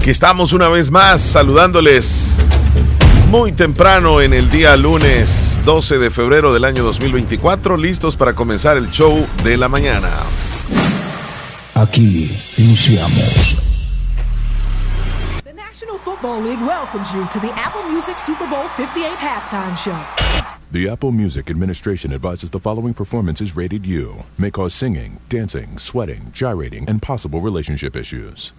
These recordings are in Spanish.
Aquí estamos una vez más saludándoles muy temprano en el día lunes 12 de febrero del año 2024, listos para comenzar el show de la mañana. Aquí iniciamos. The National Football League welcomes you to the Apple Music Super Bowl 58 halftime show. The Apple Music Administration advises the following performance is rated U. May cause singing, dancing, sweating, gyrating, and possible relationship issues.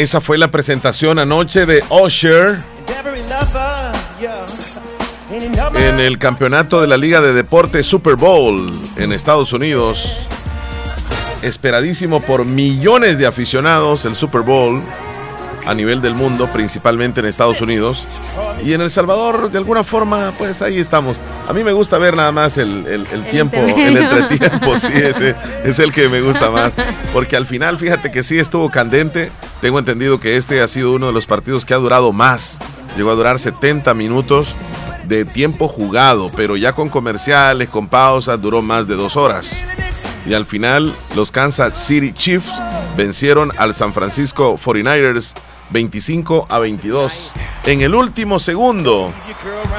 Esa fue la presentación anoche de Usher en el campeonato de la Liga de Deportes Super Bowl en Estados Unidos. Esperadísimo por millones de aficionados el Super Bowl a nivel del mundo, principalmente en Estados Unidos. Y en El Salvador, de alguna forma, pues ahí estamos. A mí me gusta ver nada más el, el- el tiempo, el entretiempo, sí, ese es el que me gusta más. Porque al final, fíjate que sí estuvo candente. Tengo entendido que este ha sido uno de los partidos que ha durado más. Llegó a durar 70 minutos de tiempo jugado, pero ya con comerciales, con pausas, duró más de dos horas. Y al final, los Kansas City Chiefs vencieron al San Francisco 49ers 25 a 22. En el último segundo.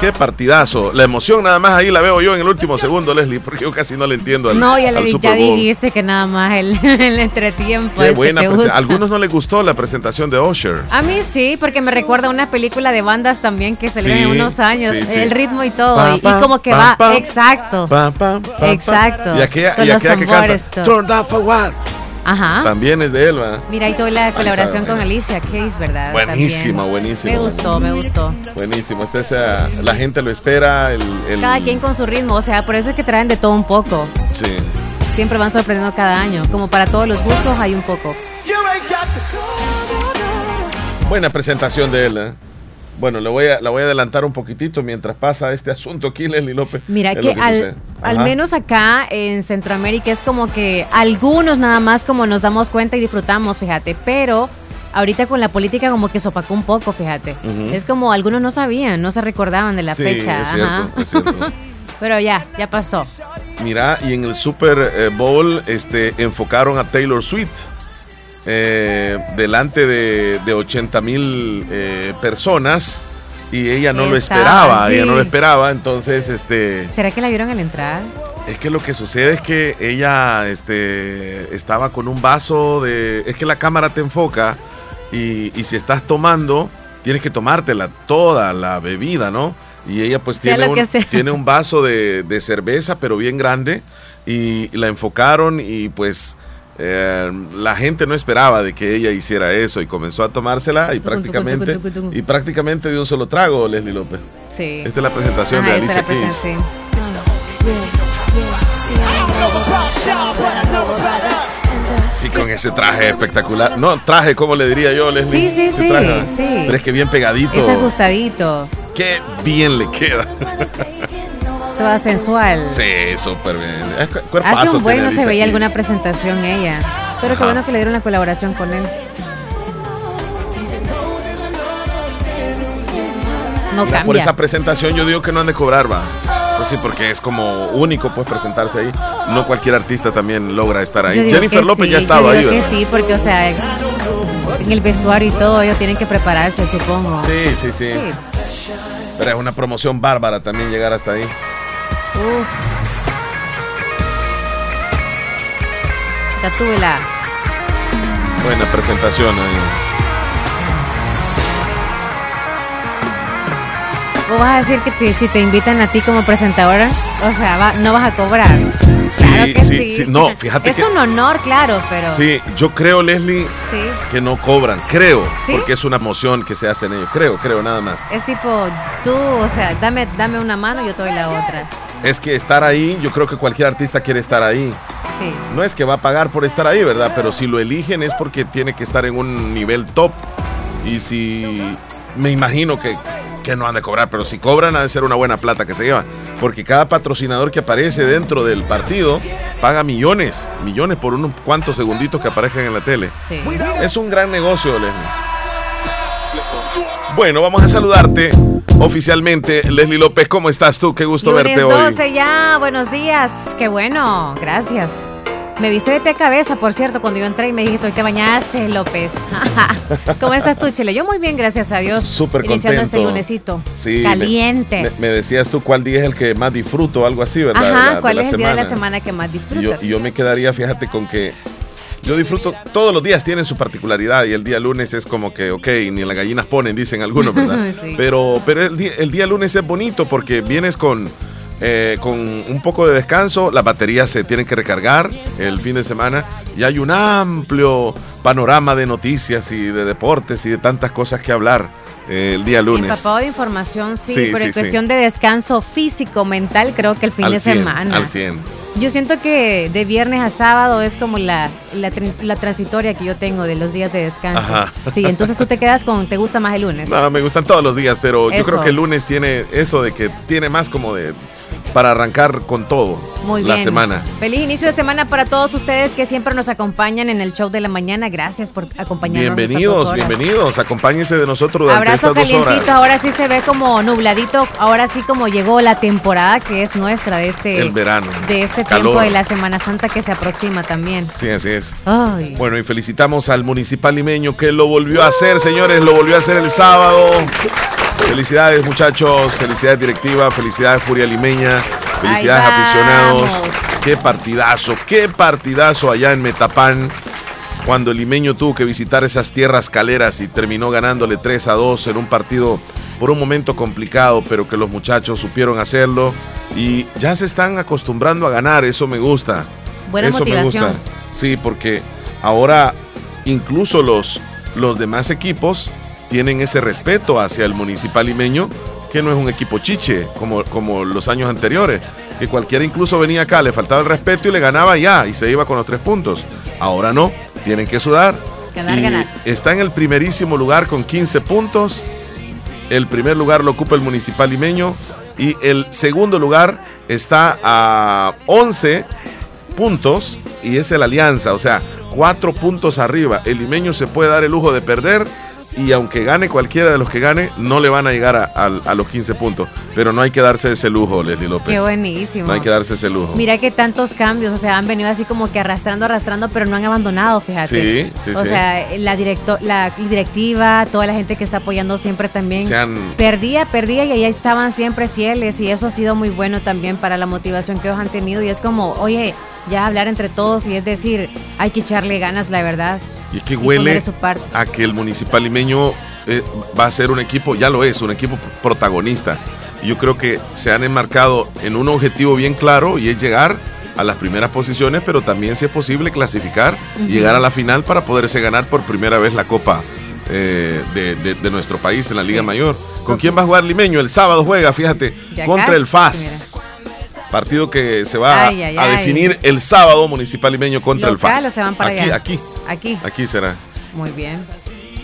Qué partidazo. La emoción nada más ahí la veo yo en el último segundo, Leslie, porque yo casi no le entiendo al, No, ya, al le, Super ya Bowl. dijiste que nada más el, el entretiempo Qué es buena que te gusta. Algunos no les gustó la presentación de Usher. A mí sí, porque me recuerda a una película de bandas también que salieron Sí, en unos años, sí, sí. el ritmo y todo, Pa, y, como que pa, va, exacto. Exacto, Y aquella, con y los aquella que canta. Turn down for what? Ajá. También es de él. Mira, y toda la colaboración sabe. con Alicia Keys, ¿verdad? Buenísima, También. buenísima. Me gustó, me gustó. Buenísimo. Este es, la gente lo espera. El, el- Cada quien con su ritmo, o sea, por eso es que traen de todo un poco. Sí. Siempre van sorprendiendo cada año. Como para todos los gustos hay un poco. Buena presentación de él, ¿eh? Bueno, le voy a, la voy a adelantar un poquitito mientras pasa este asunto aquí, Leslie López. Mira que, al, al menos acá en Centroamérica es como que algunos nada más como nos damos cuenta y disfrutamos, fíjate, pero ahorita con la política como que sopacó un poco, fíjate. Es como algunos no sabían, no se recordaban de la Sí, fecha. es cierto, ajá. es cierto. pero ya, ya pasó. Mira, y en el Super eh, Bowl este, enfocaron a Taylor Swift eh, delante de, de 80 mil eh, personas y ella no lo esperaba, sí. ella no lo esperaba, entonces este... ¿Será que la vieron al entrar? Es que lo que sucede es que ella este, estaba con un vaso de... Es que la cámara te enfoca y, y si estás tomando, tienes que tomártela toda la bebida, ¿no? Y ella pues Sea tiene un, tiene un vaso de, de cerveza, pero bien grande, y la enfocaron y pues eh, la gente no esperaba de que ella hiciera eso y comenzó a tomársela y prácticamente, y prácticamente de un solo trago, Leslie López. Sí. Esta es la presentación Ajá, de Alicia la Keys. Y con ese traje espectacular. No, traje, como le diría yo, Leslie? Sí, sí, Ese sí, traje. sí. Pero es que bien pegadito. Es ajustadito, Qué bien le queda. Toda sensual. Sí, súper bien. Hace un buen no se veía alguna presentación ella. Pero qué bueno que le dieron la colaboración con él. No Mira, Por cambia. esa presentación yo digo que no han de cobrar, va. Pues sí, porque es como único pues presentarse ahí. No cualquier artista también logra estar ahí. Jennifer López sí, ya yo estaba ahí, sí, porque, o sea, en el vestuario y todo, ellos tienen que prepararse, supongo. Sí, sí, sí, Sí. Pero es una promoción bárbara también llegar hasta ahí. Uf. Gatúbela. Buena presentación ahí. ¿Vos vas a decir que te- si te invitan a ti como presentadora, o sea, va- no vas a cobrar? Sí, claro que sí, sí. sí. No, fíjate Es que- un honor, claro, pero... Sí, yo creo, Leslie, Sí. que no cobran. Creo. Porque es una emoción que se hace en ellos. Creo, creo, nada más. Es tipo, tú, o sea, dame, dame una mano, yo te doy la otra. Es que estar ahí, yo creo que cualquier artista quiere estar ahí. Sí. No es que va a pagar por estar ahí, ¿verdad? Pero si lo eligen es porque tiene que estar en un nivel top. Y si me imagino que, que no han de cobrar, pero si cobran ha de ser una buena plata que se llevan. Porque cada patrocinador que aparece dentro del partido paga millones, millones por unos cuantos segunditos que aparezcan en la tele. Sí. Es un gran negocio, Leslie. Bueno, vamos a saludarte oficialmente. Leslie López, ¿cómo estás tú? Qué gusto Lunes verte hoy. 12 ya, buenos días. Qué bueno, gracias. Me viste de pie a cabeza, por cierto, cuando yo entré y me dijiste, hoy te bañaste, López. ¿Cómo estás tú, Chile? Yo muy bien, gracias a Dios. Súper Iniciando este lunesito. Sí, Caliente. Me, me decías tú cuál día es el que más disfruto, algo así, ¿verdad? Ajá, De la- ¿cuál de es el día de la semana. que más Y yo, disfrutas? y yo me quedaría, fíjate, con que yo disfruto, todos los días tienen su particularidad y el día lunes es como que, ok, ni las gallinas ponen, dicen algunos, ¿verdad? Sí. Pero, pero el, día, el día lunes es bonito porque vienes con, eh, con un poco de descanso, las baterías se tienen que recargar el fin de semana y hay un amplio panorama de noticias y de deportes y de tantas cosas que hablar eh, el día lunes. Empapado de información, sí, Sí, pero sí, en sí. cuestión de descanso físico, mental, creo que el fin al de 100, semana. Al 100. Yo siento que de viernes a sábado es como la, la, la transitoria que yo tengo de los días de descanso. Ajá. Sí, entonces tú te quedas con, ¿te gusta más el lunes? No, me gustan todos los días, pero yo creo que el lunes tiene eso de que tiene más como de para arrancar con todo Muy la bien. semana. Feliz inicio de semana para todos ustedes que siempre nos acompañan en el show de la mañana. Gracias por acompañarnos. dos Bienvenidos, horas. bienvenidos. Acompáñense de nosotros durante Abrazo estas dos horas. ahora sí se ve como nubladito, ahora sí como llegó la temporada que es nuestra de este El verano. de este Calor. tiempo de la Semana Santa que se aproxima también. Sí, así es. Ay. Bueno, y felicitamos al municipal limeño que lo volvió a hacer, señores, lo volvió a hacer el sábado. Felicidades, muchachos, felicidades directiva, felicidades Furia Limeña, felicidades aficionados. Qué partidazo, qué partidazo allá en Metapán. Cuando el limeño tuvo que visitar esas tierras caleras y terminó ganándole 3 a 2 en un partido por un momento complicado, pero que los muchachos supieron hacerlo y ya se están acostumbrando a ganar, eso me gusta. Buena Eso motivación. me gusta. Sí, porque ahora incluso los, los demás equipos tienen ese respeto hacia el municipal limeño, que no es un equipo chiche como, como los años anteriores, que cualquiera incluso venía acá, le faltaba el respeto y le ganaba ya y se iba con los tres puntos. Ahora no, tienen que sudar. Ganar, y ganar. Está en el primerísimo lugar con 15 puntos. El primer lugar lo ocupa el municipal limeño y el segundo lugar está a 11 puntos y es el Alianza, o sea, cuatro puntos arriba. El limeño se puede dar el lujo de perder y aunque gane cualquiera de los que gane, no le van a llegar a, a- a los 15 puntos. Pero no hay que darse ese lujo, Leslie López. Qué buenísimo. No hay que darse ese lujo. Mira que tantos cambios, o sea, han venido así como que arrastrando, arrastrando, pero no han abandonado, fíjate. Sí, sí, O sí. sea, la, directo, la directiva, toda la gente que está apoyando siempre también. Se han- Perdía, perdía y ahí estaban siempre fieles y eso ha sido muy bueno también para la motivación que ellos han tenido y es como, oye, ya hablar entre todos y es decir, hay que echarle ganas, la verdad. Y es que huele a que el municipal limeño eh, va a ser un equipo, ya lo es, un equipo protagonista. Y yo creo que se han enmarcado en un objetivo bien claro y es llegar a las primeras posiciones, pero también si es posible clasificar y llegar a la final para poderse ganar por primera vez la Copa eh, de, de- de nuestro país en la Liga Mayor. ¿Con quién va a jugar Limeño? El sábado juega, fíjate, Ya contra casi, el FAS. Partido que se va a- Ay, ay, a ay. definir el sábado Municipal Limeño contra ¿Local el FAS. o se van para aquí, allá? aquí, Aquí. aquí será. Muy bien.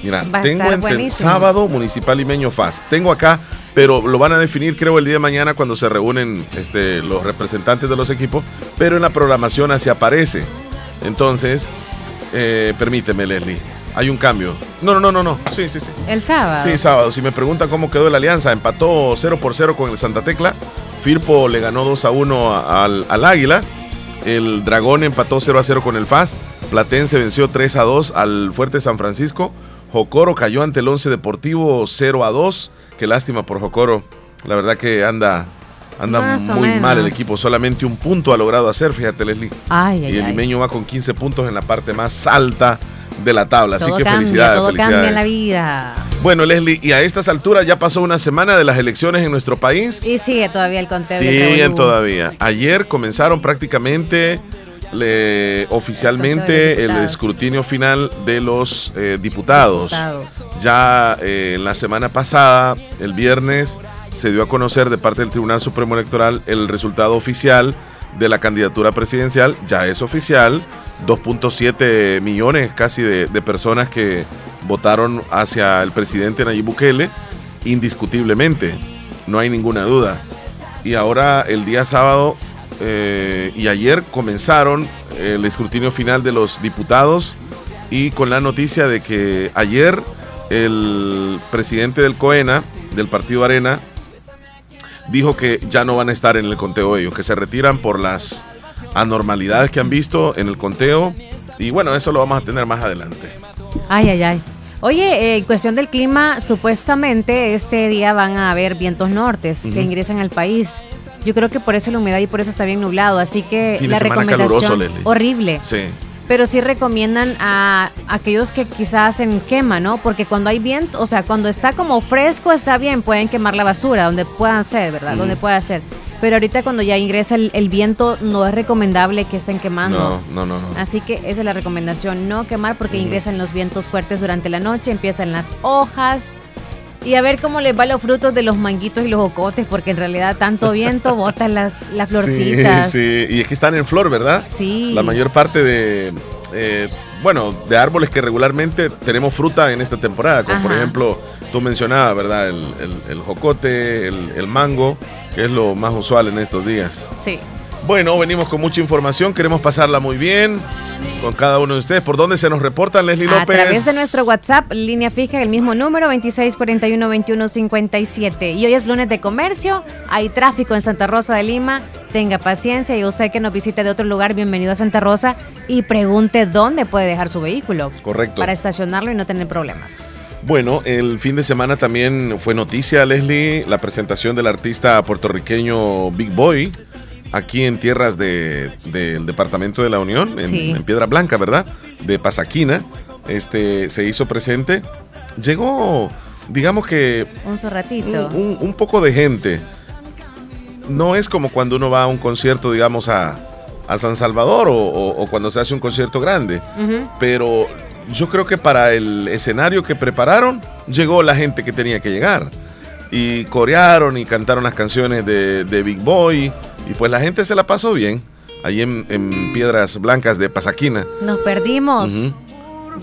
Mira, Va tengo buenísimo. sábado Municipal Limeño FAS. Tengo acá, pero lo van a definir creo el día de mañana cuando se reúnen este, los representantes de los equipos, pero en la programación así aparece. Entonces, eh, permíteme, Leslie. Hay un cambio. No, no, no, no, no. Sí, sí, sí. El sábado. Sí, sábado. Si me preguntan cómo quedó la alianza, empató 0 por 0 con el Santa Tecla. Firpo le ganó 2 a 1 a- al, al Águila. El Dragón empató 0 a 0 con el FAS. Platense venció 3 a 2 al Fuerte San Francisco. Jocoro cayó ante el 11 Deportivo 0 a 2. Qué lástima por Jocoro. La verdad que anda, anda Más muy mal el equipo. Solamente un punto ha logrado hacer, fíjate, Leslie. Ay, ay, y el ay. limeño va con 15 puntos en la parte más alta de la tabla. Así que cambia, felicidades. todo felicidades. cambia en la vida. Bueno, Leslie, y a estas alturas ya pasó una semana de las elecciones en nuestro país. Y sigue todavía el conteo. Siguen todavía. Ayer comenzaron prácticamente le- oficialmente El escrutinio final de los eh, diputados. Diputados. Ya eh, en la semana pasada, el viernes, se dio a conocer de parte del Tribunal Supremo Electoral el resultado oficial de la candidatura presidencial. Ya es oficial. 2.7 millones casi de, personas que votaron hacia el presidente Nayib Bukele indiscutiblemente, no hay ninguna duda. Y ahora el día sábado eh, y ayer comenzaron el escrutinio final de los diputados y con la noticia de que ayer el presidente del COENA, del partido Arena, dijo que ya no van a estar en el conteo ellos, que se retiran por las anormalidades que han visto en el conteo. Y bueno, eso lo vamos a tener más adelante. Ay, ay, ay. Oye, eh, en cuestión del clima, supuestamente este día van a haber vientos nortes que ingresan al país. Yo creo que por eso la humedad y por eso está bien nublado, así que la recomendación caluroso, horrible. Sí. Pero sí recomiendan a aquellos que quizás hacen quema, ¿no? Porque cuando hay viento, o sea, cuando está como fresco está bien, pueden quemar la basura donde puedan ser, ¿verdad? Donde pueda ser. Pero ahorita cuando ya ingresa el, el viento no es recomendable que estén quemando. No, no, no, no. Así que esa es la recomendación, no quemar porque ingresan los vientos fuertes durante la noche, empiezan las hojas y a ver cómo les va los frutos de los manguitos y los ocotes porque en realidad tanto viento bota las, las florcitas. Sí, sí, y es que están en flor, ¿verdad? Sí. La mayor parte de, eh, bueno, de árboles que regularmente tenemos fruta en esta temporada, como por ejemplo, tú mencionabas, ¿verdad? El, el- el jocote, el, el mango, que es lo más usual en estos días. Sí. Bueno, venimos con mucha información, queremos pasarla muy bien con cada uno de ustedes. ¿Por dónde se nos reportan, Leslie A López? través de nuestro WhatsApp, línea fija, el mismo número, 2641-2157. Y hoy es lunes de comercio, hay tráfico en Santa Rosa de Lima. Tenga paciencia y usted que nos visite de otro lugar, bienvenido a Santa Rosa y pregunte dónde puede dejar su vehículo. Correcto. Para estacionarlo y no tener problemas. Bueno, el fin de semana también fue noticia, Leslie, la presentación del artista puertorriqueño Big Boy aquí en tierras de- del Departamento de la Unión, en, Sí. en Piedra Blanca, ¿verdad? De Pasaquina. Este, se hizo presente. Llegó, digamos que Un ratito. un, un- un poco de gente. No es como cuando uno va a un concierto, digamos, a, a San Salvador o, o- o cuando se hace un concierto grande. Pero yo creo que para el escenario que prepararon, llegó la gente que tenía que llegar. Y corearon y cantaron las canciones de, de Big Boy. Y pues la gente se la pasó bien. Ahí en, en Piedras Blancas de Pasaquina. Nos perdimos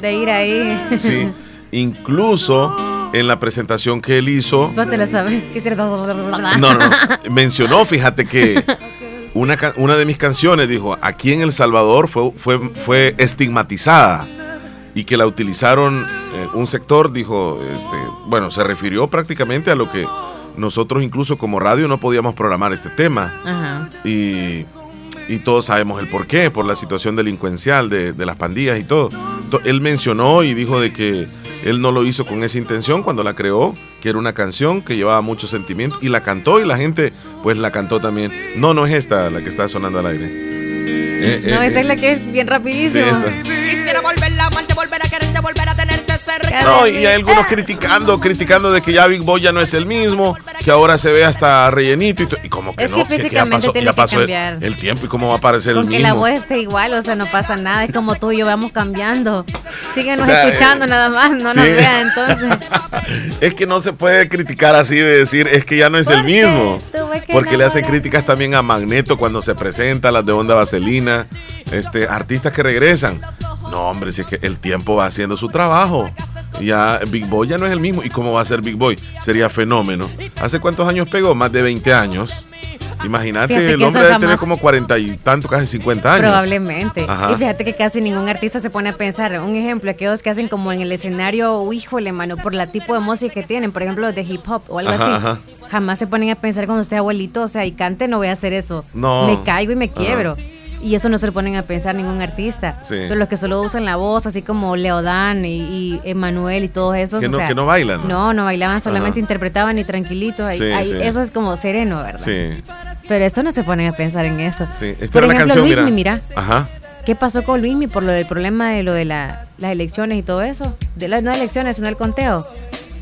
de ir ahí. Sí. Incluso en la presentación que él hizo. Vos te la sabes. No, no, no. Mencionó, fíjate que una, una de mis canciones dijo, aquí en El Salvador fue, fue, fue estigmatizada y que la utilizaron eh, un sector, dijo, este, bueno, se refirió prácticamente a lo que nosotros incluso como radio no podíamos programar este tema Ajá. y, y todos sabemos el por qué, por la situación delincuencial de, de las pandillas y todo. To- Él mencionó y dijo de que él no lo hizo con esa intención cuando la creó, que era una canción que llevaba mucho sentimiento y la cantó y la gente pues la cantó también. No, no es esta la que está sonando al aire. Eh, No, eh, esa eh, es la que es bien sí, rapidísimo. esta. Quisiera volver a amarte, volver a quererte, volver a tenerte cerca. No, y hay algunos criticando, criticando de que ya Big Boy ya no es el mismo, que ahora se ve hasta rellenito y, y como que Es no, que si es que ya físicamente pasó, ya el, tiempo y cómo va a parecer el mismo. la voz esté igual, o sea, no pasa nada. Es como tú y yo vamos cambiando. Síguenos O sea, escuchando eh, nada más, no sí. nos vean entonces. Es que no se puede criticar así de decir, es que ya no es el mismo. Porque le hacen críticas también a Magneto cuando se presenta, las de Onda Vaselina, este, artistas que regresan. No, hombre, si es que el tiempo va haciendo su trabajo. Ya Big Boy ya no es el mismo. ¿Y cómo va a ser Big Boy? Sería fenómeno. ¿Hace cuántos años pegó? Más de 20 años. Imagínate, el hombre debe tener como 40 y tanto, casi 50 años. Probablemente. Ajá. Y fíjate que casi ningún artista se pone a pensar. Un ejemplo, aquellos que hacen como en el escenario, "Uy, híjole, mano, por la tipo de música que tienen, por ejemplo, de hip hop o algo Ajá, así. ajá. Jamás se ponen a pensar cuando esté abuelito, o sea, y cante, no voy a hacer eso. No. Me caigo y me quiebro. Y eso no se lo ponen a pensar ningún artista. Sí. Pero los que solo usan la voz, así como Leodán y, y Emanuel y todos esos. Que o no- sea, que no bailan, ¿no? No, bailaban, solamente Ajá. interpretaban y tranquilito. ahí- Sí. Eso es como sereno, ¿verdad? Sí, Pero esto no se ponen a pensar en eso. sí. Esta Por era la ejemplo, canción, Luismi, mira. mira. Ajá. ¿Qué pasó con Luismi por lo del problema de lo de la- las elecciones y todo eso? De las no elecciones, sino el conteo.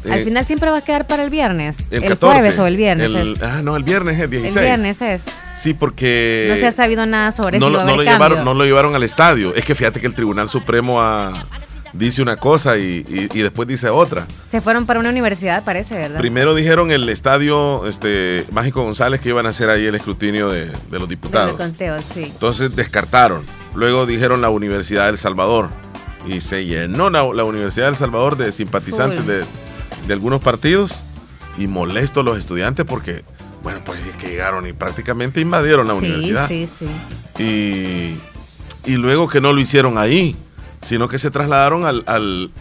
Al Eh, final siempre va a quedar para el viernes. El, El, 14. jueves o el viernes. El- es. ah, no, el viernes es 16. El viernes es. Sí, porque... no se ha sabido nada sobre no, si lo- no lo llevaron, no lo llevaron al estadio. Es que fíjate que el Tribunal Supremo ah, dice una cosa y, y- y después dice otra. Se fueron para una universidad, parece, ¿verdad? Primero dijeron el estadio este, Mágico González que iban a hacer ahí el escrutinio de, de los Del diputados. conteo, sí. Entonces descartaron. Luego dijeron la Universidad del Salvador. y se llenó la, la Universidad de El Salvador de simpatizantes Full. de, de algunos partidos y molestos los estudiantes porque, bueno, pues es que llegaron y prácticamente invadieron la sí, universidad. sí, sí. Y, y luego que no lo hicieron ahí, sino que se trasladaron al, al,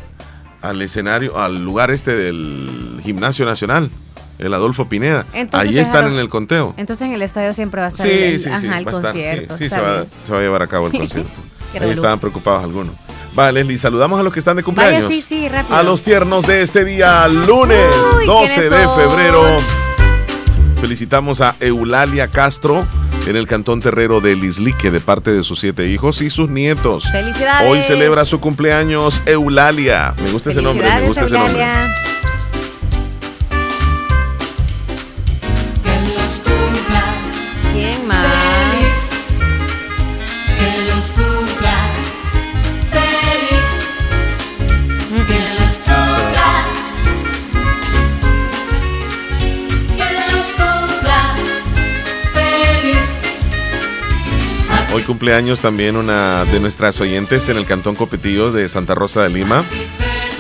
al escenario, al lugar este del Gimnasio Nacional, el Adolfo Pineda. Entonces Ahí están en el conteo. Entonces en el estadio siempre va a estar Sí, el, sí, ajá, sí, el va a estar, sí, concierto. sí, se, va, se va a llevar a cabo el concierto. Ahí estaban preocupados algunos. Vale, Leslie, saludamos a los que están de cumpleaños. Vaya, sí, sí, rápido. A los tiernos de este día, lunes Uy, 12 de febrero. Felicitamos a Eulalia Castro en el cantón terrero de Lislique de parte de sus siete hijos y sus nietos. Felicidades. Hoy celebra su cumpleaños Eulalia. Me gusta ese nombre, me gusta ese nombre. Cumpleaños también una de nuestras oyentes en el cantón Copetillo de Santa Rosa de Lima.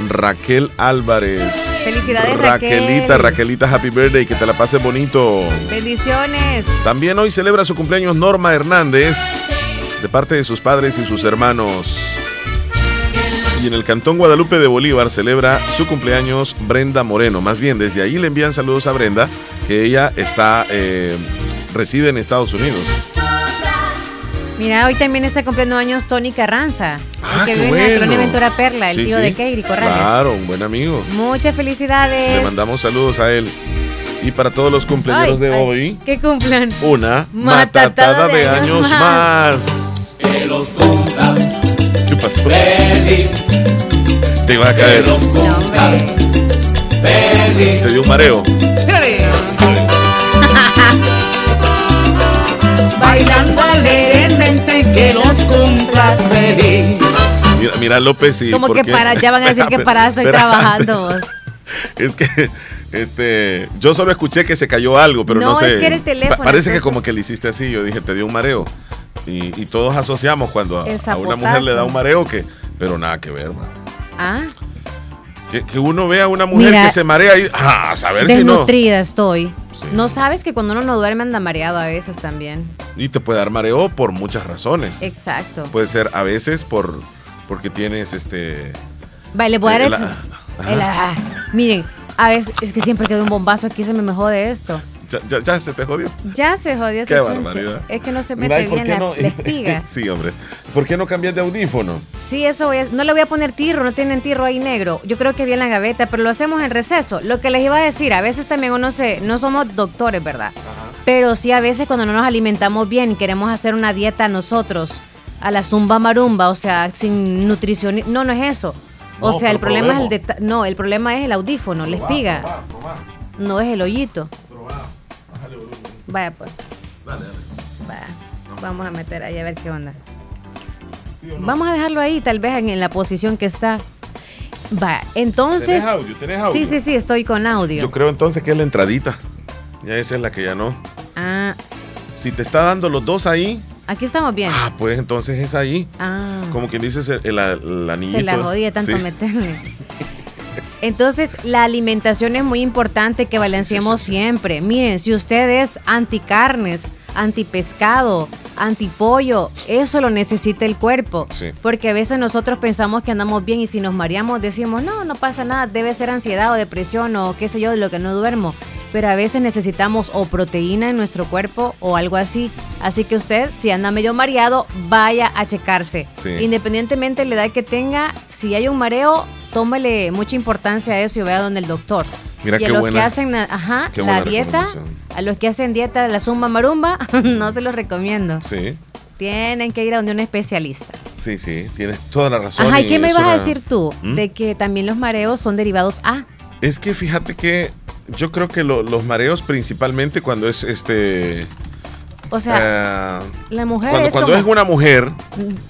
Raquel Álvarez. Felicidades, Raquelita, Raquel. Raquelita, happy birthday, que te la pases bonito. Bendiciones. También hoy celebra su cumpleaños Norma Hernández, de parte de sus padres y sus hermanos. Y en el Cantón Guadalupe de Bolívar celebra su cumpleaños Brenda Moreno. Más bien, desde ahí le envían saludos a Brenda, que ella está, eh, reside en Estados Unidos. Mira, hoy también está cumpliendo años Tony Carranza, Ah, el que qué vive en la bueno. colonia Ventura Perla, el Sí, tío sí. de Keiri Corrales. Claro, un buen amigo. Muchas felicidades. Le mandamos saludos a él. Y para todos los cumpleaños Ay, de ay, hoy, Que cumplan. una Matatada matatada de de años años más. Que los cumplas ¿Qué pasó? feliz. Te va a caer. Que los cumplas feliz. Te dio un mareo. Bailando alegremente que los cumplas feliz. Mira, mira López y. Como ¿por que para, ya van a decir que para estoy espera. trabajando. Es que, este, yo solo escuché que se cayó algo, pero no, No, sé. es que era el teléfono, Pa- parece que como que le hiciste así, yo dije, te dio un mareo. Y, y todos asociamos cuando a, una mujer le da un mareo que, pero nada que ver, man. Ah, Que, que uno vea a una mujer Mira, que se marea y, ah, a saber si no. desnutrida estoy. Sí. No sabes que cuando uno no duerme anda mareado a veces también. Y te puede dar mareo por muchas razones. Exacto. Puede ser a veces por porque tienes este Vale, le voy a dar el, el- el- Miren, a veces es que siempre que doy un bombazo aquí se me me jode esto. Ya, ya, ya se te jodió. Ya se jodió ese chunche. Es que no se mete ¿y por bien la, no? la espiga. sí, hombre. ¿Por qué no cambias de audífono? Sí, eso voy a- no le voy a poner tirro, no tienen tirro ahí negro. Yo creo que vi en la gaveta, pero lo hacemos en receso. Lo que les iba a decir, a veces también uno se, no somos doctores, ¿verdad? Pero sí a veces cuando no nos alimentamos bien y queremos hacer una dieta nosotros, a la zumba marumba, o sea, sin nutrición, no, no es eso. O sea, el problema es el deta- no, el problema es el audífono, la espiga. No es el hoyito. Vaya pues. Vaya. Vamos a meter ahí a ver qué onda. Vamos a dejarlo ahí, tal vez en, en la posición que está. Va, entonces. ¿Tenés audio? ¿Tenés audio? Sí, sí, sí, estoy con audio. Yo creo entonces que es la entradita. Ya esa es la que ya no. Ah, Si te está dando los dos ahí, aquí estamos bien. ah, pues entonces es ahí. Ah, Como quien dice el, el, el anillito. se la jodía tanto Sí. meterle. Entonces, la alimentación es muy importante que balanceemos sí, sí. siempre. Miren, si usted es anticarnes, antipescado, antipollo, eso lo necesita el cuerpo. Porque a veces nosotros pensamos que andamos bien y si nos mareamos decimos, no, no pasa nada, debe ser ansiedad o depresión o qué sé yo, de lo que no duermo. Pero a veces necesitamos o proteína en nuestro cuerpo o algo así. Así que usted, si anda medio mareado, vaya a checarse. Independientemente de la edad que tenga, si hay un mareo, tómele mucha importancia a eso y vaya donde el doctor. Mira y a qué los buena- que hacen la- ajá, qué la dieta, a los que hacen dieta de la zumba marumba, no se los recomiendo. Sí, Tienen que ir a donde un especialista. sí, sí. Tienes toda la razón. Ajá, ¿y qué me ibas a decir tú? ¿Mm? De que también los mareos son derivados A. Es que fíjate que yo creo que lo- los mareos principalmente cuando es este. O sea, eh, la mujer cuando es cuando como- es una mujer,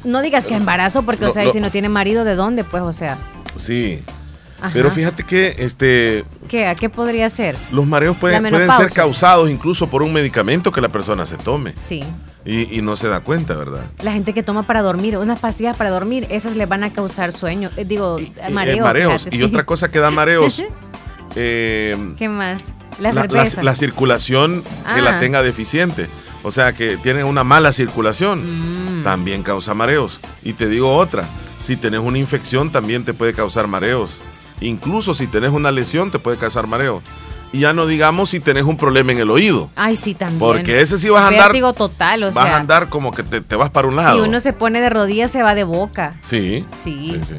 No digas que embarazo, porque, o Lo- sea, y si no tiene marido, ¿de dónde? Pues, o sea. Sí. Ajá. Pero fíjate que este ¿Qué? ¿A qué podría ser? los mareos pueden, pueden ser causados incluso por un medicamento que la persona se tome. Sí. Y, y no se da cuenta, ¿verdad? La gente que toma para dormir, unas pastillas para dormir, esas le van a causar sueño, eh, digo, Eh, mareos. mareos. fíjate, Y sí. otra cosa que da mareos, eh, ¿Qué más? La, la, cerveza. la circulación que Ah. la tenga deficiente. O sea, que tienen una mala circulación. Mm. También causa mareos. Y te digo otra, si tenés una infección también te puede causar mareos. Incluso si tenés una lesión te puede causar mareos. Y ya no digamos si tenés un problema en el oído. Ay, sí, también. Porque ese sí vas a andar- Vértigo total, o vas sea. a andar como que te, te vas para un Si lado. uno se pone de rodillas, se va de boca. Sí. Sí. sí.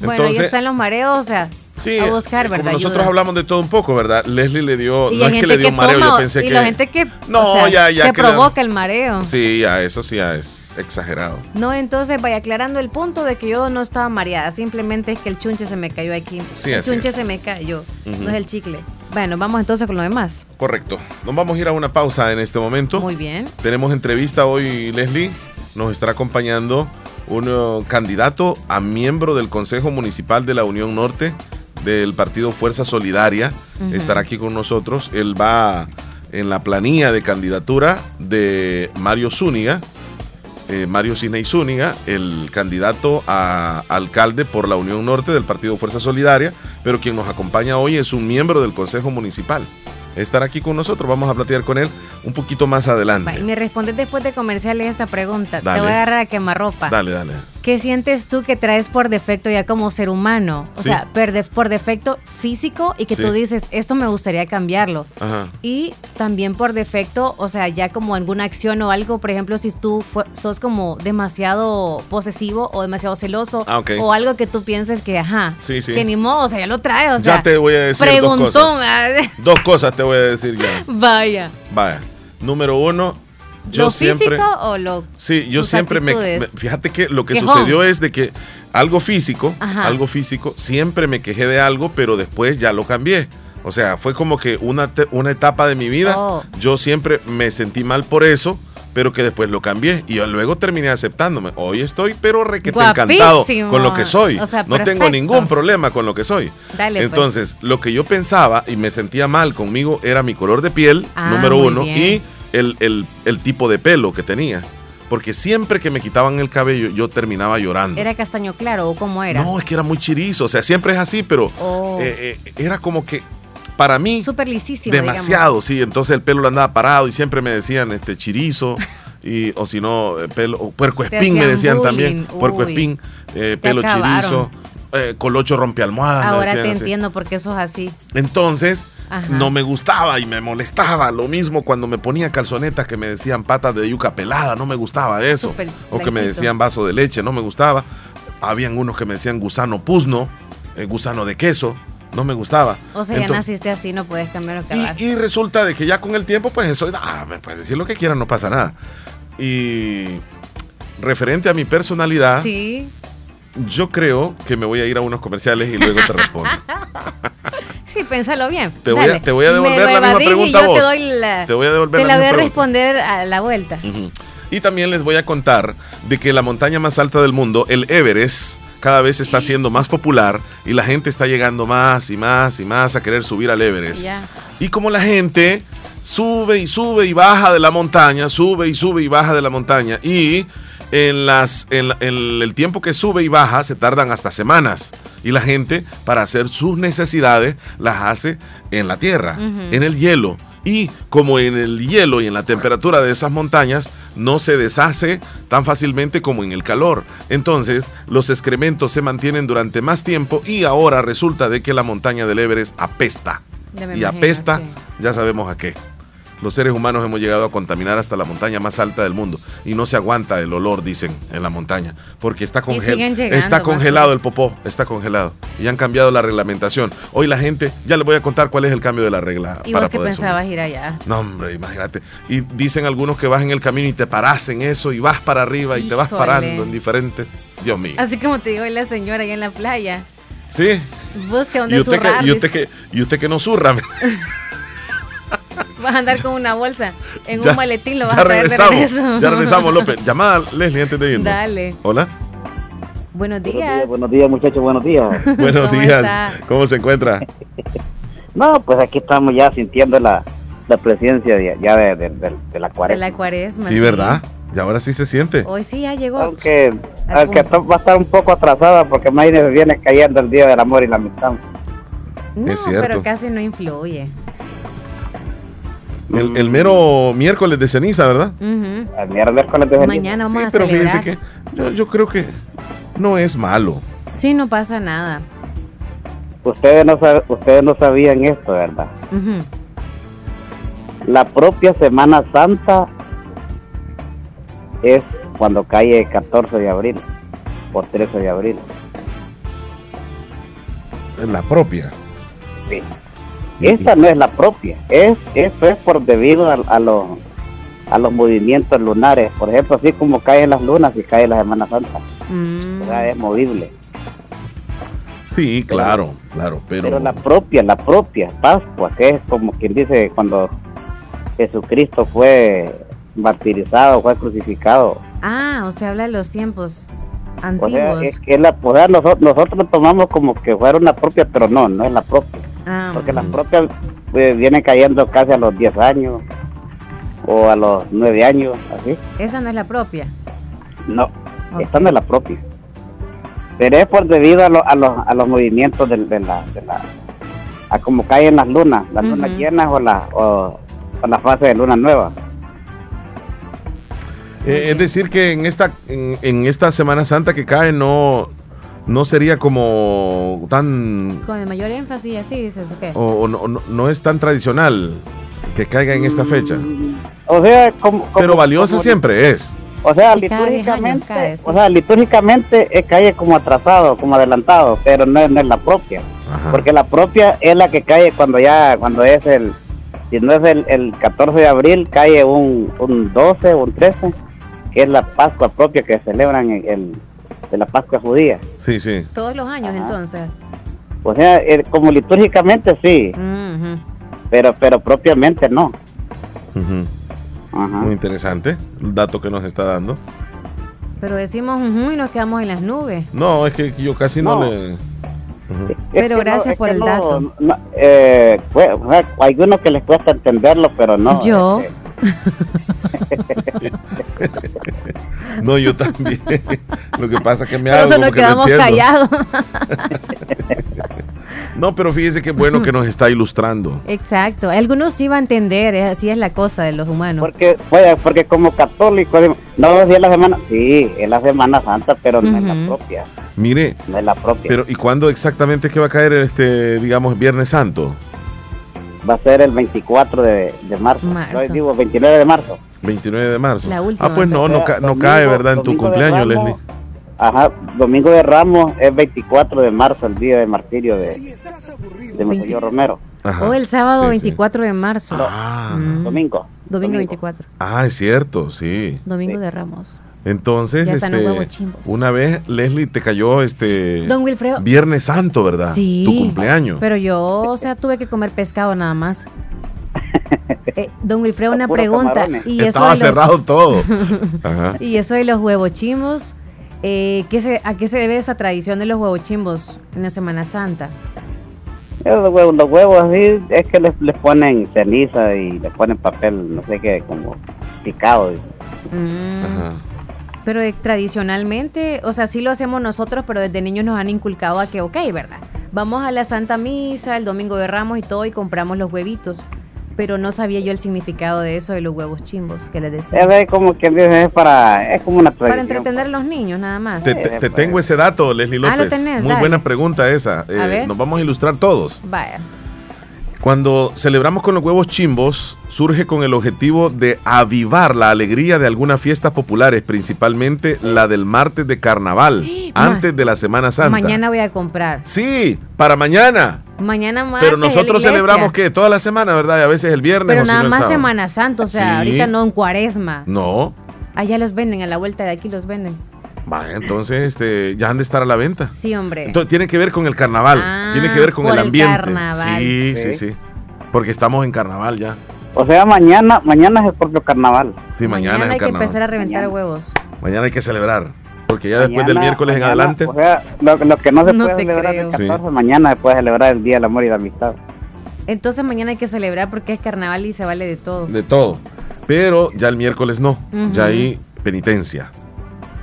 Bueno, ahí están los mareos, o sea, Sí, a buscar, como ¿verdad? nosotros Ayuda. hablamos de todo un poco, ¿verdad? Leslie le dio, Y no es que le dio un mareo, toma, yo pensé y que... la gente que No, o sea, ya, ya se que provoca el mareo. Sí, ya, eso sí ya es exagerado. No, entonces vaya aclarando el punto de que yo no estaba mareada, simplemente es que el chunche se me cayó aquí. Sí, el chunche es. se me cayó, no es el chicle. Bueno, vamos entonces con lo demás. Correcto. Nos vamos a ir a una pausa en este momento. Muy bien. Tenemos entrevista hoy, Leslie. Nos estará acompañando un eh, candidato a miembro del Consejo Municipal de la Unión Norte del partido Fuerza Solidaria. Estará aquí con nosotros. Él va en la planilla de candidatura de Mario Zúñiga. eh, Mario Sinei Zúñiga, el candidato a alcalde por la Unión Norte del Partido Fuerza Solidaria, pero quien nos acompaña hoy es un miembro del Consejo Municipal. Estará aquí con nosotros, vamos a platicar con él un poquito más adelante. Y me respondes después de comerciales esta pregunta. Dale. Te voy a agarrar a quemarropa. Dale, dale. ¿Qué sientes tú que traes por defecto ya como ser humano? O Sí. sea, per def- por defecto físico y que Sí. tú dices, esto me gustaría cambiarlo. Ajá. Y también por defecto, o sea, ya como alguna acción o algo, por ejemplo, si tú sos como demasiado posesivo o demasiado celoso Ah, ok. o algo que tú pienses que, ajá, Sí, que ni modo, o sea, ya lo trae, o Ya sea, te voy a decir dos preguntón, cosas. ah, Dos cosas te voy a decir ya. vaya. Vaya. Número uno, yo ¿Lo siempre. físico o lo Sí, yo siempre me, Fíjate que lo que Quejón. sucedió es de que algo físico, Ajá. algo físico, siempre me quejé de algo, pero después ya lo cambié. O sea, fue como que una, una etapa de mi vida. Oh. Yo siempre me sentí mal por eso, pero que después lo cambié. Y yo luego terminé aceptándome. Hoy estoy, pero requete encantado con lo que soy. O sea, no tengo ningún problema con lo que soy. Dale, pues. Entonces, lo que yo pensaba y me sentía mal conmigo era mi color de piel, Ah, número uno, bien. y el, el- el tipo de pelo que tenía. Porque siempre que me quitaban el cabello, yo terminaba llorando. ¿Era castaño claro o cómo era? No, es que era muy chirizo. O sea, siempre es así, pero Oh. eh, eh, era como que para mí Súper lisísimo, demasiado, sí. Entonces el pelo lo andaba parado y siempre me decían este chirizo. Y, o si no, eh, pelo, puerco espín me decían bullying, también. Puerco espín, eh, pelo acabaron. chirizo, eh, colocho rompe almohadas. Ahora te así. entiendo porque eso es así. Entonces, Ajá. no me gustaba y me molestaba. Lo mismo cuando me ponía calzonetas que me decían patas de yuca pelada, no me gustaba eso. O que me decían vaso de leche, no me gustaba. Habían unos que me decían gusano puzno, eh, gusano de queso, no me gustaba. O sea, ya naciste así, no puedes cambiar y, y resulta de que ya con el tiempo, pues eso, ah, me puedes decir lo que quieran, no pasa nada. Y referente a mi personalidad, Sí. Yo creo que me voy a ir a unos comerciales y luego te respondo. Sí, pénsalo bien. Te voy a- Dale. te voy a devolver la misma pregunta a vos. Te, doy la, Te voy a devolver te la la voy a responder a la vuelta. Y también les voy a contar de que la montaña más alta del mundo, el Everest, cada vez está siendo más popular y la gente está llegando más y más y más a querer subir al Everest. Y como la gente sube y sube y baja de la montaña, sube y sube y baja de la montaña y en, las, en, en el tiempo que sube y baja se tardan hasta semanas. Y la gente para hacer sus necesidades las hace en la tierra, en el hielo. Y como en el hielo y en la temperatura de esas montañas no se deshace tan fácilmente como en el calor. Entonces los excrementos se mantienen durante más tiempo y ahora resulta de que la montaña del Everest apesta. Y imagino, apesta, sí. ya sabemos a qué. Los seres humanos hemos llegado a contaminar hasta la montaña más alta del mundo y no se aguanta el olor, dicen, en la montaña, porque está, congel- llegando está congelado el popó, está congelado. Y han cambiado la reglamentación. Hoy la gente, ya les voy a contar cuál es el cambio de la regla ¿Y para vos qué poder subir. pensabas ir allá? No, hombre, imagínate. Y dicen algunos que vas en el camino y te paras en eso y vas para arriba y te vas parando en diferentes. Dios mío. Así como te dijo la señora allá en la playa. Sí. Busque Y donde usted, zurrar. que, y, usted que, y usted que no zurra. Vas a andar con una bolsa. En Ya- un maletín lo vas ya a traer de regresamos. regreso. Ya regresamos, López. Llamada, Leslie, antes de irnos. Dale. Hola. Buenos días. Buenos días, muchachos, buenos días. Buenos ¿Cómo días. está? ¿Cómo se encuentra? No, pues aquí estamos ya sintiendo la, la presencia de, ya de, de- de- de la De cuarentena. la cuaresma. Sí, ¿verdad? Y ahora sí se siente. Hoy sí ya llegó. Aunque, Al aunque va a estar un poco atrasada porque mañana viene cayendo el Día del Amor y la Amistad. No, Es cierto. pero casi no influye. El, el mero miércoles de ceniza, ¿verdad? Ujú. El miércoles de ceniza. Mañana vamos Sí, a pero fíjense celebrar. que yo, yo creo que no es malo. Sí, no pasa nada. Ustedes no, sab- ustedes no sabían esto, ¿verdad? Ujú. La propia Semana Santa es cuando cae 14 de abril o 13 de abril. La propia. Sí. Esa no es la propia. Es, esto es por debido a, a los a los movimientos lunares. Por ejemplo, así como caen las lunas y cae la Semana Santa. Mm. O sea, es movible. Sí, claro, claro, pero, Pero la propia, la propia Pascua, que es como quien dice cuando Jesucristo fue martirizado, fue crucificado. Ah, o sea, habla de los tiempos O sea, es que la, o sea, nosotros, nosotros lo tomamos como que fuera una propia, pero no, no es la propia. Ah, Porque las propias eh, vienen cayendo casi a los 10 años o a los 9 años, así. esa no es la propia. No, Ok. esta no es la propia. Pero es por debido a, lo- a, los, a los movimientos de, la, de la... a cómo caen las lunas, las lunas llenas o la, o, o la fase de luna nueva. Eh, es decir que en esta en, en esta Semana Santa que cae no no sería como tan Con el mayor énfasis, así dices, ¿o qué? o, o no, no- no es tan tradicional que caiga en esta fecha. O sea, como... como- Pero valiosa como- siempre es. O sea, Y cada 10 años litúrgicamente, cae, sí. o sea, litúrgicamente eh, cae como atrasado, como adelantado, pero no, es- no es la propia. Ajá. Porque la propia es la que cae cuando ya, cuando es el, si no es el, el 14 de abril, cae un, un 12 o un 13, que es la Pascua propia que celebran el, el- de la Pascua judía. Sí, sí. Todos los años, Ajá. entonces. O sea, el- como litúrgicamente sí, pero pero propiamente no. Ajá. Muy interesante el dato que nos está dando. Pero decimos ujú y nos quedamos en las nubes. No, es que yo casi no, No. le Es Pero gracias por el no- dato. no, eh, pues, o sea, hay algunos que les cuesta entenderlo, pero no. Yo. este, No, yo también. Lo que pasa es que me Por hago eso como nos que no quedamos entiendo. callados. No, pero fíjese que bueno que nos está ilustrando. Exacto. Algunos sí van a entender, es- así es la cosa de los humanos. Porque, oye, porque como católico, no, si es la semana, sí, es la Semana Santa, pero no es la propia, Mire, no es la propia. pero ¿y cuándo exactamente es que va a caer este, digamos, Viernes Santo? Va a ser el 24 de, de marzo, Marzo. No, digo 29 de marzo. 29 de marzo. La última ah, pues no, no, ca- no Domingo- cae, ¿verdad? En tu Domingo de cumpleaños, Ramos, Leslie. Ajá, Domingo de Ramos es 24 de marzo, el día de martirio de, de Monseñor Romero. Ajá. O el sábado Sí, sí. 24 de marzo. Ah, Mm. Domingo. Domingo 24. ah, es cierto, sí. Domingo Sí. de Ramos. Entonces, este, una vez, Leslie, te cayó este Don Wilfredo. Viernes Santo, ¿verdad? Sí. Tu cumpleaños. Pero yo, o sea, tuve que comer pescado nada más. Eh, don Wilfredo, una pregunta. camarones. Y eso, Estaba de los, cerrado todo. Ajá. y eso de los huevos chimbos, eh, ¿qué se, ¿a qué se debe esa tradición de los huevos chimbos en la Semana Santa? Los huevos, los huevos así es que les, les ponen ceniza y les ponen papel, no sé qué, como picado. Mm, Ajá. Pero eh, tradicionalmente, o sea, sí lo hacemos nosotros, pero desde niños nos han inculcado a que, ok, ¿verdad? Vamos a la Santa Misa el domingo de Ramos y todo y compramos los huevitos. Pero no sabía yo el significado de eso de los huevos chimbos que les decía. Es como que es para, es como una Para tradición. entretener a los niños, nada más. Te, te- te tengo ese dato, Leslie Ah, López. lo tenés, Muy dale. buena pregunta esa. Eh, ver. nos vamos a ilustrar todos. Vaya. Cuando celebramos con los huevos chimbos, surge con el objetivo de avivar la alegría de algunas fiestas populares, principalmente la del martes de carnaval, antes de la Semana Santa. Mañana voy a comprar. Sí, para mañana. Mañana más. Pero nosotros celebramos que toda la semana, ¿verdad? Y a veces el viernes Pero o nada no el más sábado. Semana Santa, o sea, Sí. ahorita no en Cuaresma. No. Allá los venden, a la vuelta de aquí los venden. Vaya, entonces este, ya han de estar a la venta. Sí, hombre. Entonces, tiene que ver con el carnaval, Ah, tiene que ver con por el el ambiente. carnaval. Sí, sí, Sí. sí. Porque estamos en carnaval ya. O sea, mañana, mañana es el propio carnaval. Sí, mañana, es el hay que empezar a reventar Mañana. huevos. Mañana hay que celebrar. Porque ya después del Mañana- miércoles en adelante. O sea, lo, lo que no se No puede celebrar creo. el 14, mañana se puede celebrar el Día del Amor y la Amistad. Entonces mañana hay que celebrar porque es carnaval y se vale de todo. De todo. Pero ya el miércoles no. Ya hay penitencia.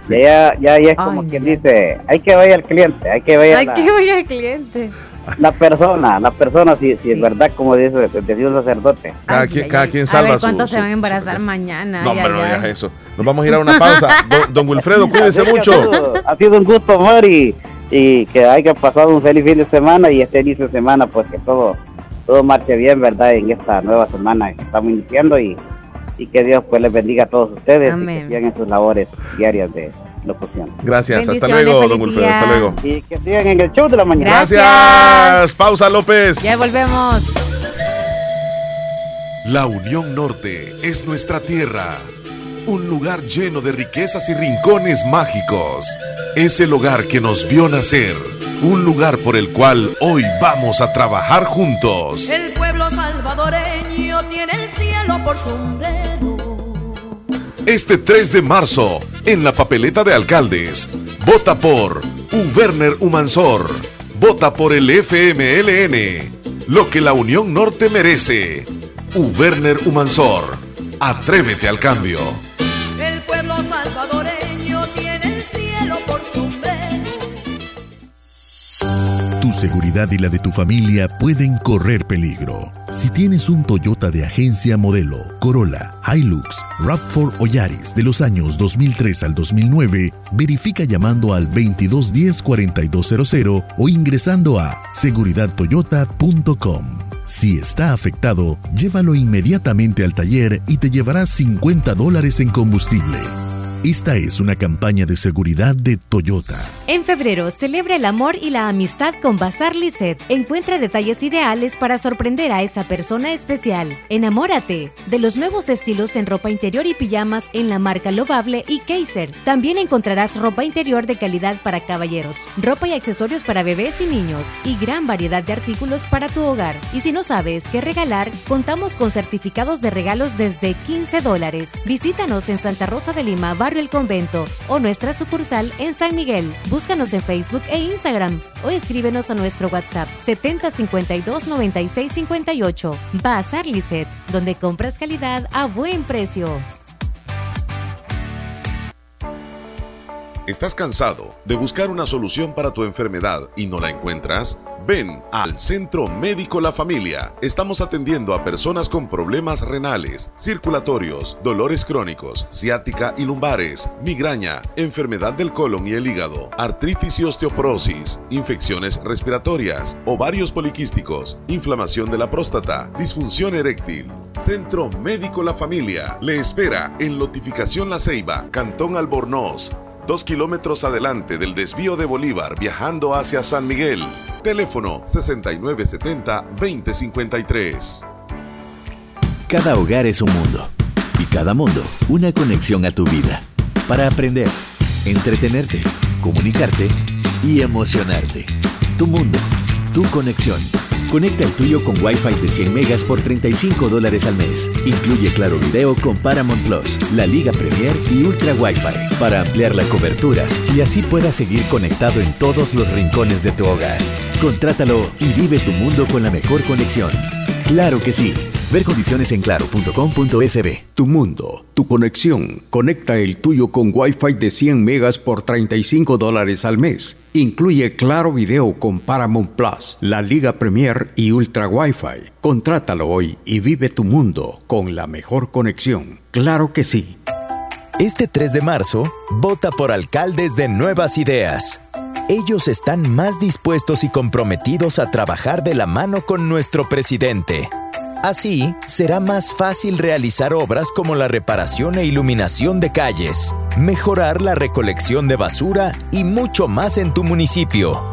Ya, ya, ya es como Ay, quien dice, hay que ver al cliente, hay que ver Ay, la, que vaya el cliente. la persona, la persona, si, si es verdad, como dice, decía un sacerdote. Cada, Ay, quien, cada quien A salva ver su- cuántos su- se van a embarazar mañana. No, hombre, no digas eso. Nos vamos a ir a una pausa. Don, don Wilfredo, cuídese mucho. ha sido un gusto, Mari, y que haya pasado un feliz fin de semana y este inicio de semana, pues que todo todo marche bien, ¿verdad? En esta nueva semana que estamos iniciando y, y que Dios pues les bendiga a todos ustedes y Amén. que sigan en sus labores diarias de locución. Gracias. Hasta luego, don Wilfredo. Hasta luego. Y que sigan en el show de la mañana. Gracias. Gracias. Pausa, López. Ya volvemos. La Unión Norte es nuestra tierra, un lugar lleno de riquezas y rincones mágicos. Es el hogar que nos vio nacer, un lugar por el cual hoy vamos a trabajar juntos. El pueblo salvadoreño tiene el cielo por sombrero. Este 3 de marzo, en la papeleta de alcaldes, vota por Uberner Humansor, vota por el FMLN, lo que la Unión Norte merece. Uberner Humansor, atrévete al cambio. Seguridad y la de tu familia pueden correr peligro. Si tienes un Toyota de agencia modelo, Corolla, Hilux, RAV4 o Yaris de los años 2003 al 2009, verifica llamando al 2210-4200 o ingresando a seguridadtoyota.com. Si está afectado, llévalo inmediatamente al taller y te llevarás 50 dólares en combustible. Esta es una campaña de seguridad de Toyota. En febrero, celebra el amor y la amistad con Bazar Lisset. Encuentra detalles ideales para sorprender a esa persona especial. Enamórate de los nuevos estilos en ropa interior y pijamas en la marca Lovable y Kaiser. También encontrarás ropa interior de calidad para caballeros, ropa y accesorios para bebés y niños y gran variedad de artículos para tu hogar. Y si no sabes qué regalar, contamos con certificados de regalos desde 15 dólares. Visítanos en Santa Rosa de Lima, El Convento o nuestra sucursal en San Miguel. Búscanos en Facebook e Instagram o escríbenos a nuestro WhatsApp 7052 9658. Bazar Lisset, donde compras calidad a buen precio. ¿Estás cansado de buscar una solución para tu enfermedad y no la encuentras? Ven al Centro Médico La Familia. Estamos atendiendo a personas con problemas renales, circulatorios, dolores crónicos, ciática y lumbares, migraña, enfermedad del colon y el hígado, artritis y osteoporosis, infecciones respiratorias, ovarios poliquísticos, inflamación de la próstata, disfunción eréctil. Centro Médico La Familia le espera en Lotificación La Ceiba, Cantón Albornoz, dos kilómetros adelante del desvío de Bolívar viajando hacia San Miguel. Teléfono 6970-2053. Cada hogar es un mundo y cada mundo una conexión a tu vida para aprender, entretenerte, comunicarte y emocionarte. Tu mundo, tu conexión. Conecta el tuyo con Wi-Fi de 100 megas por 35 dólares al mes. Incluye Claro Video con Paramount Plus, la Liga Premier y Ultra Wi-Fi para ampliar la cobertura y así puedas seguir conectado en todos los rincones de tu hogar. Contrátalo y vive tu mundo con la mejor conexión. Claro que sí. Ver condiciones en claro.com.sb. Tu mundo, tu conexión. Conecta el tuyo con Wi-Fi de 100 megas por 35 dólares al mes. Incluye Claro Video con Paramount Plus, la Liga Premier y Ultra Wi-Fi. Contrátalo hoy y vive tu mundo con la mejor conexión. Claro que sí. Este 3 de marzo, vota por alcaldes de nuevas ideas. Ellos están más dispuestos y comprometidos a trabajar de la mano con nuestro presidente. Así, será más fácil realizar obras como la reparación e iluminación de calles, mejorar la recolección de basura y mucho más en tu municipio.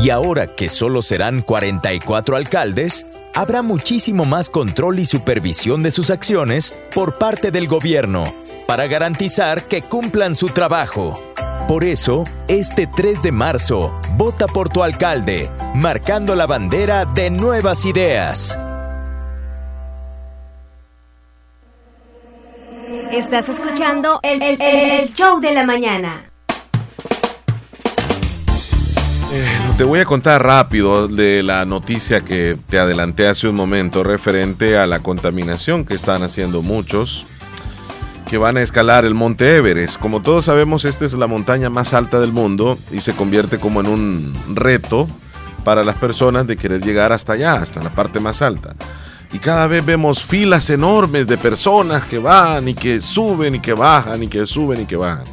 Y ahora que solo serán 44 alcaldes, habrá muchísimo más control y supervisión de sus acciones por parte del gobierno para garantizar que cumplan su trabajo. Por eso, este 3 de marzo, vota por tu alcalde, marcando la bandera de nuevas ideas. Estás escuchando el, el- el- show de la mañana. Eh, te voy a contar rápido de la noticia que te adelanté hace un momento referente a la contaminación que están haciendo muchos que van a escalar el monte Everest. Como todos sabemos, esta es la montaña más alta del mundo y se convierte como en un reto para las personas de querer llegar hasta allá, hasta la parte más alta. Y cada vez vemos filas enormes de personas que van y que suben y que bajan y que suben y que bajan.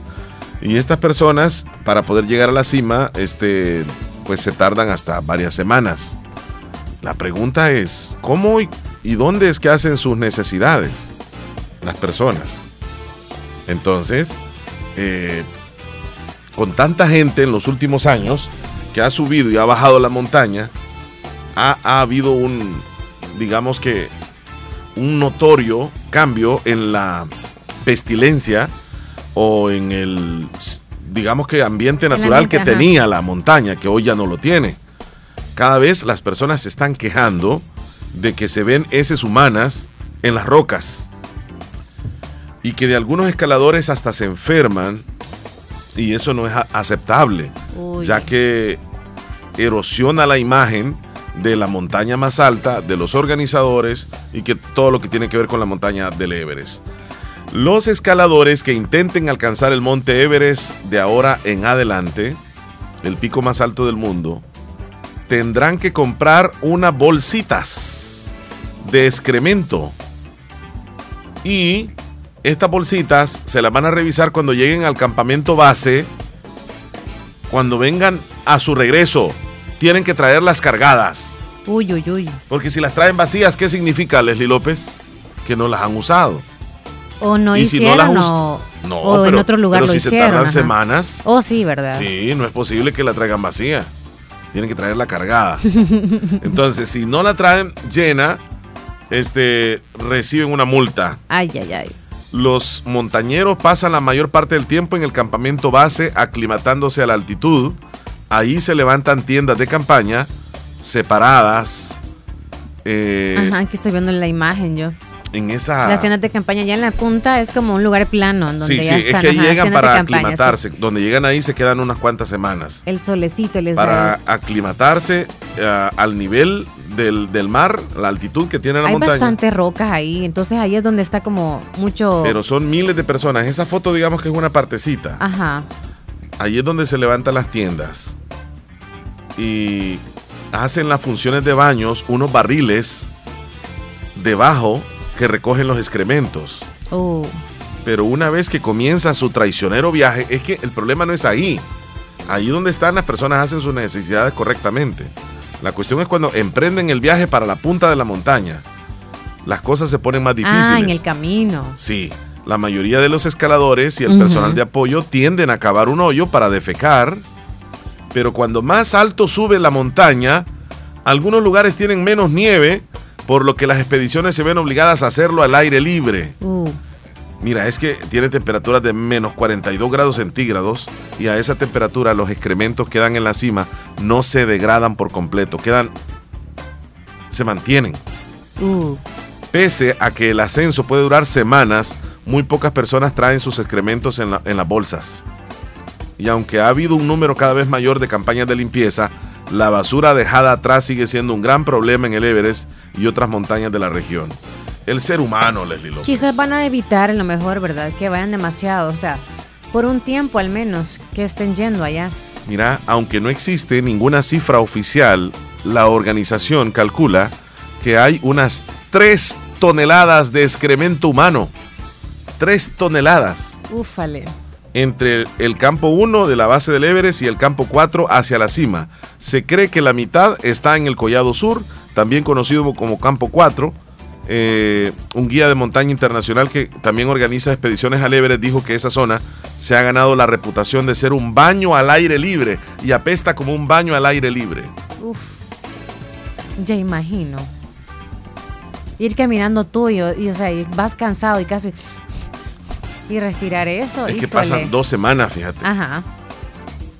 Y estas personas, para poder llegar a la cima, este, pues se tardan hasta varias semanas. La pregunta es, ¿cómo y, dónde es que hacen sus necesidades las personas? Entonces, eh, con tanta gente en los últimos años que ha subido y ha bajado la montaña, ha habido un, digamos que, un notorio cambio en la pestilencia o en el, digamos que, ambiente natural ambiente, que ajá. tenía la montaña, que hoy ya no lo tiene. Cada vez las personas se están quejando de que se ven heces humanas en las rocas y que de algunos escaladores hasta se enferman y eso no es aceptable, Uy. ya que erosiona la imagen de la montaña más alta, de los organizadores y que todo lo que tiene que ver con la montaña del Everest. Los escaladores que intenten alcanzar el monte Everest de ahora en adelante, el pico más alto del mundo, tendrán que comprar unas bolsitas de excremento. Y estas bolsitas se las van a revisar cuando lleguen al campamento base. Cuando vengan a su regreso, tienen que traerlas cargadas. Uy, uy, uy. Porque si las traen vacías, ¿qué significa, Leslie López? Que no las han usado. O no Y si no hicieron las us- o, No, o en otro lugar pero lo si se hicieron. tardan ajá. semanas. Oh, sí, ¿verdad? Sí, no es posible que la traigan vacía. Tienen que traerla cargada. Entonces, si no la traen llena, este, reciben una multa. Ay, ay, ay. Los montañeros pasan la mayor parte del tiempo en el campamento base aclimatándose a la altitud. Ahí se levantan tiendas de campaña separadas. eh, Ajá, aquí estoy viendo la imagen yo. en esa... Las tiendas de campaña ya en la punta es como un lugar plano donde sí, ya sí, están es que ahí ajá, llegan para campaña, sí. aclimatarse. Donde llegan ahí se quedan unas cuantas semanas. El solecito les Para da. aclimatarse eh, al nivel del, del mar, la altitud que tiene la Hay montaña. bastantes rocas ahí, entonces ahí es donde está como mucho. Pero son miles de personas. Esa foto, digamos que es una partecita. Ajá. Ahí es donde se levantan las tiendas. Y hacen las funciones de baños, unos barriles debajo que recogen los excrementos. Oh, Pero una vez que comienza su traicionero viaje, es que el problema no es ahí. Ahí donde están las personas hacen sus necesidades correctamente. La cuestión es cuando emprenden el viaje para la punta de la montaña. Las cosas se ponen más difíciles. ah, en el camino. Sí, la mayoría de los escaladores y el personal de apoyo tienden a cavar un hoyo para defecar, pero cuando más alto sube la montaña, algunos lugares tienen menos nieve, por lo que las expediciones se ven obligadas a hacerlo al aire libre. Uh, Mira, es que tiene temperaturas de menos 42 grados centígrados y a esa temperatura los excrementos quedan en la cima, no se degradan por completo, quedan, se mantienen. uh. Pese a que el ascenso puede durar semanas, muy pocas personas traen sus excrementos en, la- en las bolsas. Y aunque ha habido un número cada vez mayor de campañas de limpieza, la basura dejada atrás sigue siendo un gran problema en el Everest y otras montañas de la región. El ser humano, Leslie López. Quizás van a evitar en lo mejor, ¿verdad? Que vayan demasiado, o sea, por un tiempo al menos, que estén yendo allá. Mira, aunque no existe ninguna cifra oficial, la organización calcula que hay unas 3 toneladas de excremento humano. 3 toneladas. Úfale. entre el, el campo 1 de la base del Everest y el campo 4 hacia la cima. Se cree que la mitad está en el Collado Sur, también conocido como campo 4. Eh, un guía de montaña internacional que también organiza expediciones al Everest dijo que esa zona se ha ganado la reputación de ser un baño al aire libre y apesta como un baño al aire libre. Uf. Ya imagino. Ir caminando tú y, y, o sea, y vas cansado y casi. Y respirar eso. es que pasan dos semanas, fíjate. Ajá.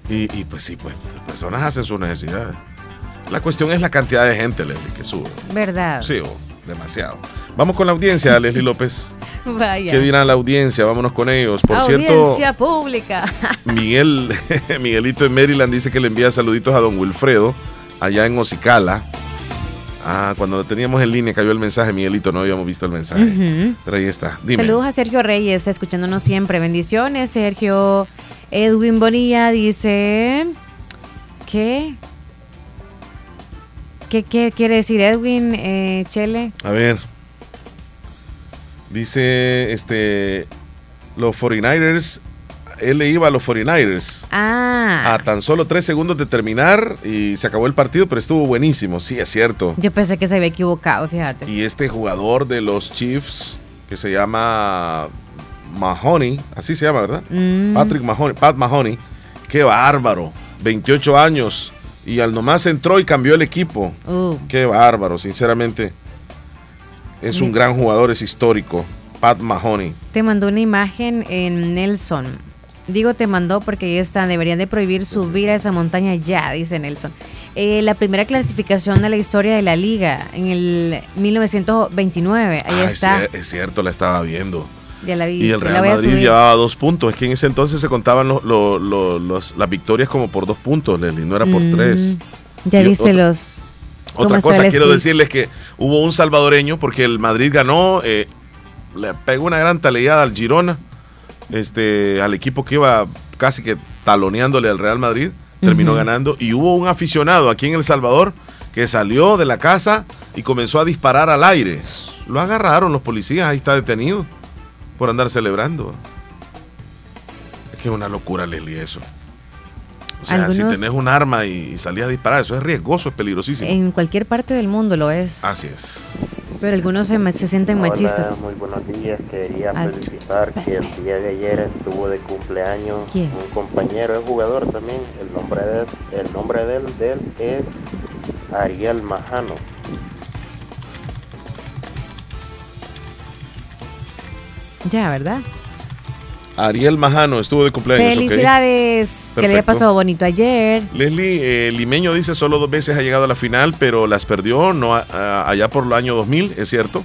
Y, y pues sí, pues las personas hacen sus necesidades. La cuestión es la cantidad de gente, Leslie, que sube. ¿Verdad? Sí, o- demasiado. Vamos con la audiencia, Leslie López. Vaya. ¿Qué dirá la audiencia? Vámonos con ellos. Por Audiencia cierto, pública. Miguel, Miguelito en Maryland dice que le envía saluditos a don Wilfredo, allá en Ocicala. Ah, cuando lo teníamos en línea cayó el mensaje, Miguelito, no habíamos visto el mensaje. Pero ahí está. Dime. Saludos a Sergio Reyes, escuchándonos siempre. Bendiciones, Sergio. Edwin Bonilla dice. ¿Qué? ¿Qué, qué quiere decir Edwin eh, Chele? A ver. Dice, este, los 49ers, él le iba a los 49ers. Ah, A tan solo tres segundos de terminar y se acabó el partido, pero estuvo buenísimo, sí, es cierto. yo pensé que se había equivocado, fíjate. Y este jugador de los Chiefs, que se llama Mahoney, así se llama, ¿verdad? Mm. Patrick Mahoney, Pat Mahoney, qué bárbaro, 28 años, y al nomás entró y cambió el equipo. Uh, Qué bárbaro, sinceramente. Es un gran jugador, es histórico. Pat Mahoney. te mandó una imagen en Nelson. Digo te mandó porque ahí está. Deberían de prohibir subir a esa montaña ya, dice Nelson. Eh, la primera clasificación de la historia de la liga en el 1929. Ahí Ah, es está. es cierto, la estaba viendo. Ya la vi. Y el Real Madrid llevaba dos puntos. Es que en ese entonces se contaban los- las victorias como por dos puntos, Leslie, no era por Mm, tres. Ya Y viste los. Otra cosa quiero decirles que hubo un salvadoreño porque el Madrid ganó, eh, le pegó una gran taleada al Girona, este, al equipo que iba casi que taloneándole al Real Madrid, terminó ganando y hubo un aficionado aquí en El Salvador que salió de la casa y comenzó a disparar al aire. Lo agarraron los policías, ahí está detenido por andar celebrando. Es que es una locura, Leslie, eso. O sea, si tenés un arma y, y salís a disparar, eso es riesgoso, es peligrosísimo. En cualquier parte del mundo lo es. Así es. Pero algunos se, se sienten machistas. Muy buenos días. Quería Al- felicitar que el día de ayer estuvo de cumpleaños ¿Quién? un compañero, es jugador también. El nombre de él, el nombre de él, de él es Ariel Majano. Ya, ¿verdad? Ariel Majano estuvo de cumpleaños. Felicidades. Que le pasado bonito ayer. Leslie, eh, Limeño dice solo dos veces ha llegado a la final, pero las perdió no a- a- allá por el año 2000, es cierto.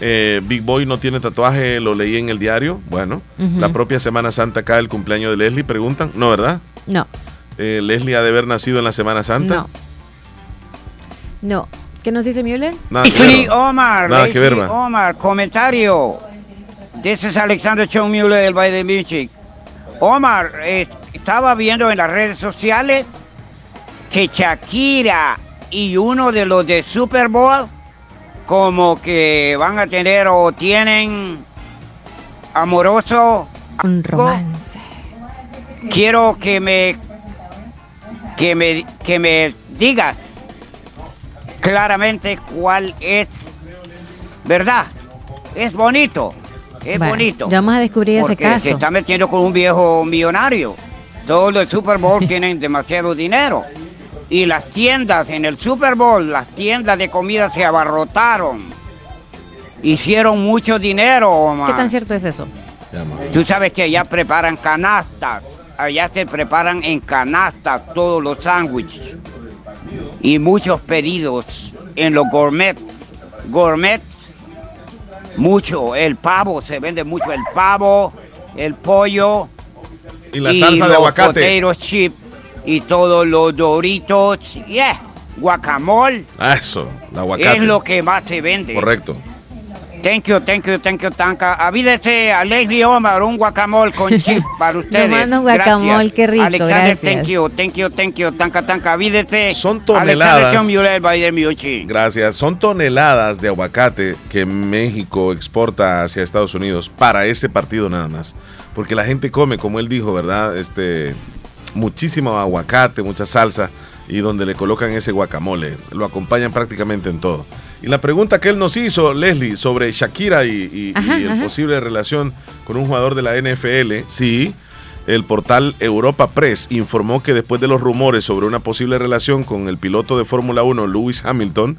Eh, Big Boy no tiene tatuaje, lo leí en el diario. Bueno, la propia Semana Santa acá, el cumpleaños de Leslie, preguntan. No, ¿verdad? No, Eh, Leslie ha de haber nacido en la Semana Santa. no. No. ¿Qué nos dice Müller? Nada que Sí, ver. Omar. Nada que ver. Omar, comentario. This is Alexander Müller del Bayern de Múnich. Omar, eh, estaba viendo en las redes sociales que Shakira y uno de los de Super Bowl como que van a tener o tienen amoroso Un romance. quiero que me que me que me digas claramente cuál es verdad es bonito es Bueno, bonito ya vamos a descubrir ese porque caso. se está metiendo con un viejo millonario todos los Super Bowl tienen demasiado dinero y las tiendas en el Super Bowl las tiendas de comida se abarrotaron hicieron mucho dinero Omar. ¿Qué tan cierto es eso? Tú sabes que allá preparan canastas, allá se preparan en canastas todos los sándwiches y muchos pedidos en los gourmet. Gourmet, mucho, el pavo, se vende mucho el pavo, el pollo. Y la salsa de los aguacate. potato chip y todos los doritos, yeah, guacamole, Eso, la aguacate. es lo que más se vende. Correcto. Thank you, thank you, thank you, Tanca. Avídese a Leslie Omar un guacamole con chip para ustedes. mando un guacamole, Gracias. qué rico, Alexander, gracias. thank you, thank you, thank you, Tanca, Tanca. Avídese. Son toneladas. Gracias. Son toneladas de aguacate que México exporta hacia Estados Unidos para ese partido nada más. Porque la gente come, como él dijo, ¿verdad? Este, muchísimo aguacate, mucha salsa y donde le colocan ese guacamole. Lo acompañan prácticamente en todo. Y la pregunta que él nos hizo, Leslie, sobre Shakira y, y- Ajá, y el ajá. posible relación con un jugador de la NFL, sí. El portal Europa Press informó que después de los rumores sobre una posible relación con el piloto de Fórmula 1 Lewis Hamilton,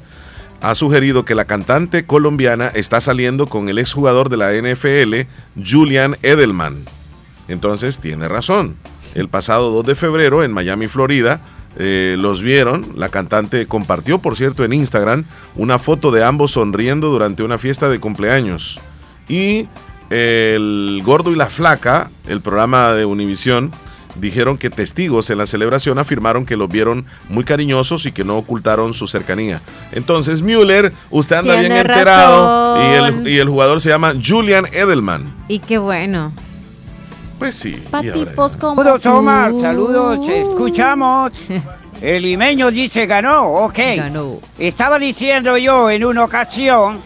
ha sugerido que la cantante colombiana está saliendo con el exjugador de la NFL, Julian Edelman. Entonces tiene razón. El pasado 2 de febrero en Miami, Florida, eh, los vieron. La cantante compartió, por cierto, en Instagram una foto de ambos sonriendo durante una fiesta de cumpleaños. Y el Gordo y la Flaca, el programa de Univisión, dijeron que testigos en la celebración afirmaron que los vieron muy cariñosos y que no ocultaron su cercanía. Entonces, Müller, usted anda bien enterado y el, y el jugador se llama Julian Edelman. Y qué bueno. Pues sí. Tipos como Saludos, tú. Omar, saludos, escuchamos. El limeño dice ganó, ok. Ganó. Estaba diciendo yo en una ocasión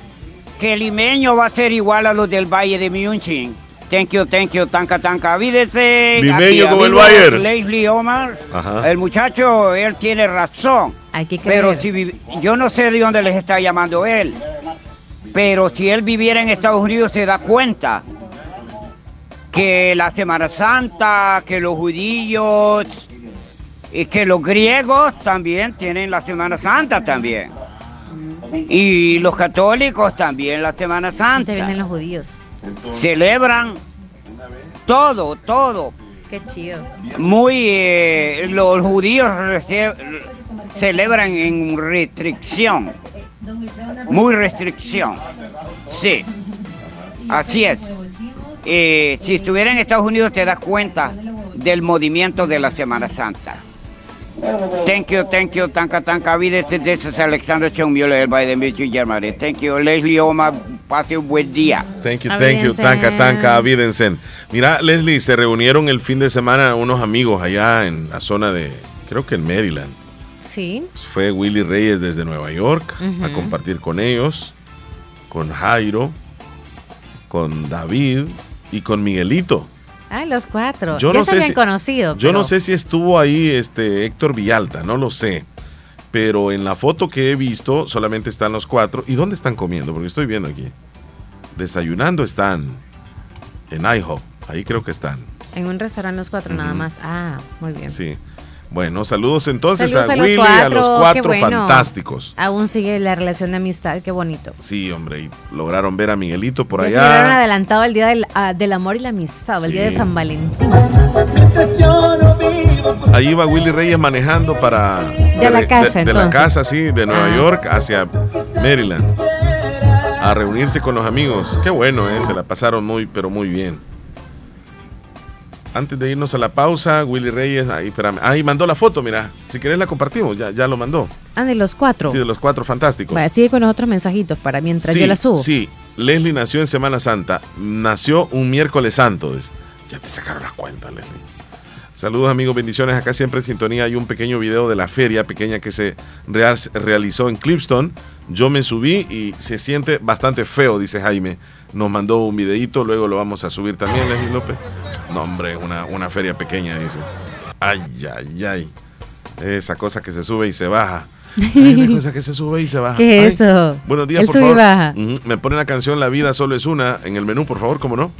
que el limeño va a ser igual a los del Valle de München. Thank you, thank you, tanca, tanca. Avídese. Limeño como el Bayern. Leslie Omar. Ajá. El muchacho, él tiene razón. Hay que Pero si yo no sé de dónde les está llamando él. Pero si él viviera en Estados Unidos se da cuenta que la Semana Santa, que los judíos y que los griegos también tienen la Semana Santa también. Y los católicos también la Semana Santa. Vienen los judíos. Celebran todo, todo. Qué chido. Muy, eh, los judíos celebran en restricción. Muy restricción. Sí. Así es. Eh, si estuviera en Estados Unidos te das cuenta del movimiento de la Semana Santa. Thank you, thank you, tanka, tanka, vida, este this is Alexander Schoenmuller, el Biden Beach, Germany. Thank you, Leslie Omar, pase un buen día. Thank you, thank you, tanca, tanca, Avídense. avídense. Mira, Leslie, se reunieron el fin de semana unos amigos allá en la zona de, creo que en Maryland. Sí. Fue Willy Reyes desde Nueva York a Ujú. compartir con ellos, con Jairo, con David y con Miguelito. Ah, los cuatro. Yo ya no se sé habían si- conocido. Yo pero- no sé si estuvo ahí este Héctor Villalta, no lo sé. Pero en la foto que he visto solamente están los cuatro. ¿Y dónde están comiendo? Porque estoy viendo aquí. Desayunando están en IHOP. Ahí creo que están. En un restaurante los cuatro nada más. Ah, muy bien. Sí. Bueno, saludos entonces Saludos a, Willy, cuatro, a los cuatro bueno. fantásticos. Aún sigue la relación de amistad, qué bonito. Sí, hombre, y lograron ver a Miguelito por Ya se allá. adelantado el día del, ah, del amor y la amistad, el día de. San Valentín. Ahí va Willy Reyes manejando para. De la casa, de, la casa, sí, de Nueva Ah. York hacia Maryland. A reunirse con los amigos. Qué bueno, ¿eh? Se la pasaron muy, pero muy bien. Antes de irnos a la pausa, Willy Reyes, ahí, espérame. Ahí mandó la foto, mira. Si querés la compartimos, ya, ya lo mandó. Ah, de los cuatro. Sí, de los cuatro fantásticos. Sigue con los otros mensajitos para mientras sí, yo la subo. Sí, Leslie nació en Semana Santa. Nació un miércoles santo. dice. Ya te sacaron las cuentas, Leslie. Saludos amigos, bendiciones. Acá siempre en sintonía hay un pequeño video de la feria pequeña que se real- realizó en Clipston. Yo me subí y se siente bastante feo, dice Jaime. Nos mandó un videito, luego lo vamos a subir también, Leslie López. No, hombre, una, una feria pequeña, dice. Ay, ay, ay. Esa cosa que se sube y se baja. Ay, una cosa que se sube y se baja. ¿Qué Ay. es eso? Buenos días, El por sube y favor. Me pone la canción La vida solo es una en el menú, por favor, ¿cómo no?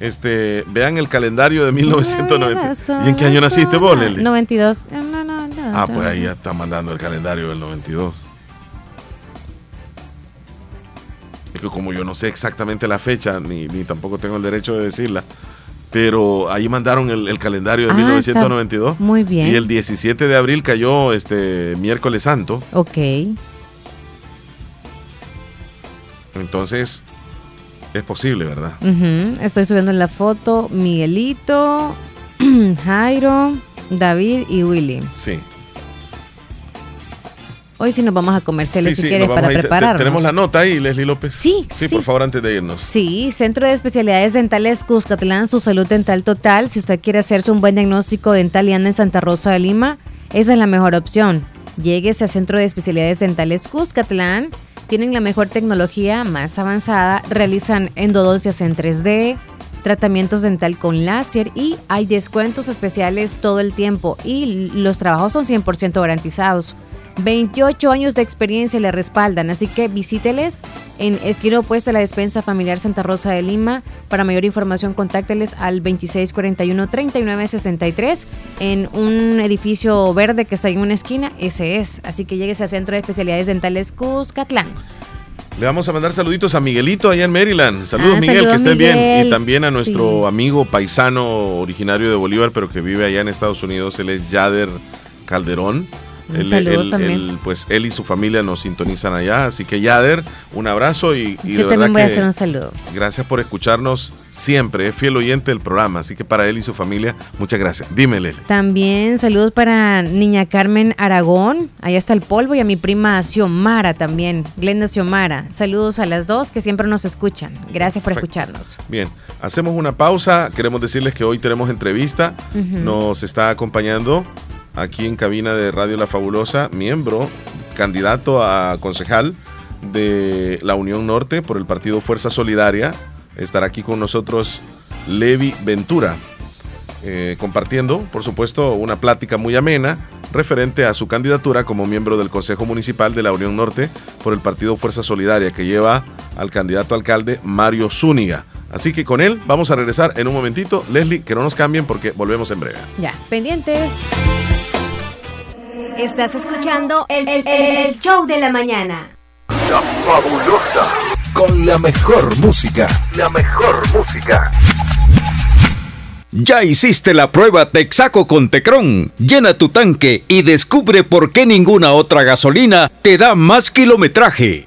Este, vean el calendario de 1990. ¿Y en qué año naciste vos, Leli? 92. No, no, no, Ah, pues ahí ya está mandando el calendario del 92. Es que como yo no sé exactamente la fecha, ni, ni tampoco tengo el derecho de decirla, pero ahí mandaron el, el calendario de Ah, 1992. está muy bien. Y el 17 de abril cayó este miércoles santo. Ok. Entonces, es posible, ¿verdad? Estoy subiendo la foto. Miguelito, Jairo, David y Willy. Sí. Hoy sí nos vamos a comerciales Sí, si sí, quieres para prepararnos. Tenemos la nota ahí, Leslie López. Sí, Sí, sí. por favor, antes de irnos. Sí, Centro de Especialidades Dentales Cuscatlán, su salud dental total. Si usted quiere hacerse un buen diagnóstico dental y anda en Santa Rosa de Lima, esa es la mejor opción. Lléguese a Centro de Especialidades Dentales Cuscatlán. Tienen la mejor tecnología, más avanzada. Realizan endodoncias en 3D, tratamientos dental con láser y hay descuentos especiales todo el tiempo. Y los trabajos son 100% garantizados. 28 años de experiencia le respaldan, así que visíteles en esquina opuesta a la despensa familiar Santa Rosa de Lima. Para mayor información, contácteles al 2641-3963 en un edificio verde que está en una esquina. Ese es. Así que llegues al Centro de Especialidades Dentales Cuscatlán. Le vamos a mandar saluditos a Miguelito allá en Maryland. Saludos, Ah, Miguel, saludos, que estés bien. Y también a nuestro Sí. amigo paisano originario de Bolívar, pero que vive allá en Estados Unidos. Él es Yader Calderón. Él- Saludos él- también. él, pues él y su familia nos sintonizan allá. Así que Yader, un abrazo y, y Yo también voy a hacer un saludo. gracias por escucharnos siempre. Es fiel oyente del programa. Así que para él y su familia, muchas gracias. Dime, Lele. También saludos para niña Carmen Aragón, allá está el polvo, y a mi prima Xiomara también, Glenda Xiomara. Saludos a las dos que siempre nos escuchan. Gracias por Perfecto. escucharnos. Bien, hacemos una pausa. Queremos decirles que hoy tenemos entrevista. Nos está acompañando aquí en cabina de Radio La Fabulosa, miembro, candidato a concejal de la Unión Norte por el partido Fuerza Solidaria. Estará aquí con nosotros Levi Ventura, eh, compartiendo, por supuesto, una plática muy amena referente a su candidatura como miembro del Consejo Municipal de la Unión Norte por el partido Fuerza Solidaria, que lleva al candidato alcalde Mario Zúñiga. Así que con él vamos a regresar en un momentito. Leslie, que no nos cambien porque volvemos en breve. Ya, pendientes. Estás escuchando el, el- el show de la mañana. La fabulosa. Con la mejor música. La mejor música. Ya hiciste la prueba Texaco con Tecron. Llena tu tanque y descubre por qué ninguna otra gasolina te da más kilometraje.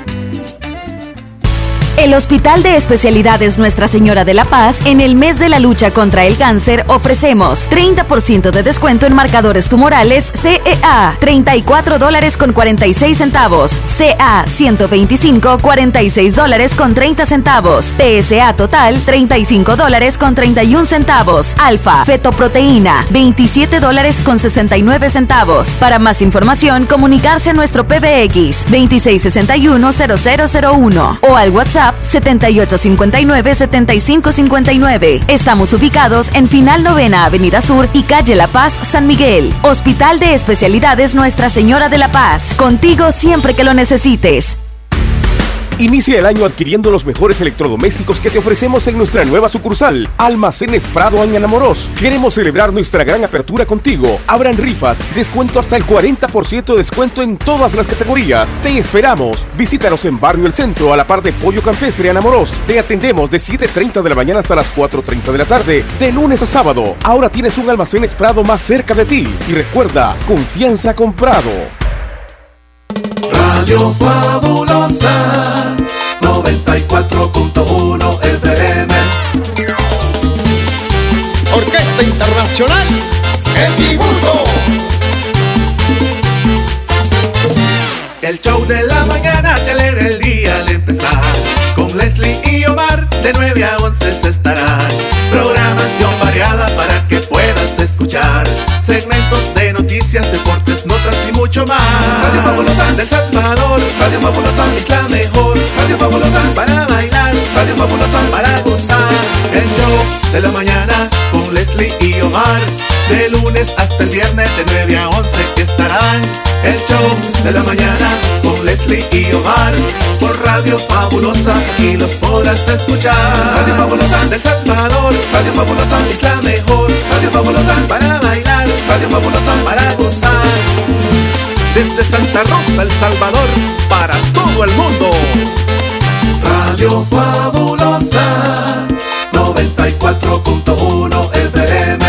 El Hospital de Especialidades Nuestra Señora de la Paz, en el mes de la lucha contra el cáncer, ofrecemos 30% de descuento en marcadores tumorales CEA, 34 dólares con 46 centavos, CA 125, 46 dólares con 30 centavos, PSA total, 35 dólares con 31 centavos, alfa, fetoproteína, 27 dólares con 69 centavos. Para más información, comunicarse a nuestro PBX 2661-0001 o al WhatsApp 7859-7559. Estamos ubicados en Final Novena Avenida Sur y Calle La Paz, San Miguel. Hospital de Especialidades Nuestra Señora de la Paz. Contigo siempre que lo necesites. Inicia el año adquiriendo los mejores electrodomésticos que te ofrecemos en nuestra nueva sucursal, Almacenes Prado Añanamoros. Queremos celebrar nuestra gran apertura contigo. Habrán rifas, descuento hasta el 40% de descuento en todas las categorías. Te esperamos. Visítanos en Barrio El Centro a la par de Pollo Campestre Anamoros. Te atendemos de 7.30 de la mañana hasta las 4.30 de la tarde, de lunes a sábado. Ahora tienes un Almacenes Prado más cerca de ti. Y recuerda, confianza comprado. Radio Fabulosa 94.1 FM Orquesta Internacional. El tributo. El show de la mañana te alegra el día al empezar Con Leslie y Omar de 9 a 11 se estarán Programación variada para que puedas escuchar Segmentos de notas y mucho más. Radio Fabulosa del Salvador. Radio Fabulosa es la mejor. Radio Fabulosa para bailar. Radio Fabulosa para gozar. El show de la mañana con Leslie y Omar. De lunes hasta el viernes de 9 a 11 que estarán. El show de la mañana con Leslie y Omar. Por Radio Fabulosa y los podrás escuchar. Radio Fabulosa del Salvador, Radio Fabulosa es la mejor. Radio Fabulosa para bailar, Radio Fabulosa para gozar. Desde Santa Rosa, El Salvador, para todo el mundo. Radio Fabulosa 94.1 FM.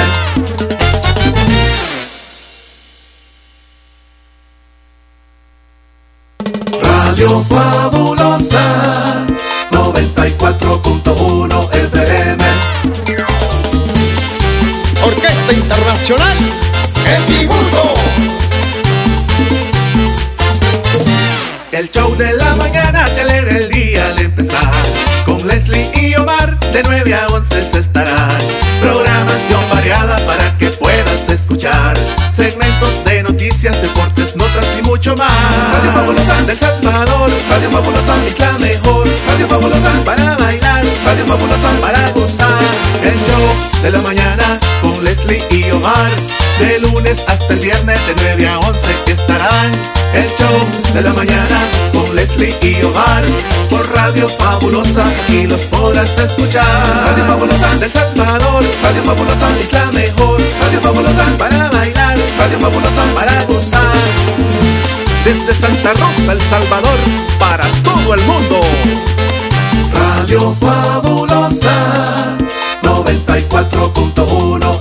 Radio Fabulosa 94.1 FM. Orquesta Internacional Edimundo. El show de la mañana te alegra el día al empezar. Con Leslie y Omar de 9 a 11 se estarán. Programación variada para que puedas escuchar. Segmentos de noticias, deportes, notas y mucho más. Radio Fabulosa del Salvador. Radio Fabulosa es la mejor. Radio Fabulosa para bailar. Radio Fabulosa para gozar. El show de la mañana con Leslie y Omar. De lunes hasta el viernes de 9 a 11 estarán. El show de la mañana con Leslie y Omar. Por Radio Fabulosa y los podrás escuchar. Radio Fabulosa del Salvador. Radio Fabulosa es la mejor. Radio Fabulosa para bailar. Radio Fabulosa para gozar. Desde Santa Rosa, El Salvador, para todo el mundo. Radio Fabulosa 94.1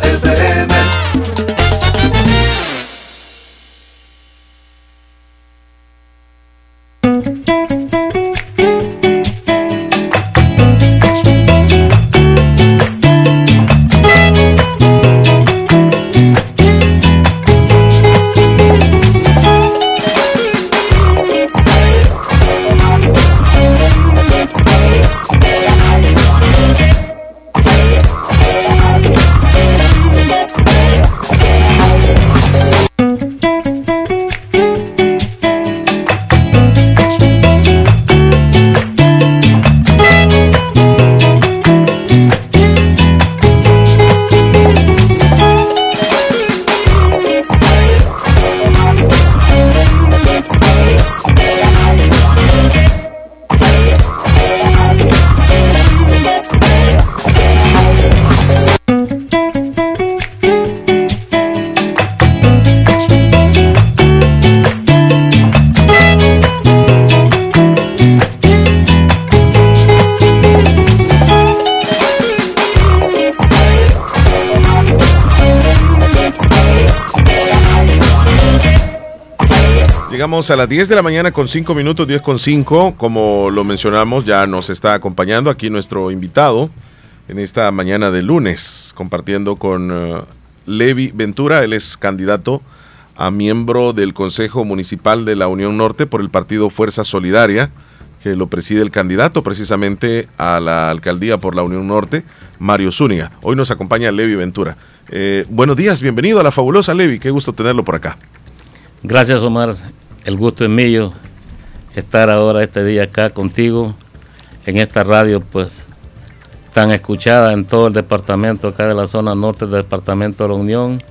A las 10 de la mañana con 5 minutos, 10 con 5. Como lo mencionamos, ya nos está acompañando aquí nuestro invitado en esta mañana de lunes, compartiendo con eh, Levi Ventura. Él es candidato a miembro del Consejo Municipal de la Unión Norte por el partido Fuerza Solidaria, que lo preside el candidato precisamente a la alcaldía por la Unión Norte, Mario Zúñiga. Hoy nos acompaña Levi Ventura. Eh, buenos días, bienvenido a la fabulosa Levi. Qué gusto tenerlo por acá. Gracias Omar, el gusto es mío estar ahora este día acá contigo en esta radio pues tan escuchada en todo el departamento acá de la zona norte del departamento de la Unión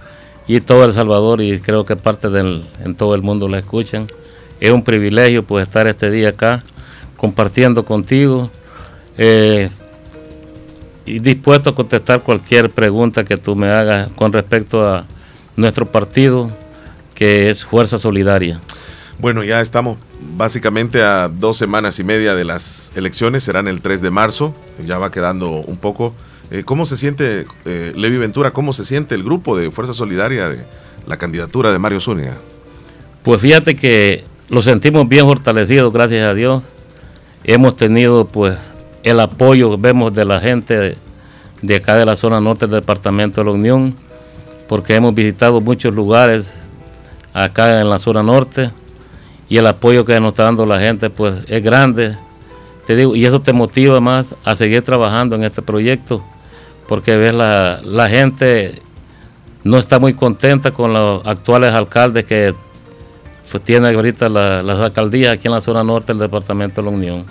y todo El Salvador y creo que parte del en todo el mundo la escuchan. Es un privilegio pues estar este día acá compartiendo contigo eh, y dispuesto a contestar cualquier pregunta que tú me hagas con respecto a nuestro partido que es Fuerza Solidaria. Bueno, ya estamos básicamente a dos semanas y media de las elecciones, serán el 3 de marzo, ya va quedando un poco. Eh, ¿Cómo se siente, eh, Levi Ventura, cómo se siente el grupo de Fuerza Solidaria de la candidatura de Mario Zúñiga? Pues fíjate que lo sentimos bien fortalecidos, gracias a Dios. Hemos tenido pues el apoyo, vemos, de la gente de acá de la zona norte del departamento de la Unión, porque hemos visitado muchos lugares acá en la zona norte y el apoyo que nos está dando la gente pues es grande. Te digo, y eso te motiva más a seguir trabajando en este proyecto, porque ves la, la gente no está muy contenta con los actuales alcaldes que pues, ahorita la- las alcaldías aquí en la zona norte del departamento de la Unión.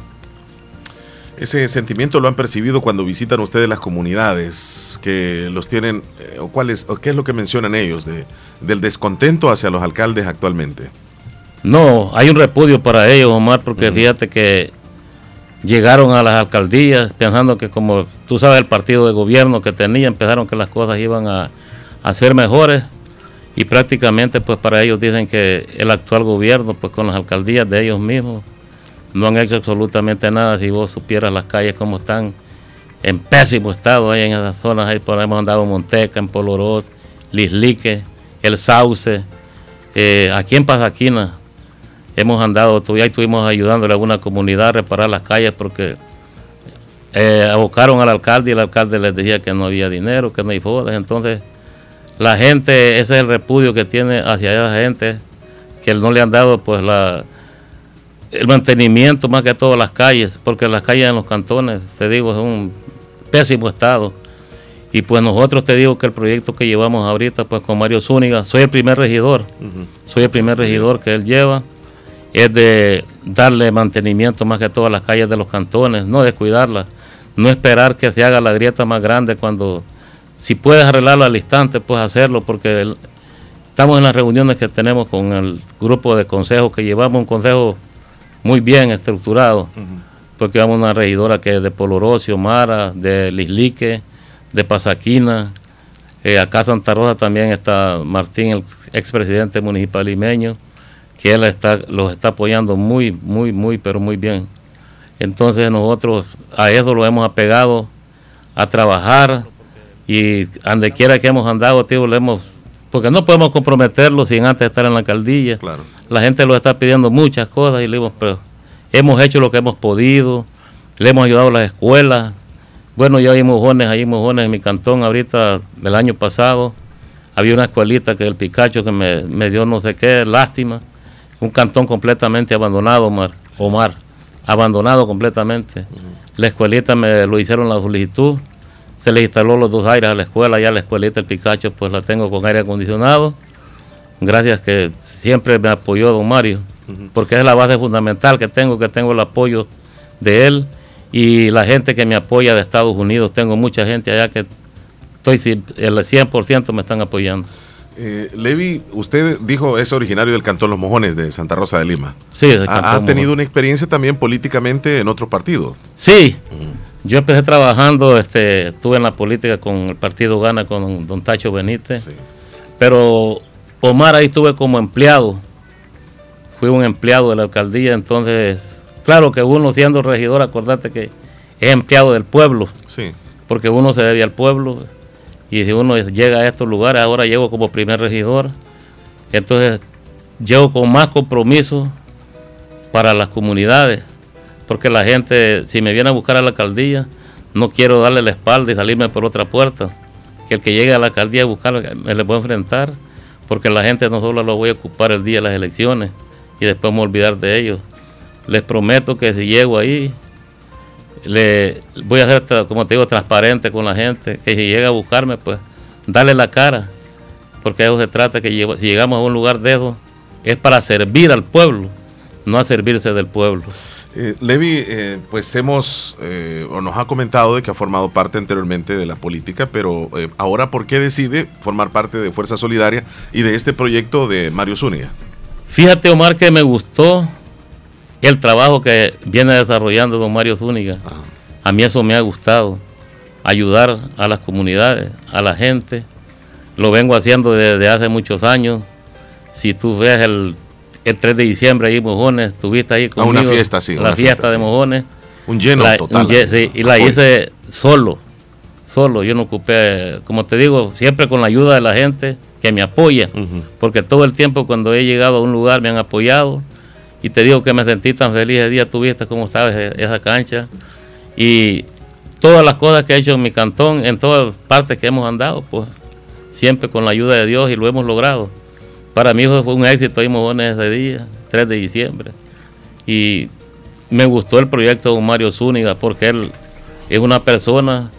Ese sentimiento lo han percibido cuando visitan ustedes las comunidades, que los tienen, eh, o, cuál es- o qué es lo que mencionan ellos de, del descontento hacia los alcaldes actualmente. No, hay un repudio para ellos, Omar, porque fíjate que llegaron a las alcaldías pensando que como tú sabes el partido de gobierno que tenía, empezaron que las cosas iban a, a ser mejores y prácticamente pues para ellos dicen que el actual gobierno pues con las alcaldías de ellos mismos no han hecho absolutamente nada. Si vos supieras las calles como están en pésimo estado ahí en esas zonas, ahí por ahí hemos andado en Monteca, en Polorós, Lislique, El Sauce, eh, aquí en Pasaquina hemos andado, todavía estuvimos ayudándole a alguna comunidad a reparar las calles porque eh, abocaron al alcalde y el alcalde les decía que no había dinero, que no hay fodas, entonces la gente, ese es el repudio que tiene hacia esa gente, que no le han dado pues la el mantenimiento más que todo las calles, porque las calles en los cantones, te digo, es un pésimo estado. Y pues nosotros te digo que el proyecto que llevamos ahorita, pues con Mario Zúñiga, soy el primer regidor, soy el primer regidor que él lleva, es de darle mantenimiento más que todas las calles de los cantones, no descuidarlas, no esperar que se haga la grieta más grande cuando, si puedes arreglarlo al instante, pues hacerlo, porque el- estamos en las reuniones que tenemos con el grupo de consejos que llevamos, un consejo muy bien estructurado, porque vamos una regidora que es de Polorosio, Mara, de Lislique, de Pasaquina, eh, acá Santa Rosa también está Martín, el expresidente municipal limeño, que él está, los está apoyando muy, muy, muy, pero muy bien. Entonces nosotros a eso lo hemos apegado a trabajar y donde quiera que hemos andado, tío, lo hemos, porque no podemos comprometerlo sin antes estar en la alcaldía. La gente lo está pidiendo muchas cosas y le digo, pero hemos hecho lo que hemos podido, le hemos ayudado a las escuelas. Bueno, ya hay mojones, hay mojones en mi cantón ahorita del año pasado. Había una escuelita que el Picacho que me, me dio no sé qué, lástima. Un cantón completamente abandonado, Omar. Omar abandonado completamente. La escuelita me lo hicieron la solicitud. Se le instaló los dos aires a la escuela, ya la escuelita el Picacho pues la tengo con aire acondicionado. Gracias que siempre me apoyó don Mario, porque es la base fundamental que tengo, que tengo el apoyo de él y la gente que me apoya de Estados Unidos. Tengo mucha gente allá que estoy el 100% me están apoyando. Eh, Levi, usted dijo es originario del Cantón Los Mojones de Santa Rosa de Lima. Sí, del Ha- Cantón ¿Ha, tenido Mojón. una experiencia también políticamente en otro partido? Sí, yo empecé trabajando, este, estuve en la política con el partido Gana con don Tacho Benítez, pero Omar ahí estuve como empleado, fui un empleado de la alcaldía, entonces, claro que uno siendo regidor, acordate que es empleado del pueblo, Sí. porque uno se debe al pueblo, y si uno llega a estos lugares, ahora llego como primer regidor, entonces llego con más compromiso para las comunidades, porque la gente, si me viene a buscar a la alcaldía, no quiero darle la espalda y salirme por otra puerta. Que el que llegue a la alcaldía a buscarlo, me le voy a enfrentar, porque la gente no solo lo voy a ocupar el día de las elecciones y después me voy a olvidar de ellos. Les prometo que si llego ahí, le voy a ser, como te digo, transparente con la gente, que si llega a buscarme, pues darle la cara, porque de eso se trata, que si llegamos a un lugar de eso, es para servir al pueblo, no a servirse del pueblo. Eh, Levi, eh, pues hemos, eh, o nos ha comentado de que ha formado parte anteriormente de la política, pero ahora, ¿por qué decide formar parte de Fuerza Solidaria y de este proyecto de Mario Zúñiga? Fíjate, Omar, que me gustó el trabajo que viene desarrollando don Mario Zúñiga. A mí eso me ha gustado, ayudar a las comunidades, a la gente. Lo vengo haciendo desde hace muchos años. Si tú ves el, el 3 de diciembre ahí Mojones, estuviste ahí Ah, conmigo. una fiesta, sí, La fiesta, fiesta, de sí. Mojones. Un lleno La- total. un lle- sí, y la Apoyo. hice solo, solo. Yo no ocupé, como te digo, siempre con la ayuda de la gente que me apoya, porque todo el tiempo cuando he llegado a un lugar me han apoyado y te digo que me sentí tan feliz el día, tú viste cómo estaba ese- esa cancha y todas las cosas que he hecho en mi cantón, en todas partes que hemos andado, pues siempre con la ayuda de Dios y lo hemos logrado. Para mí fue un éxito ahí Mojones ese día, 3 de diciembre. Y me gustó el proyecto de Mario Zúñiga porque él es una persona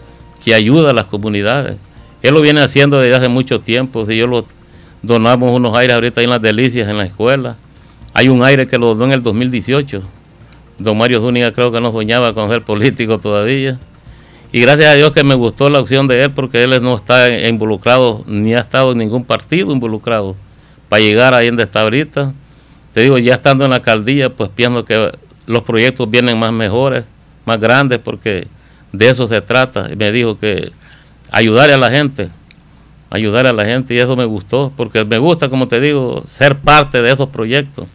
que ayuda a las comunidades. Él lo viene haciendo desde hace mucho tiempo. Si yo lo donamos unos aires ahorita ahí en las delicias en la escuela. Hay un aire que lo donó en el 2018. Don Mario Zúñiga creo que no soñaba con ser político todavía. Y gracias a Dios que me gustó la opción de él porque él no está involucrado ni ha estado en ningún partido involucrado para llegar ahí donde está ahorita. Te digo, ya estando en la alcaldía, pues pienso que los proyectos vienen más mejores más grandes, porque de eso se trata. Y me dijo que ayudar a la gente, ayudar a la gente, y eso me gustó, porque me gusta, como te digo, ser parte de esos proyectos,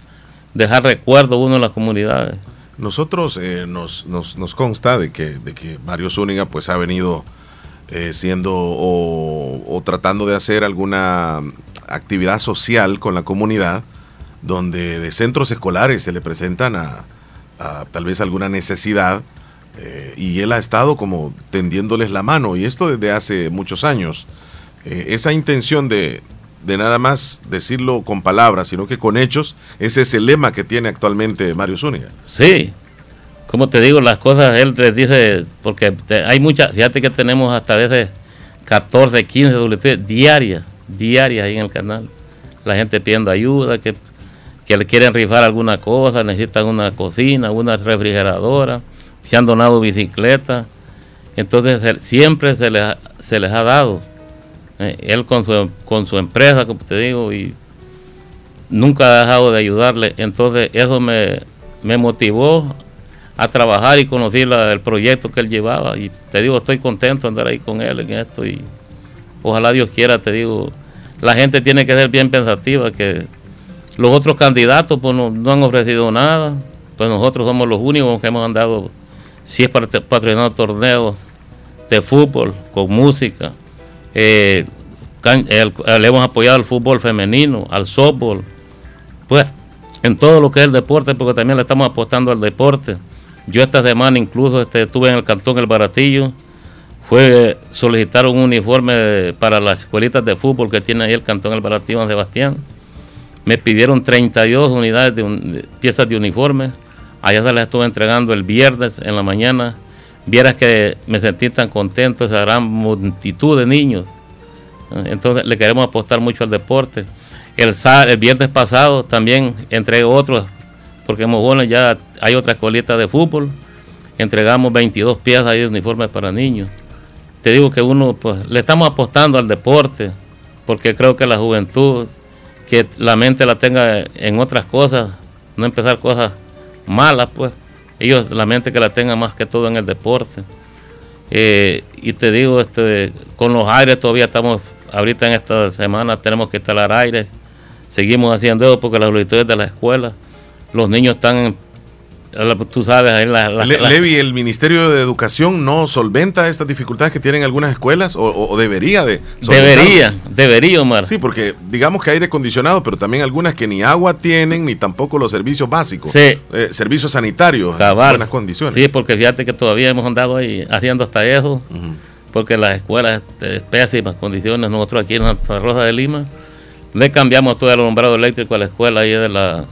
dejar recuerdo uno en las comunidades. Nosotros eh, nos, nos, consta de que, de que Mario Zúñiga pues ha venido eh, siendo o, o tratando de hacer alguna actividad social con la comunidad, donde de centros escolares se le presentan a, tal vez alguna necesidad eh, y él ha estado como tendiéndoles la mano y esto desde hace muchos años. Esa intención de, de nada más decirlo con palabras, sino que con hechos, ese es el lema que tiene actualmente Mario Zúñiga. Sí, como te digo, las cosas él les dice, porque hay muchas, fíjate que tenemos hasta veces 14, 15 WT diarias, diarias ahí en el canal. La gente pidiendo ayuda, que, que le quieren rifar alguna cosa, necesitan una cocina, una refrigeradora, se han donado bicicletas. Entonces siempre se les, se les ha dado. Eh, él con su, con su empresa, como te digo, y nunca ha dejado de ayudarle. Entonces eso me, me motivó a trabajar y conocí la- el proyecto que él llevaba. Y te digo, estoy contento de andar ahí con él en esto. Y ojalá Dios quiera, te digo, la gente tiene que ser bien pensativa, que los otros candidatos pues no, no han ofrecido nada. Pues nosotros somos los únicos que hemos andado, si es para patrocinar torneos de fútbol, con música. Eh, le hemos apoyado al fútbol femenino, al softball, pues en todo lo que es el deporte, porque también le estamos apostando al deporte. Yo esta semana incluso este, estuve en el cantón El Baratillo, fue solicitar un uniforme para las escuelitas de fútbol que tiene ahí el cantón El Baratillo San Sebastián. Me pidieron 32 unidades de, un- de piezas de uniforme. Allá se las estuve entregando el viernes en la mañana. Vieras que me sentí tan contento, esa gran multitud de niños. Entonces le queremos apostar mucho al deporte. El, el viernes pasado también entregué otros, porque en Mogones ya hay otra escuelita de fútbol. Entregamos 22 piezas de uniformes para niños. Te digo que uno, pues, le estamos apostando al deporte, porque creo que la juventud, que la mente la tenga en otras cosas, no empezar cosas malas, pues. Ellos, la mente que la tengan más que todo en el deporte. Eh, y te digo, este, con los aires todavía estamos, ahorita en esta semana tenemos que instalar aires. Seguimos haciendo eso porque las solicitudes de la escuela, los niños están, en- tú sabes, ahí la, la- Le- la- Levi, ¿el Ministerio de Educación no solventa estas dificultades que tienen algunas escuelas o, debería de debería, debería, Omar. Sí, porque digamos que aire acondicionado, pero también algunas que ni agua tienen ni tampoco los servicios básicos. Sí. Eh, servicios sanitarios en buenas condiciones. Sí, porque fíjate que todavía hemos andado ahí haciendo hasta eso, porque las escuelas de pésimas condiciones, nosotros aquí en Santa Rosa de Lima, le cambiamos todo el alumbrado eléctrico a la escuela ahí de la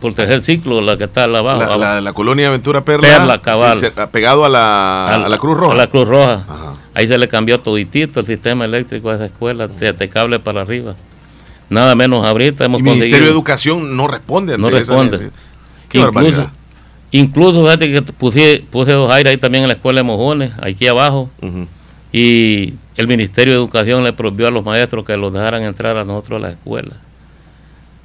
por tercer ciclo, la que está abajo. La, la- la colonia Aventura Perla, Perla, cabal. sí, se- pegado a la, a la Cruz Roja. A la Cruz Roja. Ahí se le cambió toditito el sistema eléctrico a esa escuela, de, de cable para arriba. Nada menos ahorita hemos Y Ministerio de Educación no responde no responde. Qué Incluso, barbaridad. incluso fíjate que puse, puse dos aires ahí también en la escuela de Mojones, aquí abajo. Y el Ministerio de Educación le prohibió a los maestros que los dejaran entrar a nosotros a la escuela.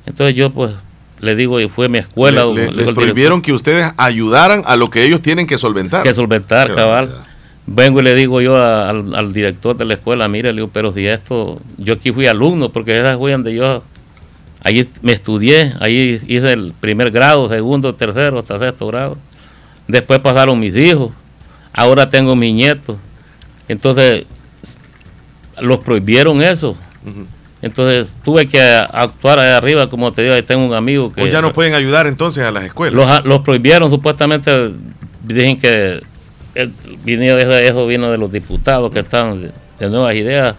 Entonces yo pues le digo, y fue mi escuela. Le- les prohibieron que ustedes ayudaran a lo que ellos tienen que solventar. que solventar, Qué cabal. Vengo y le digo yo a- al, al director de la escuela, mire, le digo, pero si esto, yo aquí fui alumno, porque esa fue donde yo, ahí me estudié, ahí hice el primer grado, segundo, tercero, hasta sexto grado. Después pasaron mis hijos, ahora tengo mis nietos. Entonces, los prohibieron eso. Entonces, tuve que actuar ahí arriba, como te digo, ahí tengo un amigo que... O ya no pueden ayudar entonces a las escuelas. Los, los prohibieron, supuestamente dicen que eh, vino, eso, eso vino de los diputados que están de, de nuevas ideas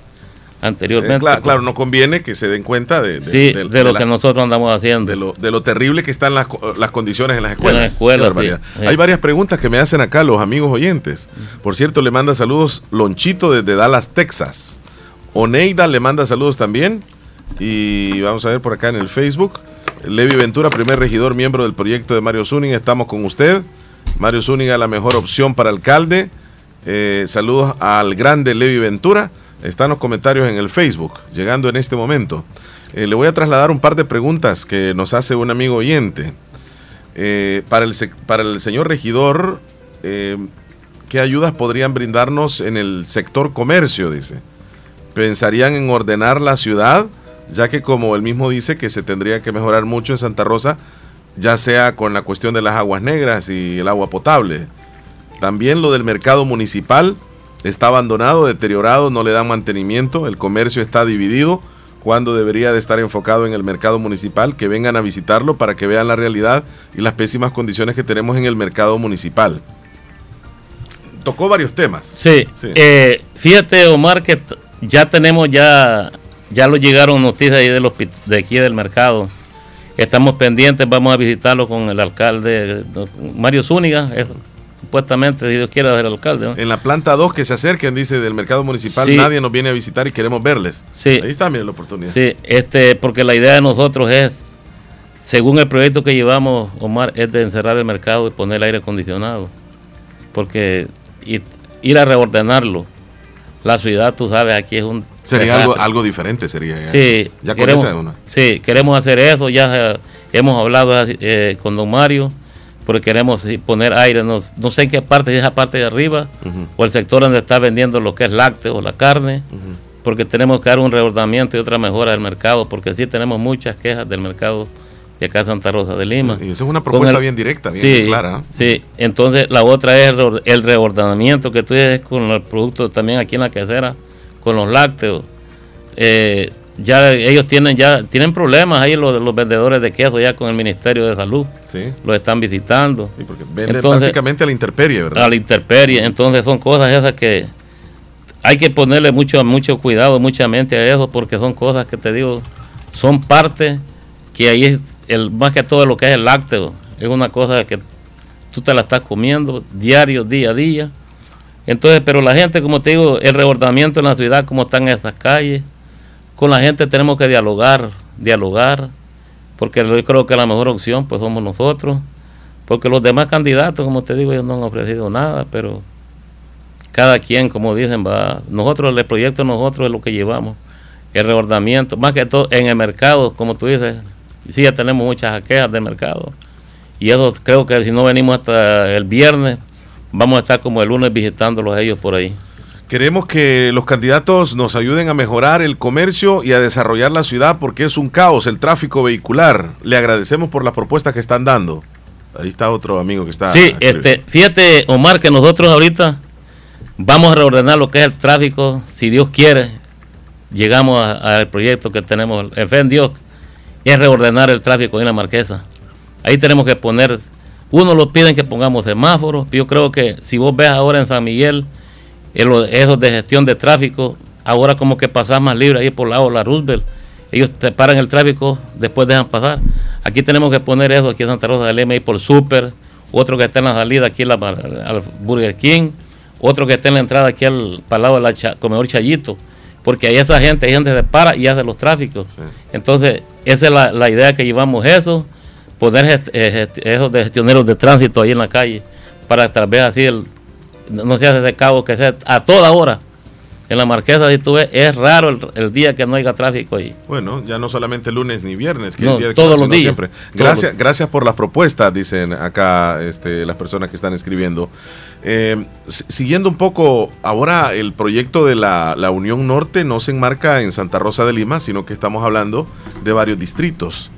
anteriormente. Eh, cla- claro, no conviene que se den cuenta de, de- Sí, de, lo la- que nosotros andamos haciendo. de lo, de lo terrible que están las, co- las condiciones en las escuelas. las escuelas, sí, sí. Hay varias preguntas que me hacen acá los amigos oyentes. Por cierto, le manda saludos Lonchito desde Dallas, Texas. Oneida le manda saludos también. Y vamos a ver por acá en el Facebook. Levi Ventura, primer regidor, miembro del proyecto de Mario Zúñiga. Estamos con usted. Mario Zúñiga, la mejor opción para alcalde. Eh, saludos al grande Levi Ventura. Están los comentarios en el Facebook, llegando en este momento. Eh, le voy a trasladar un par de preguntas que nos hace un amigo oyente. Eh, para, el, para el señor regidor, ¿qué ayudas podrían brindarnos en el sector comercio? Dice. ¿Pensarían en ordenar la ciudad? Ya que como él mismo dice que se tendría que mejorar mucho en Santa Rosa, ya sea con la cuestión de las aguas negras y el agua potable. También lo del mercado municipal está abandonado, deteriorado, no le dan mantenimiento, el comercio está dividido cuando debería de estar enfocado en el mercado municipal, que vengan a visitarlo para que vean la realidad y las pésimas condiciones que tenemos en el mercado municipal. Tocó varios temas. Sí, Sí. eh, fíjate Omar que ya tenemos ya ya lo llegaron noticias ahí de los pi- de aquí del mercado. Estamos pendientes, vamos a visitarlo con el alcalde Mario Zúñiga, es- supuestamente si Dios quiere ser alcalde. ¿no? En la planta 2 que se acerquen, dice, del mercado municipal, Sí. nadie nos viene a visitar y queremos verles. Sí. Ahí está, miren la oportunidad. Sí, este, porque la idea de nosotros es, según el proyecto que llevamos, Omar, es de encerrar el mercado y poner el aire acondicionado. Porque y- ir a reordenarlo, la ciudad, tú sabes, aquí es un... Sería algo, desastre. algo diferente, sería. ya. Sí, Ya con queremos, esa una. sí, queremos hacer eso, ya eh, hemos hablado eh, con don Mario, porque queremos poner aire, no, no sé en qué parte, si es esa parte de arriba, o el sector donde está vendiendo lo que es lácteo o la carne, porque tenemos que dar un reordenamiento y otra mejora del mercado, porque sí tenemos muchas quejas del mercado de acá de Santa Rosa de Lima. Y esa es una propuesta bien directa, bien sí, clara. Sí, entonces la otra es el reor- el reordenamiento que tú dices con los productos también aquí en la quesera, con los lácteos. Eh, ya ellos tienen ya tienen problemas ahí los, los vendedores de queso ya con el Ministerio de Salud. Sí. Los están visitando. Vende prácticamente a la intemperie, ¿verdad? A la intemperie. Entonces son cosas esas que hay que ponerle mucho, mucho cuidado, mucha mente a eso, porque son cosas que te digo, son parte que ahí es el, más que todo lo que es el lácteo. Es una cosa que tú te la estás comiendo diario, día a día. Entonces, pero la gente, como te digo, el rebordamiento en la ciudad, como están esas calles, con la gente tenemos que dialogar, dialogar, porque yo creo que la mejor opción pues somos nosotros, porque los demás candidatos, como te digo, ellos no han ofrecido nada, pero cada quien, como dicen, va, nosotros, el proyecto nosotros es lo que llevamos, el rebordamiento, más que todo en el mercado, como tú dices, sí ya tenemos muchas quejas del mercado, y eso creo que si no venimos hasta el viernes, vamos a estar como el lunes visitándolos ellos por ahí. Queremos que los candidatos nos ayuden a mejorar el comercio y a desarrollar la ciudad porque es un caos el tráfico vehicular. Le agradecemos por las propuestas que están dando. Ahí está otro amigo que está. Sí, este, fíjate, Omar, que nosotros ahorita vamos a reordenar lo que es el tráfico, si Dios quiere, llegamos al proyecto que tenemos, el fe en Dios, es reordenar el tráfico en la Marquesa. Ahí tenemos que poner, uno lo piden que pongamos semáforos, yo creo que si vos ves ahora en San Miguel, esos de gestión de tráfico, ahora como que pasas más libre ahí por lado la Roosevelt, ellos te paran el tráfico, después dejan pasar. Aquí tenemos que poner eso aquí en Santa Rosa de Lima, ahí por Super, otro que está en la salida aquí la, al Burger King, otro que está en la entrada aquí al, el lado del cha- comedor Chayito, porque ahí esa gente, hay gente se para y hace los tráficos. Entonces, esa es la, la idea que llevamos eso, poner gest- eh, gest- esos de gestioneros de tránsito ahí en la calle, para tal vez así el, no se hace ese cabo que sea a toda hora. En la Marquesa, si tú ves, es raro el, el día que no haya tráfico ahí. Bueno, ya no solamente lunes ni viernes, que No, es día de todos los días. siempre. Gracias, los- gracias por las propuestas, dicen acá este, las personas que están escribiendo. Eh, si- siguiendo un poco, ahora el proyecto de la, la Unión Norte no se enmarca en Santa Rosa de Lima, sino que estamos hablando de varios distritos,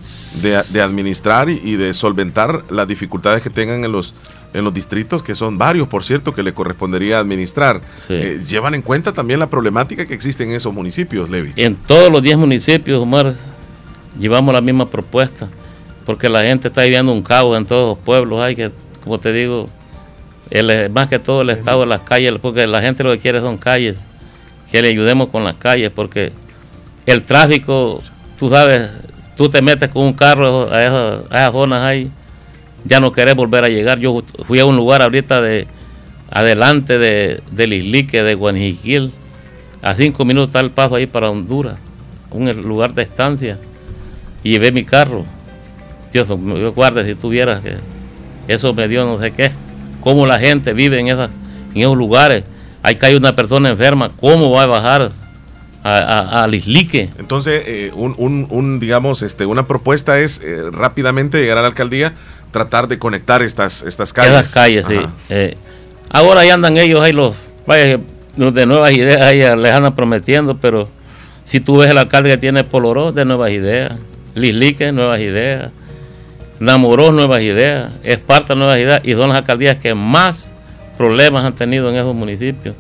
de, de administrar y, y de solventar las dificultades que tengan en los en los distritos, que son varios, por cierto, que le correspondería administrar. Eh, ¿Llevan en cuenta también la problemática que existe en esos municipios, Levi? En todos los 10 municipios, Omar, llevamos la misma propuesta, porque la gente está viviendo un caos en todos los pueblos. Hay que, como te digo, el, más que todo el estado de las calles, porque la gente lo que quiere son calles, que le ayudemos con las calles, porque el tráfico, tú sabes, tú te metes con un carro a esas, a esas zonas ahí, ya no querés volver a llegar. Yo fui a un lugar ahorita de adelante de, del Islique, de Guanijiquil, a cinco minutos está el paso ahí para Honduras, un lugar de estancia, y llevé mi carro. Dios, me guarde si tuvieras que eso me dio no sé qué. Cómo la gente vive en, esas, en esos lugares. Que hay una persona enferma, ¿cómo va a bajar al Islique? Entonces, eh, un- un, digamos, este, una propuesta es eh, rápidamente llegar a la alcaldía tratar de conectar estas, estas calles. Esas calles, sí. Eh, ahora ahí andan ellos, ahí los, vaya, los de nuevas ideas, ahí les andan prometiendo, pero si tú ves el alcalde que tiene Poloró, de nuevas ideas, Lislique, nuevas ideas, Namorós, nuevas ideas, Esparta, nuevas ideas, y son las alcaldías que más problemas han tenido en esos municipios,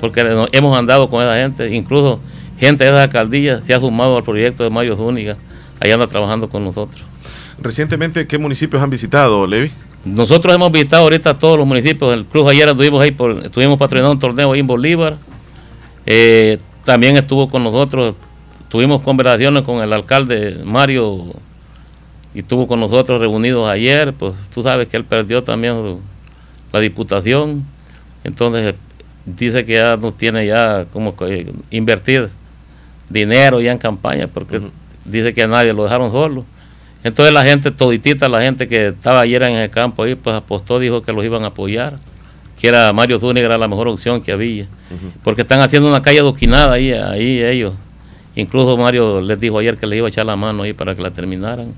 porque hemos andado con esa gente, incluso gente de esas alcaldías se ha sumado al proyecto de Mario Zúñiga, ahí anda trabajando con nosotros. Recientemente, ¿qué municipios han visitado, Levi? Nosotros hemos visitado ahorita todos los municipios. El Cruz ayer estuvimos ahí, por, estuvimos patrocinando un torneo ahí en Bolívar. Eh, también estuvo con nosotros, tuvimos conversaciones con el alcalde Mario y estuvo con nosotros reunidos ayer. Pues tú sabes que él perdió también la diputación. Entonces dice que ya no tiene ya como que invertir dinero ya en campaña porque dice que a nadie lo dejaron solo. Entonces la gente, toditita, la gente que estaba ayer en el campo ahí, pues apostó, dijo que los iban a apoyar, que era Mario Zúñiga, era la mejor opción que había, porque están haciendo una calle adoquinada ahí, ahí ellos. Incluso Mario les dijo ayer que les iba a echar la mano ahí para que la terminaran.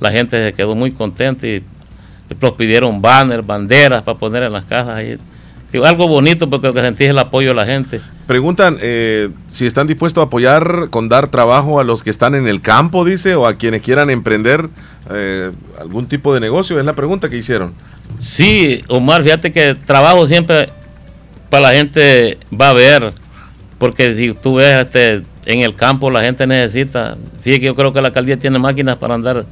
La gente se quedó muy contenta y los pidieron banners, banderas para poner en las casas ahí. Digo, algo bonito porque lo que sentí es el apoyo de la gente. Preguntan eh, si están dispuestos a apoyar con dar trabajo a los que están en el campo, dice, o a quienes quieran emprender eh, algún tipo de negocio. Es la pregunta que hicieron. Sí, Omar, fíjate que trabajo siempre para la gente va a haber, porque si tú ves este, en el campo la gente necesita, fíjate que yo creo que la alcaldía tiene máquinas para andar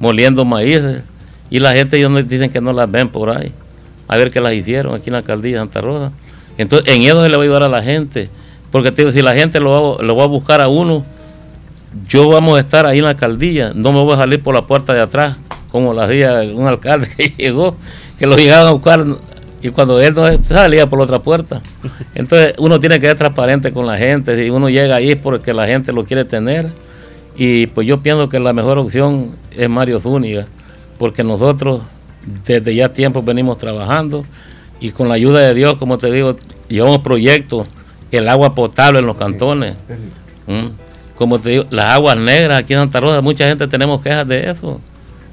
moliendo maíces y la gente ellos dicen que no las ven por ahí, a ver qué las hicieron aquí en la alcaldía de Santa Rosa. Entonces en eso se le va a ayudar a la gente, porque si la gente lo va, lo va a buscar a uno, yo vamos a estar ahí en la alcaldía, no me voy a salir por la puerta de atrás, como lo hacía un alcalde que llegó, que lo llegaban a buscar y cuando él no salía por la otra puerta. Entonces uno tiene que ser transparente con la gente, si uno llega ahí es porque la gente lo quiere tener y pues yo pienso que la mejor opción es Mario Zúñiga, porque nosotros desde ya tiempo venimos trabajando y con la ayuda de Dios, como te digo, llevamos proyectos, el agua potable en los cantones. ¿Mm? Como te digo, las aguas negras aquí en Santa Rosa, mucha gente tenemos quejas de eso.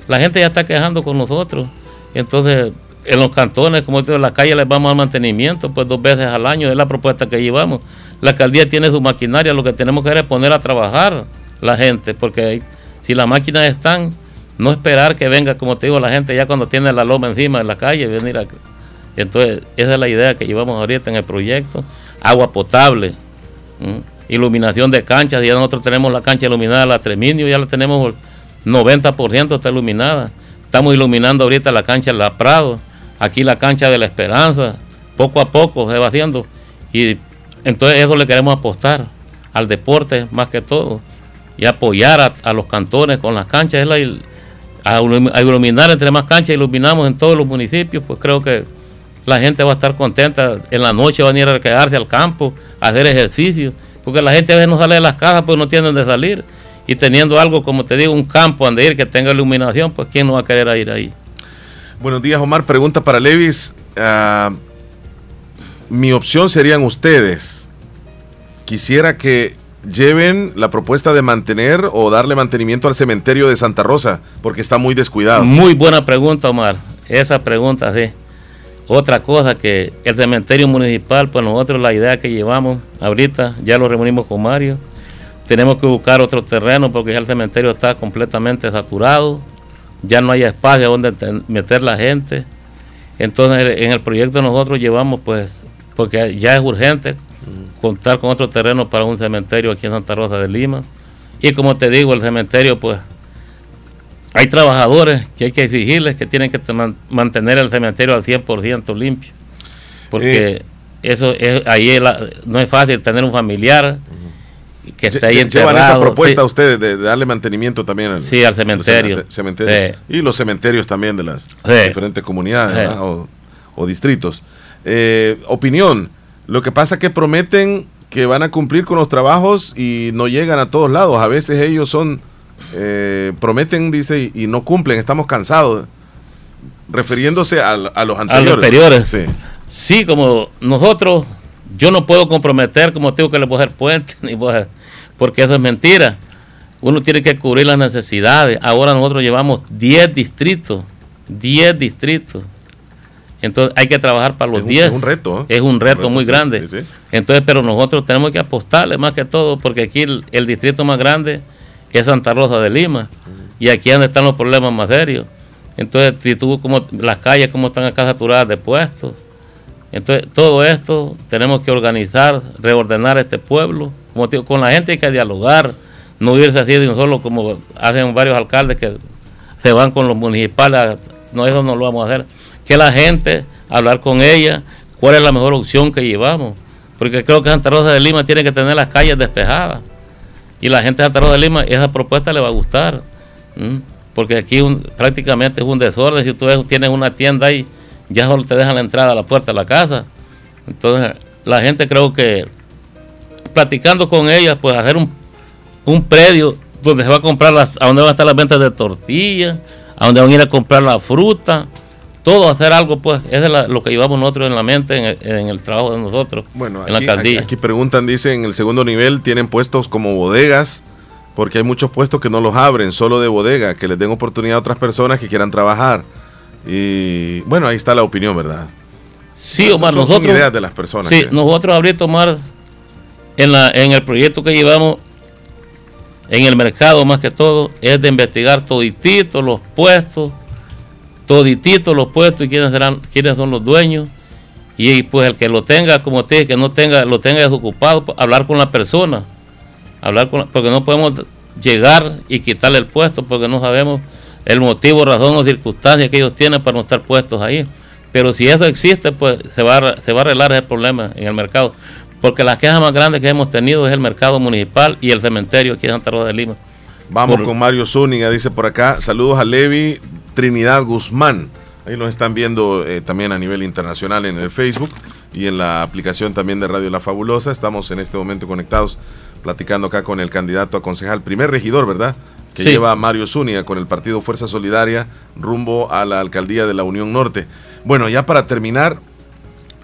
La gente ya está quejando con nosotros. Entonces, en los cantones, como te digo, en la calle les vamos al mantenimiento, pues dos veces al año, es la propuesta que llevamos. La alcaldía tiene su maquinaria, lo que tenemos que hacer es poner a trabajar la gente, porque si las máquinas están, no esperar que venga, como te digo, la gente ya cuando tiene la loma encima de la calle, venir a... Entonces, esa es la idea que llevamos ahorita en el proyecto. Agua potable, iluminación de canchas, ya nosotros tenemos la cancha iluminada, la Treminio, ya la tenemos 90% está iluminada. Estamos iluminando ahorita la cancha La Prado, aquí la cancha de la Esperanza, poco a poco se va haciendo. Y entonces eso le queremos apostar al deporte más que todo y apoyar a, los cantones con las canchas, es a iluminar entre más canchas iluminamos en todos los municipios, pues creo que la gente va a estar contenta, en la noche van a ir a quedarse al campo, a hacer ejercicio, porque la gente a veces no sale de las casas, pues no tienen de salir, y teniendo algo, como te digo, un campo donde ir que tenga iluminación, pues quién no va a querer ir ahí. Buenos días, Omar. Pregunta para Levis. Ah, mi opción serían ustedes. Quisiera que lleven la propuesta de mantener o darle mantenimiento al cementerio de Santa Rosa, porque está muy descuidado. Muy buena pregunta, Omar. Esa pregunta, sí. Otra cosa que el cementerio municipal, pues nosotros la idea que llevamos ahorita, ya lo reunimos con Mario, tenemos que buscar otro terreno porque ya el cementerio está completamente saturado, ya no hay espacio donde meter la gente. Entonces en el proyecto nosotros llevamos pues, porque ya es urgente contar con otro terreno para un cementerio aquí en Santa Rosa de Lima. Y como te digo, el cementerio pues hay trabajadores que hay que exigirles que tienen que te- man- mantener el cementerio al 100% limpio. Porque eso es, ahí es la- no es fácil tener un familiar que esté ahí enterrado. Llevan esa propuesta sí. ustedes de, de darle mantenimiento también al, Sí, al cementerio. Y los cementerios también de las diferentes comunidades o distritos. Eh, opinión, lo que pasa es que prometen que van a cumplir con los trabajos y no llegan a todos lados. A veces ellos son, eh, prometen, dice, y, y no cumplen. Estamos cansados. Refiriéndose a, los a anteriores. los anteriores. Sí. Sí, como nosotros, yo no puedo comprometer, como te digo, que le voy a hacer puentes, ni voy a- porque eso es mentira. Uno tiene que cubrir las necesidades. Ahora nosotros llevamos 10 distritos 10 distritos. Entonces hay que trabajar para los Es un- 10. es un reto, ¿eh? Es un reto, reto, muy sí, grande. sí, sí. Entonces, pero nosotros tenemos que apostarle más que todo, porque aquí el, el distrito más grande es Santa Rosa de Lima. Y aquí es donde están los problemas más serios. Entonces, si tú, como las calles, como están acá saturadas de puestos. Entonces, todo esto tenemos que organizar, reordenar este pueblo. Con la gente hay que dialogar, no irse así de un solo, como hacen varios alcaldes que se van con los municipales. No, eso no lo vamos a hacer. Que la gente, hablar con ella, cuál es la mejor opción que llevamos. Porque creo que Santa Rosa de Lima tiene que tener las calles despejadas. Y la gente de Santa Rosa de Lima, esa propuesta le va a gustar. Porque aquí prácticamente es un desorden. Si tú tienes una tienda ahí, ya solo te dejan la entrada a la puerta de la casa. Entonces, la gente creo que platicando con ellas, pues hacer un, un predio donde se va a comprar, las, a donde van a estar las ventas de tortillas, a donde van a ir a comprar la fruta, todo hacer algo, pues, es la- lo que llevamos nosotros en la mente, en el, en el trabajo de nosotros, Bueno, en la aquí, alcaldía. aquí- aquí preguntan, dice, en el segundo nivel tienen puestos como bodegas, porque hay muchos puestos que no los abren, solo de bodega, que les den oportunidad a otras personas que quieran trabajar. Y bueno, ahí está la opinión, ¿verdad? Sí, Omar, Son- son nosotros. ideas de las personas Sí, que- nosotros abrir tomar en, la, en el proyecto que llevamos en el mercado, más que todo, es de investigar todititos los puestos, todititos los puestos y quiénes serán, quiénes son los dueños. Y pues el que lo tenga, como te dije, que no tenga, lo tenga desocupado, pues, hablar con la persona. Hablar con la- porque no podemos llegar y quitarle el puesto porque no sabemos el motivo, razón o circunstancia que ellos tienen para no estar puestos ahí. Pero si eso existe, pues se va, a, se va a arreglar ese problema en el mercado. Porque las quejas más grandes que hemos tenido es el mercado municipal y el cementerio aquí en Santa Rosa de Lima. Vamos Por- con Mario Zúñiga, dice por acá. Saludos a Levi Trinidad Guzmán. Ahí nos están viendo eh, también a nivel internacional en el Facebook y en la aplicación también de Radio La Fabulosa. Estamos en este momento conectados platicando acá con el candidato a concejal, primer regidor, ¿verdad? Que Sí. lleva a Mario Zúñiga con el partido Fuerza Solidaria rumbo a la alcaldía de la Unión Norte. Bueno, ya para terminar,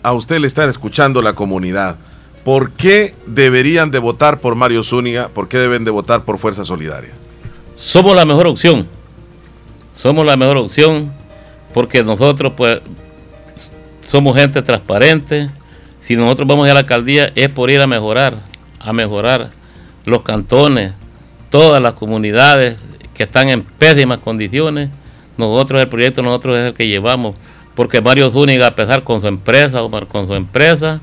a usted le está escuchando la comunidad. ¿Por qué deberían de votar por Mario Zúñiga? ¿Por qué deben de votar por Fuerza Solidaria? somos la mejor opción. Somos la mejor opción porque nosotros pues somos gente transparente. Si nosotros vamos a la alcaldía es por ir a mejorar, a mejorar los cantones, todas las comunidades que están en pésimas condiciones. Nosotros el proyecto nosotros es el que llevamos porque Mario Zúñiga a pesar con su empresa, Omar, con su empresa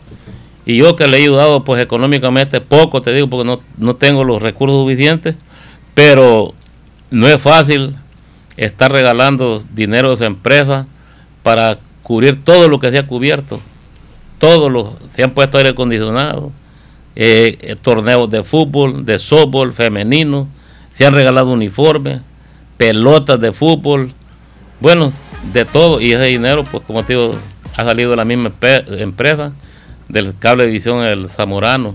y yo que le he ayudado pues económicamente poco, te digo, porque no, no tengo los recursos suficientes, pero no es fácil estar regalando dinero de su empresa para cubrir todo lo que se ha cubierto. Todos los, se han puesto aire acondicionado, eh, eh, torneos de fútbol, de softball femenino, se han regalado uniformes, pelotas de fútbol, bueno, de todo. Y ese dinero, pues como te digo, ha salido de la misma empresa, del cable visión El Zamorano.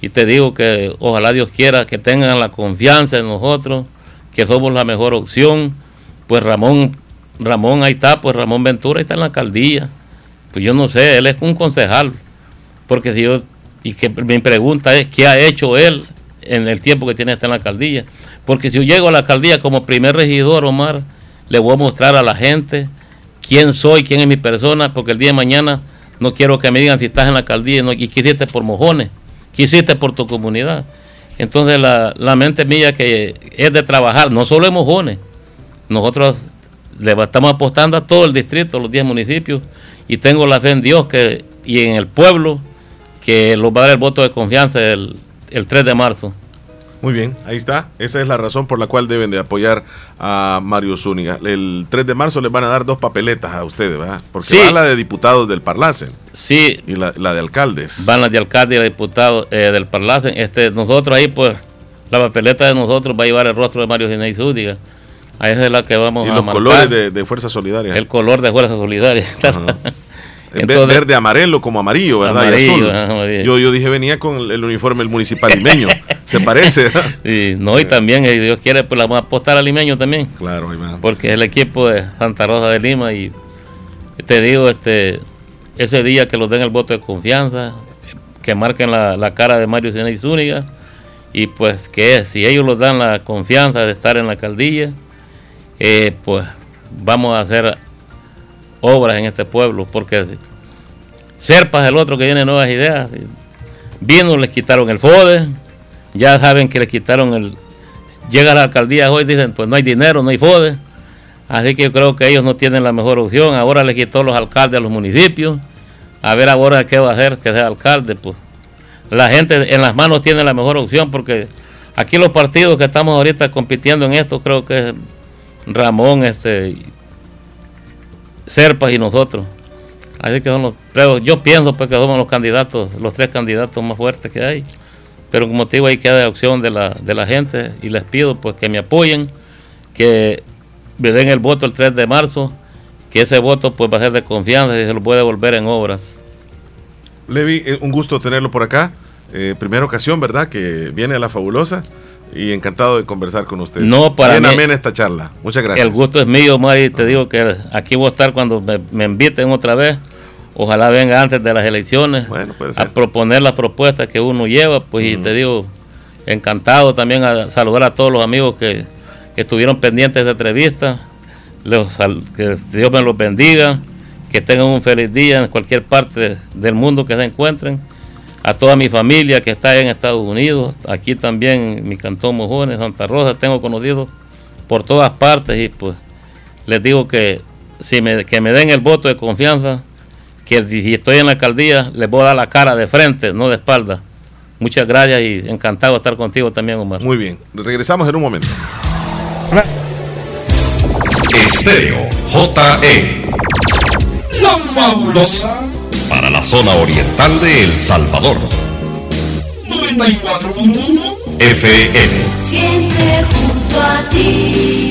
Y te digo que ojalá Dios quiera que tengan la confianza en nosotros, que somos la mejor opción. Pues Ramón, Ramón ahí está, pues Ramón Ventura está en la alcaldía. Pues yo no sé, él es un concejal. Porque si yo, y que mi pregunta es, ¿qué ha hecho él en el tiempo que tiene estar en la alcaldía? Porque si yo llego a la alcaldía como primer regidor, Omar, le voy a mostrar a la gente quién soy, quién es mi persona, porque el día de mañana no quiero que me digan si estás en la alcaldía y, no, y qué por mojones, qué hiciste por tu comunidad. Entonces la, mente mía que es de trabajar, no solo en mojones, nosotros le estamos apostando a todo el distrito, los 10 municipios, y tengo la fe en Dios que, y en el pueblo que los va a dar el voto de confianza el, el 3 de marzo. Muy bien, ahí está. Esa es la razón por la cual deben de apoyar a Mario Zúñiga. El 3 de marzo les van a dar dos papeletas a ustedes, ¿verdad? Porque Sí. va la de diputados del Parlacen. Sí. Y la, la de alcaldes. Van las de alcalde y de diputado eh, del Parlacen. Este, nosotros ahí, pues, la papeleta de nosotros va a llevar el rostro de Mario Ginés Zúñiga. A esa es la que vamos Y a los marcar. colores de, de Fuerza Solidaria. El color de Fuerza Solidaria. En vez- verde, amarelo, como amarillo, ¿verdad? Amarillo, y azul. amarillo. Yo, yo dije, venía con el, el uniforme del municipal limeño. Se parece. Y, no, y también, si Dios quiere, pues la vamos a apostar al limeño también. Claro, va. Porque es el equipo de Santa Rosa de Lima y te digo, este ese día que los den el voto de confianza, que marquen la, la cara de Mario Ginés Zúñiga y pues que si ellos los dan la confianza de estar en la alcaldía, eh, pues vamos a hacer obras en este pueblo, porque Serpa es el otro que tiene nuevas ideas. Vino, les quitaron el FODE, ya saben que le quitaron el... Llega la alcaldía hoy, dicen, pues no hay dinero, no hay FODE. Así que yo creo que ellos no tienen la mejor opción. Ahora le quitó los alcaldes a los municipios. A ver ahora qué va a hacer que sea alcalde. Pues la gente en las manos tiene la mejor opción porque aquí los partidos que estamos ahorita compitiendo en esto, creo que es Ramón, este, Serpas y nosotros. Así que son los, yo pienso pues, que somos los candidatos, los tres candidatos más fuertes que hay. Pero como te digo, ahí queda opción de la, de la gente y les pido pues que me apoyen, que me den el voto el 3 de marzo, que ese voto pues va a ser de confianza y se lo puede volver en obras. Levi, eh, un gusto tenerlo por acá. Eh, primera ocasión, ¿verdad? Que viene a la fabulosa y encantado de conversar con usted. No, para Bien mí- amena esta charla. Muchas gracias. El gusto es mío, Mari. Te digo que aquí voy a estar cuando me, me inviten otra vez. Ojalá venga antes de las elecciones a proponer las propuestas que uno lleva. Pues y te digo, encantado también a saludar a todos los amigos que, que estuvieron pendientes de esta entrevista. Los que Dios me los bendiga. Que tengan un feliz día en cualquier parte del mundo que se encuentren. A toda mi familia que está en Estados Unidos, aquí también en mi cantón Mojones, Santa Rosa, tengo conocidos por todas partes y pues les digo que si me, que me den el voto de confianza, que si estoy en la alcaldía les voy a dar la cara de frente, no de espalda. Muchas gracias y encantado de estar contigo también, Omar. Muy bien, regresamos en un momento. Estéreo JE. La fabulosa. Para la zona oriental de El Salvador. 94.1 FM. Siempre junto a ti.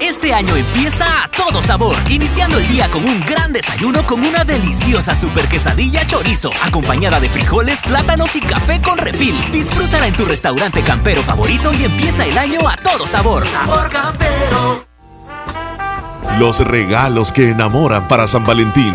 Este año empieza a todo sabor, iniciando el día con un gran desayuno con una deliciosa super quesadilla chorizo, acompañada de frijoles, plátanos y café con refil. Disfrútala en tu restaurante campero favorito y empieza el año a todo sabor. Sabor campero. Los regalos que enamoran para San Valentín.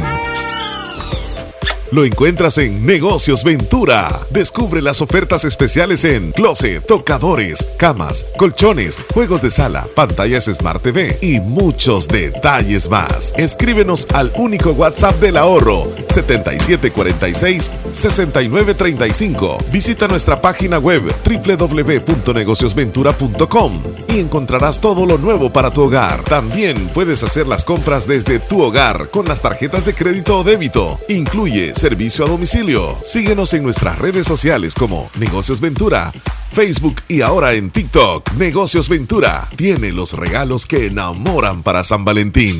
Lo encuentras en Negocios Ventura. Descubre las ofertas especiales en closet, tocadores, camas, colchones, juegos de sala, pantallas Smart TV y muchos detalles más. Escríbenos al único WhatsApp del ahorro 7746-6935. Visita nuestra página web www.negociosventura.com y encontrarás todo lo nuevo para tu hogar. También puedes hacer las compras desde tu hogar con las tarjetas de crédito o débito. Incluye servicio a domicilio. Síguenos en nuestras redes sociales como Negocios Ventura, Facebook y ahora en TikTok. Negocios Ventura tiene los regalos que enamoran para San Valentín.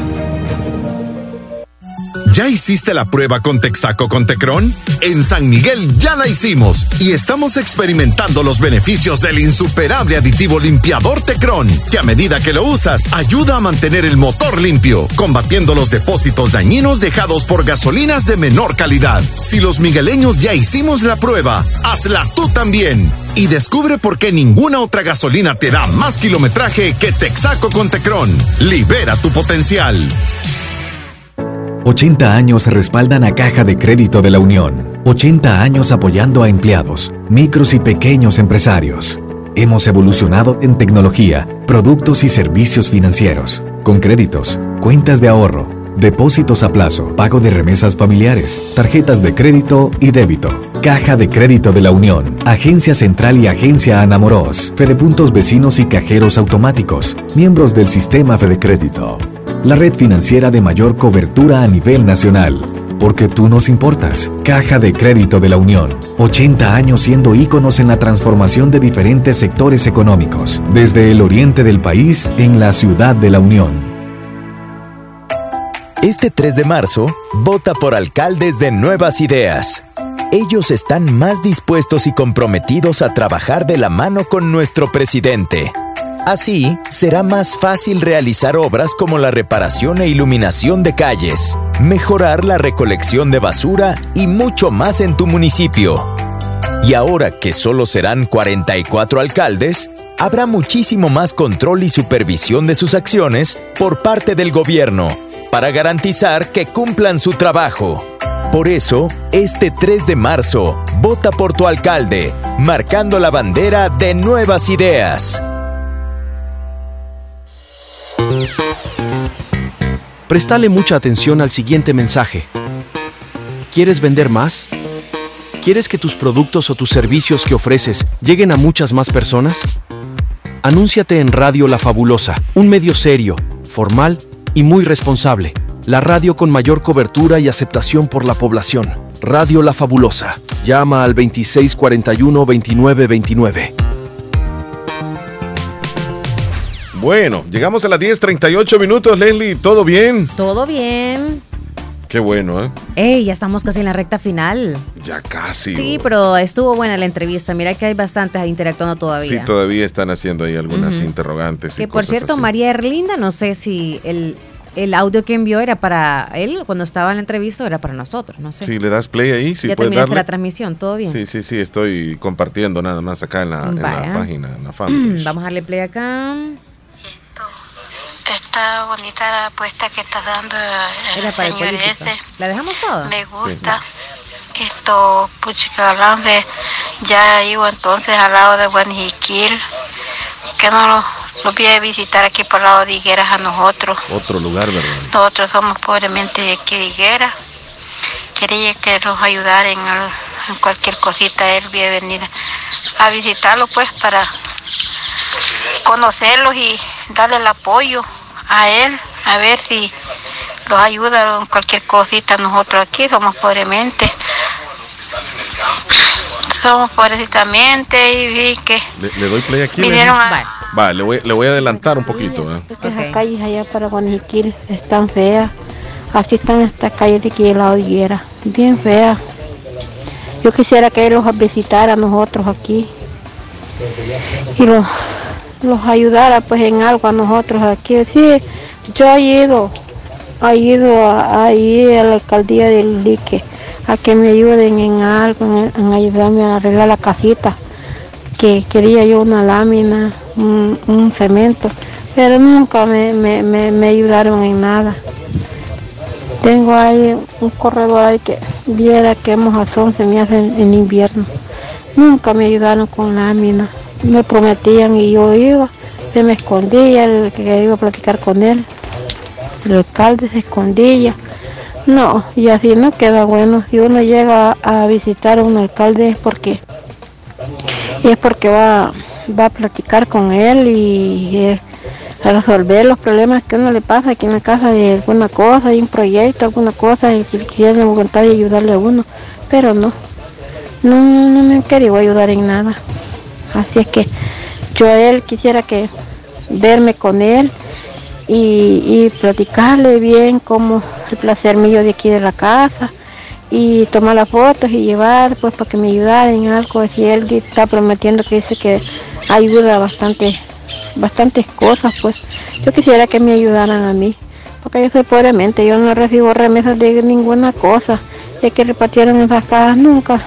¿Ya hiciste la prueba con Texaco con Tecron? En San Miguel ya la hicimos y estamos experimentando los beneficios del insuperable aditivo limpiador Tecron, que a medida que lo usas ayuda a mantener el motor limpio, combatiendo los depósitos dañinos dejados por gasolinas de menor calidad. Si los migueleños ya hicimos la prueba, hazla tú también. Y descubre por qué ninguna otra gasolina te da más kilometraje que Texaco con Tecron. Libera tu potencial. 80 años respaldan a Caja de Crédito de la Unión. 80 años apoyando a empleados, micros y pequeños empresarios. Hemos evolucionado en tecnología, productos y servicios financieros, con créditos, cuentas de ahorro, depósitos a plazo, pago de remesas familiares, tarjetas de crédito y débito. Caja de Crédito de la Unión, Agencia Central y Agencia Anamoros, Fedepuntos Vecinos y Cajeros Automáticos, miembros del sistema Fede Crédito. La red financiera de mayor cobertura a nivel nacional. Porque tú nos importas. Caja de Crédito de la Unión. 80 años siendo íconos en la transformación de diferentes sectores económicos. Desde el oriente del país en la ciudad de la Unión. Este 3 de marzo, vota por alcaldes de nuevas ideas. Ellos están más dispuestos y comprometidos a trabajar de la mano con nuestro presidente. Así, será más fácil realizar obras como la reparación e iluminación de calles, mejorar la recolección de basura y mucho más en tu municipio. Y ahora que solo serán 44 alcaldes, habrá muchísimo más control y supervisión de sus acciones por parte del gobierno para garantizar que cumplan su trabajo. Por eso, este 3 de marzo, vota por tu alcalde, marcando la bandera de nuevas ideas. Prestale mucha atención al siguiente mensaje. ¿Quieres vender más? ¿Quieres que tus productos o tus servicios que ofreces lleguen a muchas más personas? Anúnciate en Radio La Fabulosa, un medio serio, formal y muy responsable. La radio con mayor cobertura y aceptación por la población. Radio La Fabulosa. Llama al 2641-2929. Bueno, llegamos a las 10.38 minutos, Leslie. ¿Todo bien? Todo bien. Qué bueno, ¿eh? Ey, ya estamos casi en la recta final. Ya casi. Sí, pero estuvo buena la entrevista. Mira que hay bastantes interactuando todavía. Sí, todavía están haciendo ahí algunas interrogantes. y Que por cosas cierto, así. María Erlinda, no sé si el, el audio que envió era para él cuando estaba en la entrevista o era para nosotros, no sé. Si le das play ahí, si ya puedes terminaste darle. la transmisión, todo bien. Sí, sí, sí, estoy compartiendo nada más acá en la, en la Vaya. página, en la fanpage. Vamos a darle play acá. Está bonita la apuesta que está dando el Era para el señor ese. ¿La dejamos toda? Me gusta. Esto, puchica, hablando de, ya iba entonces al lado de Guanijiquil, que no lo, lo voy a visitar aquí por el lado de Higueras a nosotros. Otro lugar, ¿verdad? Nosotros somos pobremente de aquí de Higuera. Quería que los ayudara en, al- en cualquier cosita. Él voy a venir a visitarlo pues para conocerlos y darle el apoyo a él, a ver si los ayuda en cualquier cosita. Nosotros aquí somos pobremente. Somos pobrecitamente y vi que Le, le doy play aquí. vinieron a... Va, le voy, le voy a adelantar un poquito. ¿eh? Estas calles allá para Guanijiquil están feas. Así están estas calles de aquí de la higuera. Bien feas. Yo quisiera que él los visitara a nosotros aquí. Y los, los ayudara pues en algo a nosotros aquí. Sí, yo he ido, he ido ahí a la alcaldía del Lique a que me ayuden en algo, en, ayudarme a arreglar la casita que quería yo una lámina, un, un cemento, pero nunca me, me, me, me ayudaron en nada. Tengo ahí un corredor ahí que viera que mojazón se me hace en, en invierno. Nunca me ayudaron con lámina. Me prometían y yo iba, se me escondía el que iba a platicar con él. El alcalde se escondía. No, y así no queda bueno. Si uno llega a, visitar a un alcalde es porque es porque va, va a platicar con él y a resolver los problemas que uno le pasa aquí en la casa de alguna cosa, hay un proyecto, alguna cosa, y que quiere voluntad de ayudarle a uno, pero no, no, no, me han ayudar en nada. Así es que yo a él quisiera que verme con él y, y platicarle bien como el placer mío de aquí de la casa y tomar las fotos y llevar pues para que me ayudara en algo. Si él está prometiendo que dice que ayuda bastante bastantes cosas pues. Yo quisiera que me ayudaran a mí porque yo soy pobremente yo no recibo remesas de ninguna cosa de que repartieron esas cajas nunca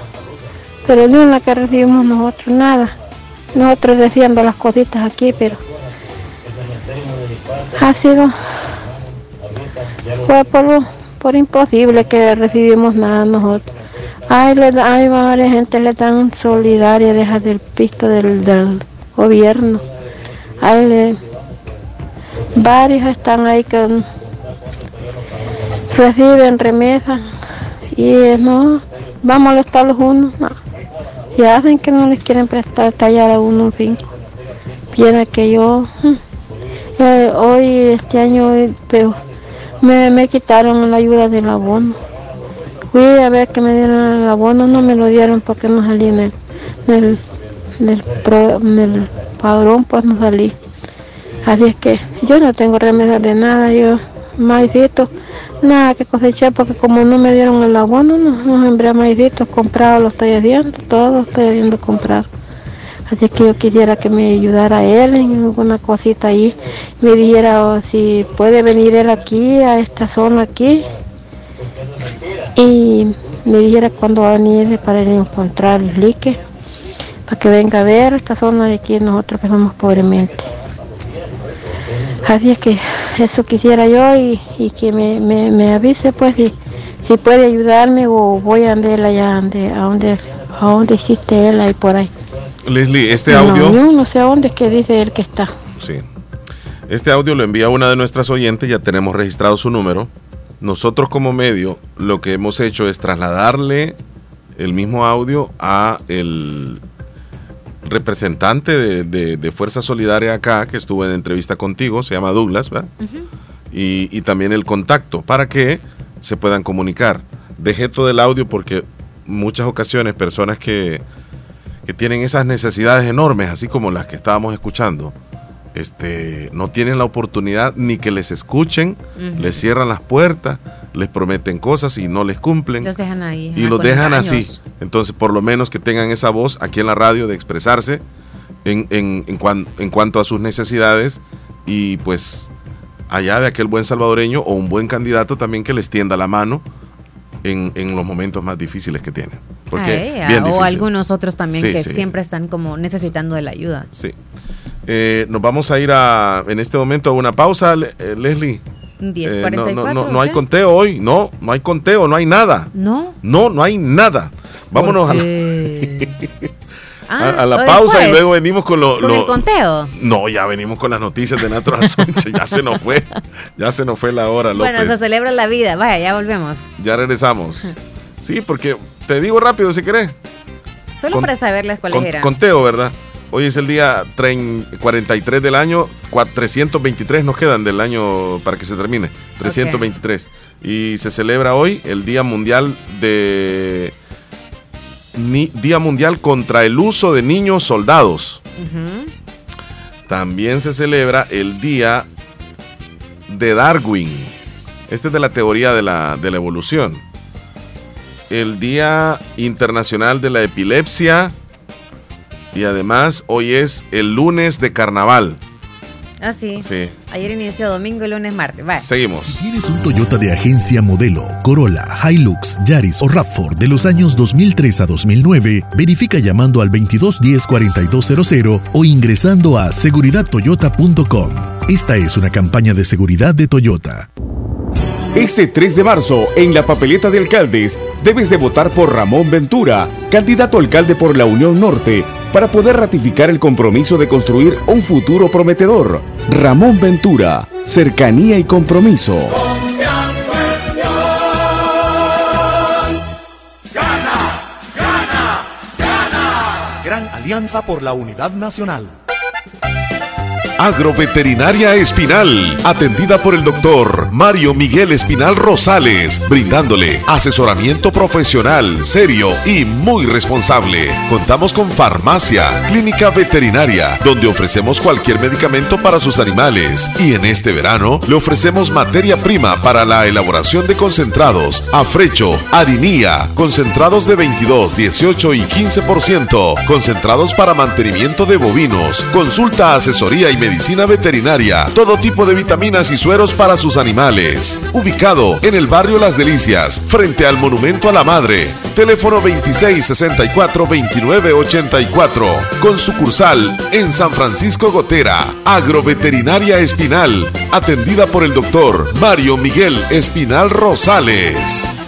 pero es la que recibimos nosotros nada nosotros deseando las cositas aquí pero ha sido fue por, por imposible que recibimos nada nosotros. Hay, le, hay varias gente le dan solidaria, deja del pisto del, del gobierno. Hay le- varios están ahí que reciben remesas y no, va a molestarlos uno. No. Si hacen que no les quieren prestar tallar a uno un cinco. Viene que yo mm, Eh, hoy, este año, eh, pero me, me quitaron la ayuda del abono. Fui a ver que me dieron el abono, no me lo dieron porque no salí en el, en en el padrón, pues no salí. Así es que yo no tengo remedio de nada, yo maicito, nada que cosechar porque como no me dieron el abono, no, no sembré maicitos, comprado lo estoy haciendo, todo estoy haciendo comprado. Así que yo quisiera que me ayudara él en alguna cosita ahí, me dijera oh, si puede venir él aquí, a esta zona aquí, y me dijera cuándo va a venir para ir a encontrar el lique, para que venga a ver esta zona de aquí nosotros que somos pobremente. Así es que eso quisiera yo y, y que me, me, me avise pues si, si puede ayudarme o voy a andar allá donde, a donde, a donde existe él ahí por ahí. Leslie, este En audio, Unión, no sé a dónde es que dice él que está. sí. Este audio lo envía una de nuestras oyentes, ya tenemos registrado su número. Nosotros como medio lo que hemos hecho es trasladarle el mismo audio a el representante de, de- de Fuerza Solidaria acá, que estuvo en entrevista contigo, se llama Douglas, ¿verdad? y, y también el contacto para que se puedan comunicar. Dejé todo el audio porque muchas ocasiones personas que, que tienen esas necesidades enormes, así como las que estábamos escuchando, este, no tienen la oportunidad ni que les escuchen, les cierran las puertas, les prometen cosas y no les cumplen Los dejan ahí. y los dejan años. así. Entonces, por lo menos que tengan esa voz aquí en la radio de expresarse en, en, en, cuan- en cuanto a sus necesidades y pues allá de aquel buen salvadoreño o un buen candidato también que les tienda la mano en, en los momentos más difíciles que tienen. Porque ella, bien o difícil. algunos otros también Sí, que sí. siempre están como necesitando de la ayuda. Sí. Eh, nos vamos a ir a, en este momento a una pausa, eh, Leslie. 10.44. Eh, no, no, no, no hay conteo hoy, no, no hay conteo, no hay nada. No. No, no hay nada. Vámonos a la, Ah, a, a la o pausa y después, luego venimos con lo... Con lo- el conteo. no, ya venimos con las noticias de Natural Sunshine. ya se nos fue. Ya se nos fue la hora, López. Bueno, se celebra la vida. Vaya, ya volvemos. Ya regresamos. Sí, porque te digo rápido si querés. Solo Con- para saberles cuáles Con- eran. conteo, ¿verdad? Hoy es el día trein- 43 del año, cua- 323 nos quedan del año para que se termine, 323. Y se celebra hoy el Día Mundial de ni- Día Mundial contra el uso de niños soldados. También se celebra el Día de Darwin. Este es de la teoría de la, de la evolución. El Día Internacional de la Epilepsia. Y además hoy es el lunes de carnaval. Ah, sí. Sí. Ayer inició domingo, lunes, martes. Vaya. Seguimos. ¿Tienes un Toyota de agencia modelo Corolla, Hilux, Yaris o RAV4 de los años 2003 a 2009? Verifica llamando al 2210-4200 o ingresando a seguridadtoyota.com. Esta es una campaña de seguridad de Toyota. Este 3 de marzo, en la papeleta de alcaldes, debes de votar por Ramón Ventura, candidato a alcalde por la Unión Norte, para poder ratificar el compromiso de construir un futuro prometedor. Ramón Ventura, cercanía y compromiso. Gran Alianza por la Unidad Nacional. Agroveterinaria Espinal, atendida por el doctor Mario Miguel Espinal Rosales, brindándole asesoramiento profesional, serio y muy responsable. Contamos con farmacia, clínica veterinaria, donde ofrecemos cualquier medicamento para sus animales. Y en este verano le ofrecemos materia prima para la elaboración de concentrados, afrecho, harinía, concentrados de 22, 18 y 15%, concentrados para mantenimiento de bovinos, consulta, asesoría y medicina veterinaria, todo tipo de vitaminas y sueros para sus animales. Ubicado en el barrio Las Delicias, frente al Monumento a la Madre. Teléfono 2664-2984. Con sucursal en San Francisco Gotera. Agroveterinaria Espinal. Atendida por el doctor Mario Miguel Espinal Rosales.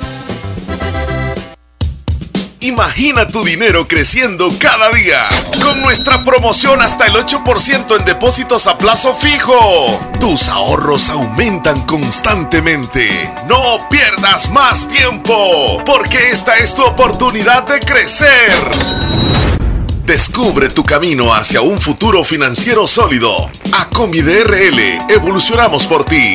Imagina tu dinero creciendo cada día con nuestra promoción hasta el 8% en depósitos a plazo fijo. Tus ahorros aumentan constantemente. No pierdas más tiempo porque esta es tu oportunidad de crecer. Descubre tu camino hacia un futuro financiero sólido. Acomide RL, evolucionamos por ti.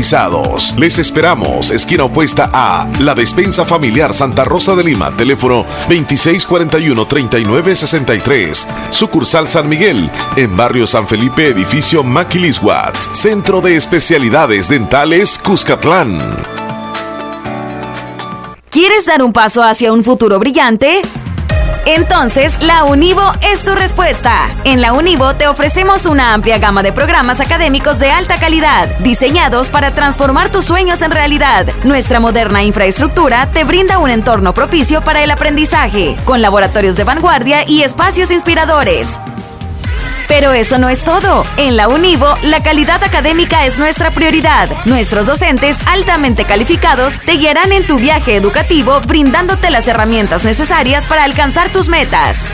les esperamos, esquina opuesta a La Despensa Familiar Santa Rosa de Lima, teléfono 2641-3963, sucursal San Miguel, en barrio San Felipe, edificio Maquilisguat, Centro de Especialidades Dentales Cuscatlán. ¿Quieres dar un paso hacia un futuro brillante? Entonces, la Univo es tu respuesta. En la Univo te ofrecemos una amplia gama de programas académicos de alta calidad, diseñados para transformar tus sueños en realidad. Nuestra moderna infraestructura te brinda un entorno propicio para el aprendizaje, con laboratorios de vanguardia y espacios inspiradores. Pero eso no es todo. En la Univo, la calidad académica es nuestra prioridad. Nuestros docentes altamente calificados te guiarán en tu viaje educativo brindándote las herramientas necesarias para alcanzar tus metas.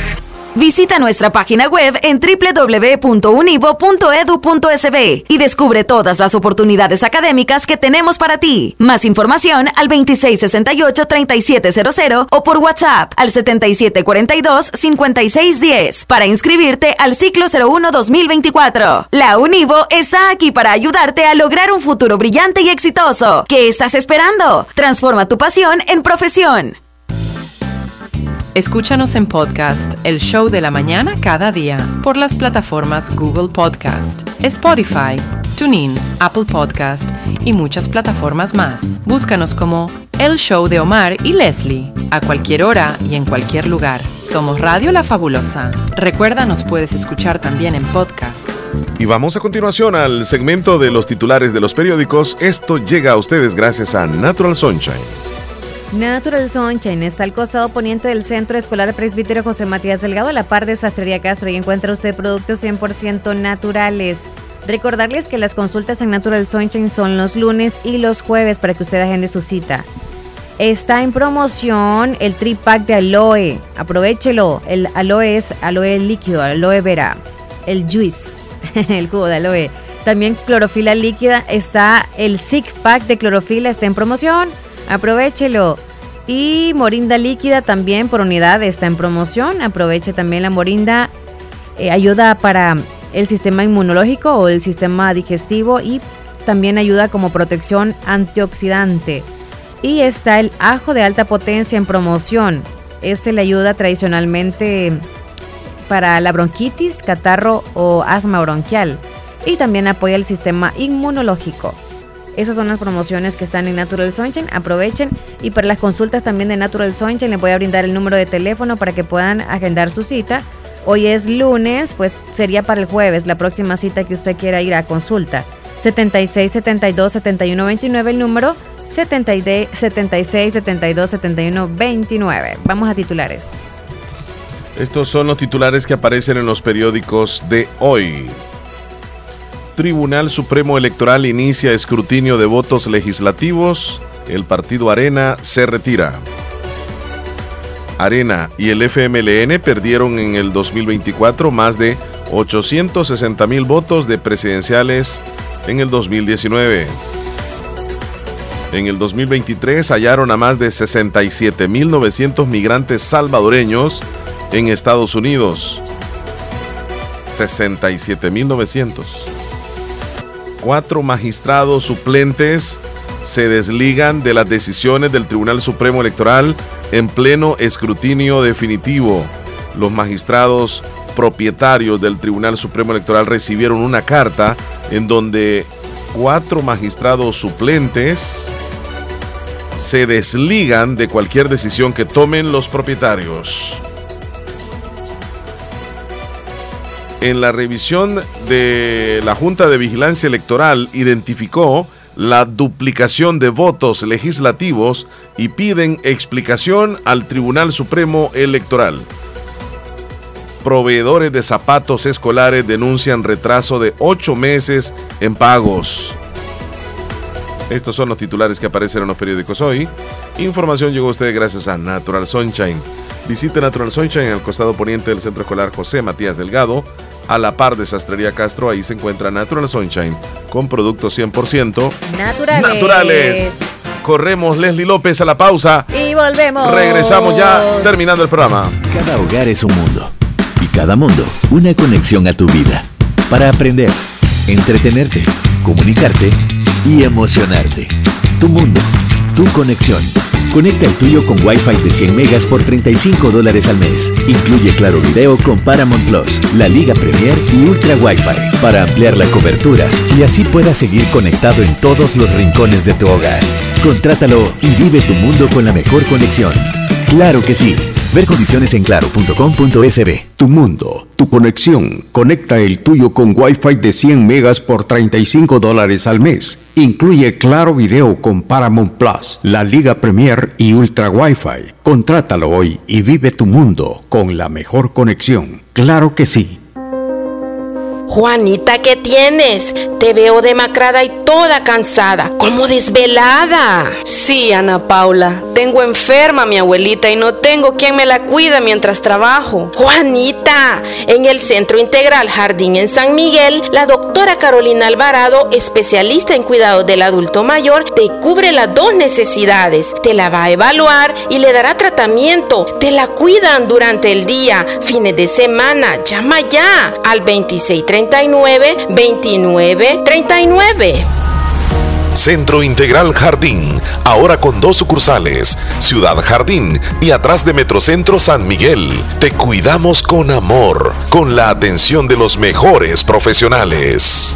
Visita nuestra página web en www.univo.edu.sb y descubre todas las oportunidades académicas que tenemos para ti. Más información al 2668-3700 o por WhatsApp al 7742-5610 para inscribirte al ciclo 01-2024. La Univo está aquí para ayudarte a lograr un futuro brillante y exitoso. ¿Qué estás esperando? Transforma tu pasión en profesión. Escúchanos en podcast El Show de la Mañana cada día por las plataformas Google Podcast, Spotify, TuneIn, Apple Podcast y muchas plataformas más. Búscanos como El Show de Omar y Leslie a cualquier hora y en cualquier lugar. Somos Radio La Fabulosa. Recuerda, nos puedes escuchar también en podcast. Y vamos a continuación al segmento de los titulares de los periódicos. Esto llega a ustedes gracias a Natural Sunshine. Natural Sunshine está al costado poniente del Centro Escolar Presbítero José Matías Delgado, a la par de Sastrería Castro, y encuentra usted productos 100% naturales. Recordarles que las consultas en Natural Sunshine son los lunes y los jueves para que usted agende su cita. Está en promoción el tripack de aloe. Aprovechelo. El aloe es aloe líquido, aloe vera. El juice, el jugo de aloe. También clorofila líquida. Está el Sick Pack de clorofila, está en promoción. Aprovechelo. Y morinda líquida también por unidad está en promoción. Aproveche también la morinda. Eh, ayuda para el sistema inmunológico o el sistema digestivo y también ayuda como protección antioxidante. Y está el ajo de alta potencia en promoción. Este le ayuda tradicionalmente para la bronquitis, catarro o asma bronquial. Y también apoya el sistema inmunológico. Esas son las promociones que están en Natural Sunshine. Aprovechen. Y para las consultas también de Natural Sunshine les voy a brindar el número de teléfono para que puedan agendar su cita. Hoy es lunes, pues sería para el jueves la próxima cita que usted quiera ir a consulta. 76 72 71 29 el número 76 72 71 29. Vamos a titulares. Estos son los titulares que aparecen en los periódicos de hoy. Tribunal Supremo Electoral inicia escrutinio de votos legislativos. El partido Arena se retira. Arena y el FMLN perdieron en el 2024 más de 860 mil votos de presidenciales en el 2019. En el 2023 hallaron a más de 67.900 migrantes salvadoreños en Estados Unidos. 67.900 cuatro magistrados suplentes se desligan de las decisiones del Tribunal Supremo Electoral en pleno escrutinio definitivo. Los magistrados propietarios del Tribunal Supremo Electoral recibieron una carta en donde cuatro magistrados suplentes se desligan de cualquier decisión que tomen los propietarios. En la revisión de la Junta de Vigilancia Electoral identificó la duplicación de votos legislativos y piden explicación al Tribunal Supremo Electoral. Proveedores de zapatos escolares denuncian retraso de ocho meses en pagos. Estos son los titulares que aparecen en los periódicos hoy. Información llegó a usted gracias a Natural Sunshine. Visite Natural Sunshine en el costado poniente del Centro Escolar José Matías Delgado, a la par de Sastrería Castro. Ahí se encuentra Natural Sunshine con productos 100% Naturales. naturales. Corremos Leslie López a la pausa. Y volvemos. Regresamos ya terminando el programa. Cada hogar es un mundo y cada mundo una conexión a tu vida para aprender, entretenerte, comunicarte y emocionarte. Tu mundo, tu conexión. Conecta el tuyo con Wi-Fi de 100 megas por 35 dólares al mes. Incluye Claro Video con Paramount Plus, la Liga Premier y Ultra Wi-Fi para ampliar la cobertura y así puedas seguir conectado en todos los rincones de tu hogar. Contrátalo y vive tu mundo con la mejor conexión. Claro que sí. Ver condiciones en claro.com.sb. Tu mundo, tu conexión. Conecta el tuyo con Wi-Fi de 100 megas por 35 dólares al mes. Incluye Claro Video con Paramount Plus, la Liga Premier y Ultra Wi-Fi. Contrátalo hoy y vive tu mundo con la mejor conexión. Claro que sí. Juanita, ¿qué tienes? Te veo demacrada y toda cansada, como desvelada. Sí, Ana Paula, tengo enferma a mi abuelita y no tengo quien me la cuida mientras trabajo. Juanita, en el Centro Integral Jardín en San Miguel, la doctora Carolina Alvarado, especialista en cuidado del adulto mayor, te cubre las dos necesidades. Te la va a evaluar y le dará tratamiento. Te la cuidan durante el día, fines de semana. Llama ya al 2639 29 39. Centro Integral Jardín, ahora con dos sucursales, Ciudad Jardín y atrás de Metrocentro San Miguel. Te cuidamos con amor, con la atención de los mejores profesionales.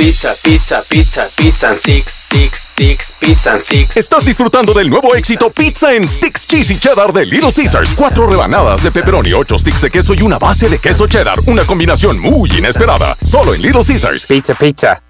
Pizza, pizza, pizza, pizza and sticks, sticks, sticks, pizza and sticks. Estás disfrutando del nuevo éxito Pizza and Sticks Cheesy Cheddar de Little Caesars. Cuatro rebanadas de pepperoni, ocho sticks de queso y una base de queso cheddar. Una combinación muy inesperada. Solo en Little Caesars. Pizza, pizza.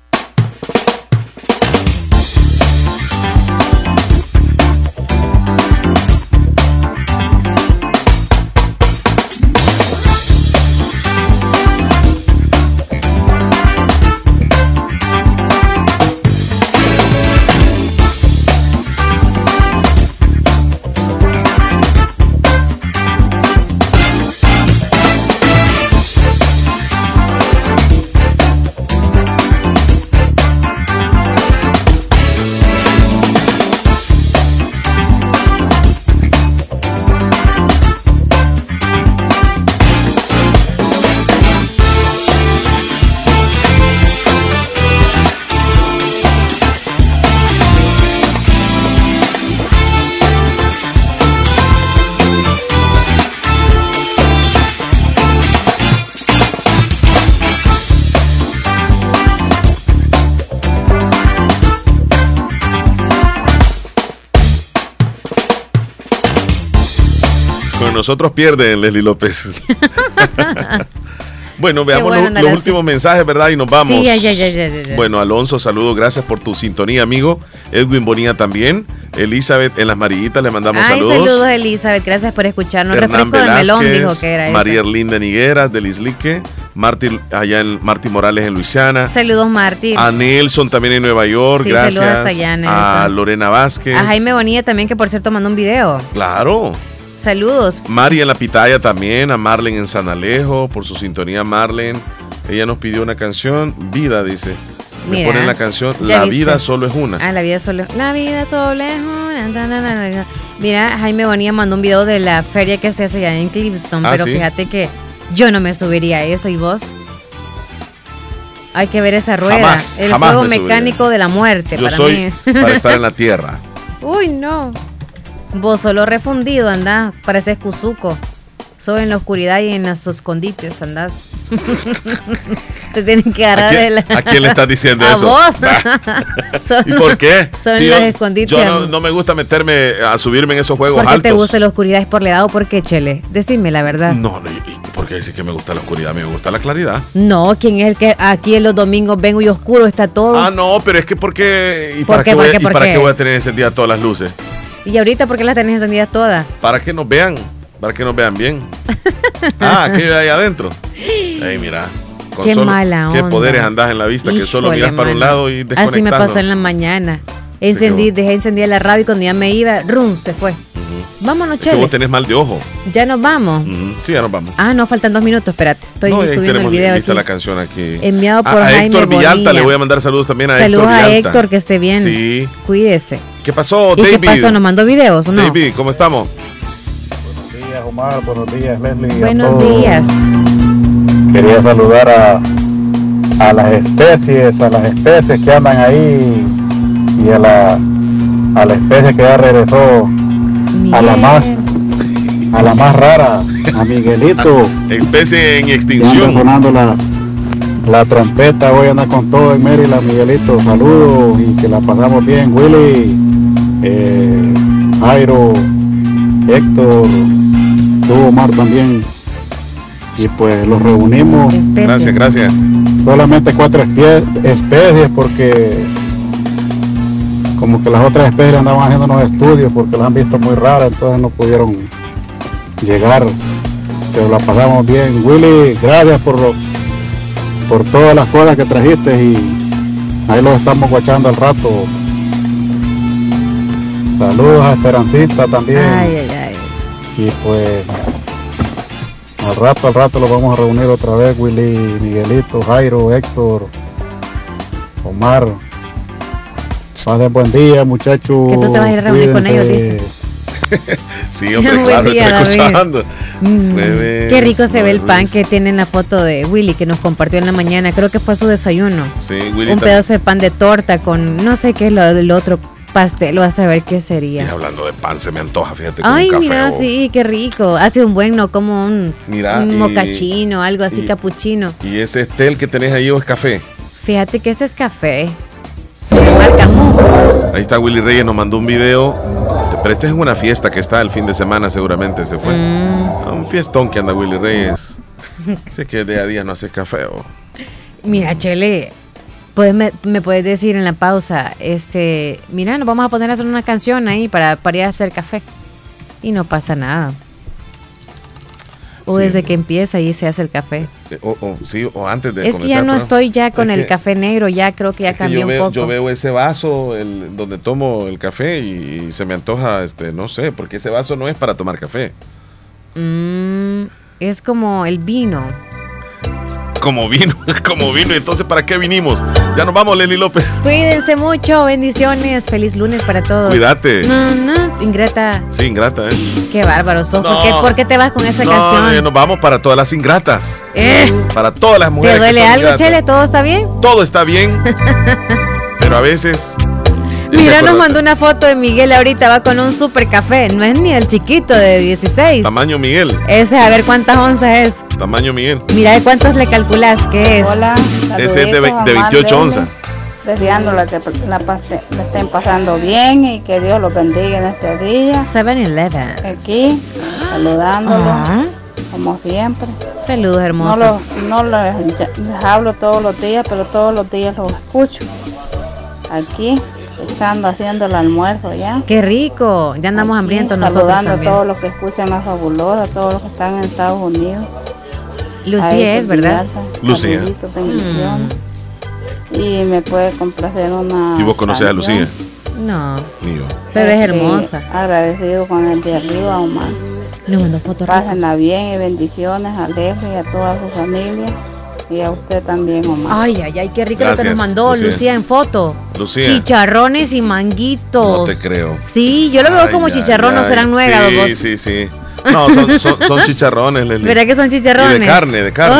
Nosotros pierden, Leslie López. bueno, veamos bueno los, últimos mensajes, ¿verdad? Y nos vamos. Sí, ya, ya. Bueno, Alonso, saludo, gracias por tu sintonía, amigo. Edwin Bonilla también. Elizabeth en las marillitas le mandamos Ay, saludos. saludos, Elizabeth. Gracias por escucharnos. Hernán Refresco de melón, Velázquez, dijo que era eso. María Erlinda Nigueras de Lislique, Martín, allá en Martín Morales en Luisiana. Saludos, Martín. A Nelson también en Nueva York, Sí, gracias. saludos allá, a. Lorena Vázquez. A Jaime Bonilla también, que por cierto mandó un video. Claro. Saludos. Mari en la Pitaya también, a Marlen en San Alejo, por su sintonía Marlen. Ella nos pidió una canción, Vida, dice. Me Mira, ponen la canción La viste. vida solo es una. Ah, la vida solo. La vida solo es una. na, na, na, na. Mira, Jaime Bonilla mandó un video de la feria que se hace allá en Clipston, Ah, pero ¿sí? fíjate que yo no me subiría a eso y vos. Hay que ver esa rueda. Jamás, el jamás juego me subiría. mecánico de la muerte Yo para soy mí. para estar en la tierra. Uy, no. Vos solo refundido andás, pareces Cuzuco. Solo en la oscuridad y en los escondites andás. Te tienen que ¿A agarrar de la... a quién le estás diciendo A eso? vos. Son- ¿Y por qué? Son Si los yo, escondites. yo no, no me gusta meterme a subirme en esos juegos ¿Por qué altos. te gusta la oscuridad? ¿Es por la edad o por qué, Chele? Decime la verdad. No, no, y- y porque dice que me gusta la oscuridad, me gusta la claridad. No, ¿quién es el que aquí en los domingos vengo y oscuro está todo? Ah, no, pero es que porque ¿y ¿Por para qué? qué, ¿Por voy, qué? y ¿Por para qué? qué voy a tener encendidas todas las luces? ¿Y ahorita por qué las tenés encendidas todas? Para que nos vean, para que nos vean bien. Ah, de ahí adentro. Ey, mira. con Qué solo- mala Qué onda. poderes andas en la vista, que solo miras para un lado y desconectas. Así me pasó en la mañana. Encendí, dejé encendida la radio y cuando ya me iba, rum, se fue. Vámonos, Es que Chele. vos tenés mal de ojo. Ya nos vamos. Ujú, Sí, ya nos vamos. Ah, no, faltan dos minutos, espérate. Estoy no, y subiendo el video aquí. la canción aquí. Enviado por a, a Jaime Héctor Villalta Bonilla. le voy a mandar saludos también a Saludos Héctor a Villalta. Héctor, que esté bien. Sí. Cuídese. ¿Qué pasó, ¿Y David? qué pasó? ¿Nos mandó videos o no? David, ¿cómo estamos? Buenos días, Omar. Buenos días, Leslie. a Buenos días. Quería saludar a, a las especies, a las especies que andan ahí y a la, a la especie que ya regresó a la más a la más rara, a Miguelito. Especie en extinción. sonando la, la trompeta, voy a andar con todo en Maryland, Miguelito. Saludos y que la pasamos bien, Willy, eh, Jairo, Héctor, tú, Omar también. Y pues los reunimos. Gracias, gracias. Solamente cuatro especies porque como que las otras especies andaban haciendo unos estudios porque las han visto muy raras, entonces no pudieron llegar. Pero la pasamos bien. Willy, gracias por lo- por todas las cosas que trajiste y ahí los estamos guachando al rato. Saludos a Esperancita también. Ay, ay, ay. Y pues al rato, al rato los vamos a reunir otra vez, Willy, Miguelito, Jairo, Héctor, Omar. Pasen buen día, muchachos. Que tú te vas a ir a reunir con ellos, dice. Sí, hombre, Buen claro, día, estoy David. escuchando. Mm, Jueves, Qué rico se ve el pan que tiene en la foto de Willy que nos compartió en la mañana. Creo que fue su desayuno. Sí, Willy Un pedazo de pan de torta con no sé qué es lo del otro pastel. Vas a ver qué Y sería. hablando de pan, se me antoja, fíjate. Ay, un café, mira, sí, qué rico. Hace un buen, no como un, Mira, un y- mocachino, algo así, y- capuchino. ¿Y ese tel que tenés ahí o es café? Fíjate que ese es café. Se. Ahí está Willy Reyes, nos mandó un video. Pero este es una fiesta que está el fin de semana, seguramente se fue. Mm. A un fiestón que anda Willy Reyes. sé que día a día no haces café. oh. Mira, Chele, ¿puedes- me, me puedes decir en la pausa, este, mira, nos vamos a poner a hacer una canción ahí para, para ir a hacer café. Y no pasa nada. O Sí. desde que empieza y se hace el café. Eh, O, o- sí, o antes de Es que ya no estoy ya con el que- café negro, ya creo que ya cambió yo un veo, poco. Yo veo ese vaso el, donde tomo el café y, y se me antoja, este, no sé, porque ese vaso no es para tomar café. Mm, es como el vino. Como vino, como vino. Entonces, ¿para qué vinimos? Ya nos vamos, Leli López. Cuídense mucho, bendiciones, feliz lunes para todos. Cuídate. No, no, ingrata, Sí, ingrata, ¿eh? qué bárbaro sos. ¿Por, qué, por qué te vas con esa No, canción? eh, nos vamos para todas las ingratas. Eh. Para todas las ¿Te mujeres. que duele algo, ingratas. Chele? ¿Todo está bien? Todo está bien. pero a veces. Mira, nos mandó una foto de Miguel ahorita, va con un super café. No es ni el chiquito de 16. Tamaño Miguel. Ese, a ver cuántas onzas es. Tamaño Miguel. Mira, ¿de cuántos le calculas que es? Hola, Ese es de, de Omar 28 Vélez, onzas. Deseándoles que la, estén pasando bien y que Dios los bendiga en este día. 7-Eleven. Aquí, saludándolos, Ah. como siempre. Saludos, No, hermoso. los, no les, les hablo todos los días, pero todos los días los escucho. Aquí, echando, haciendo el almuerzo ya. Qué rico. Ya andamos Aquí, hambrientos nosotros Saludando también. a todos los que escuchan la fabulosa, a todos los que están en Estados Unidos. Lucía es, ¿verdad? Villalta, Lucía. Y me puede complacer una. ¿Y vos conocés a. Lucía? No, Ni yo. pero es hermosa. Agradecido con el de arriba, Omar. Nos mandó fotos. Pásenla bien y bendiciones a Leslie y a toda su familia y a usted también, Omar. Ay, ay, ay, qué rico lo que Gracias, nos mandó Lucía. Lucía, en foto. Lucía. Chicharrones y manguitos. No te creo. Sí, yo lo veo Ay, como ay, chicharrón, no serán nuegas Sí, sí, sí. No, son, son, son chicharrones, Leslie. ¿Verdad que son chicharrones? Y de carne, de carne.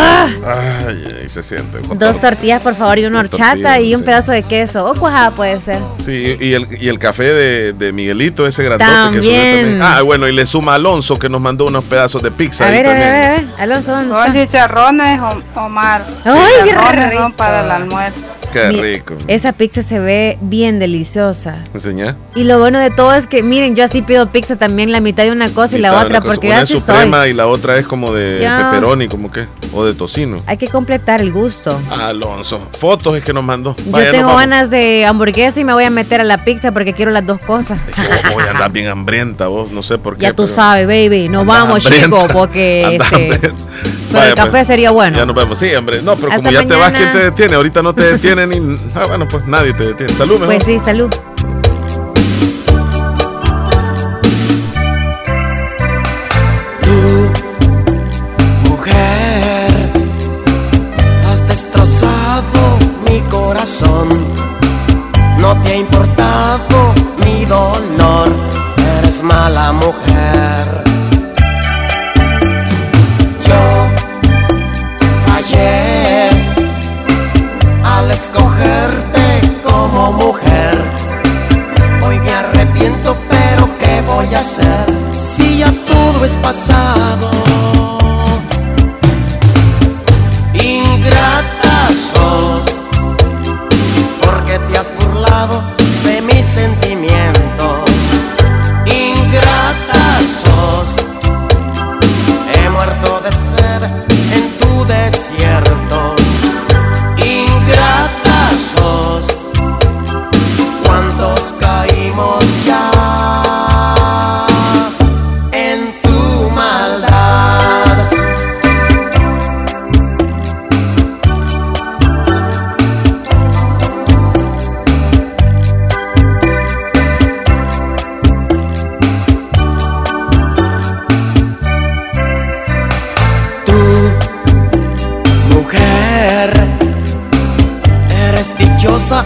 Ay, ay, se siente. Dos tortillas, por favor, y una horchata tortillas, y un sí. pedazo de queso. O cuajada puede ser. Sí, y el, y el café de, de Miguelito, ese grandote que subió También. también. Ah, bueno, y le suma Alonso que nos mandó unos pedazos de pizza. A ahí ver, a ver, también. a ver, a ver. Alonso, ¿dónde Son chicharrones, Om- Omar. Ay, qué Chicharrones rico. son para el almuerzo. Qué rico. Esa pizza se ve bien deliciosa. Enseñá. Y lo bueno de todo es que, miren, yo así pido pizza también, la mitad de una cosa y la Mitad de otra. Porque Una es soy. suprema y la otra es como de pepperoni, como que, o de tocino. Hay que completar el gusto. Alonso, fotos es que nos mandó. Yo Vaya, tengo ganas de hamburguesa y me voy a meter a la pizza porque quiero las dos cosas. Que vos voy a andar bien hambrienta, vos, no sé por qué. Ya tú sabes, baby. Nos vamos, chicos, porque este, pero Vaya, el café pues, sería bueno. Ya nos vemos, sí, hombre. No, pero Hasta como ya te vas. ¿quién te detiene? Ahorita no te detiene ni. Ah, bueno, pues nadie te detiene. Salud, mejor. Pues sí, salud. No te ha importado mi dolor. Eres mala mujer. Yo fallé al escogerte como mujer. Hoy me arrepiento, pero ¿qué voy a hacer si ya todo es pasado?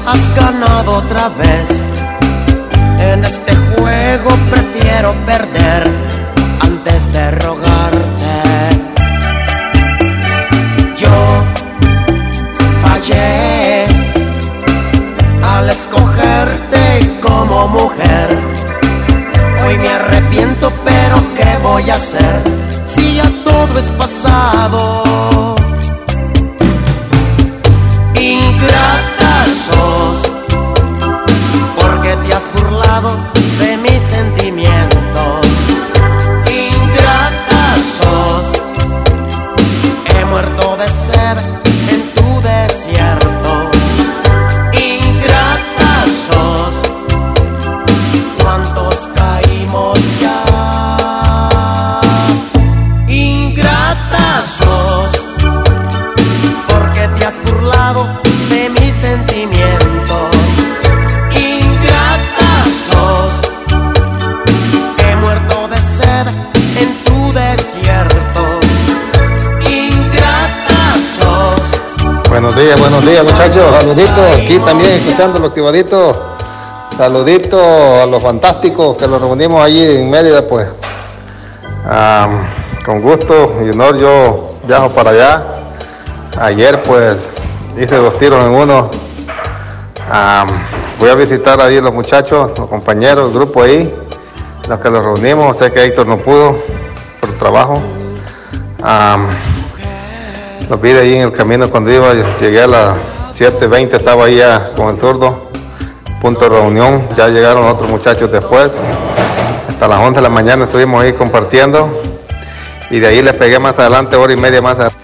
Has ganado otra vez. En este juego prefiero perder antes de rogarte. Yo fallé al escogerte como mujer. Hoy me arrepiento, pero ¿qué voy a hacer si ya todo es pasado? Buenos días, muchachos, saluditos, aquí también escuchando los activaditos, saluditos a los fantásticos que los reunimos allí en Mérida, pues con gusto y honor yo viajo para allá. Ayer pues hice dos tiros en uno. Voy a visitar ahí los muchachos, los compañeros, el grupo ahí, los que los reunimos, sé que Héctor no pudo por trabajo. Los vi de ahí en el camino cuando iba, llegué a las 7.20, estaba ahí ya con el zurdo, punto de reunión, ya llegaron otros muchachos después, hasta las 11 de la mañana estuvimos ahí compartiendo y de ahí le pegué más adelante, hora y media más adelante.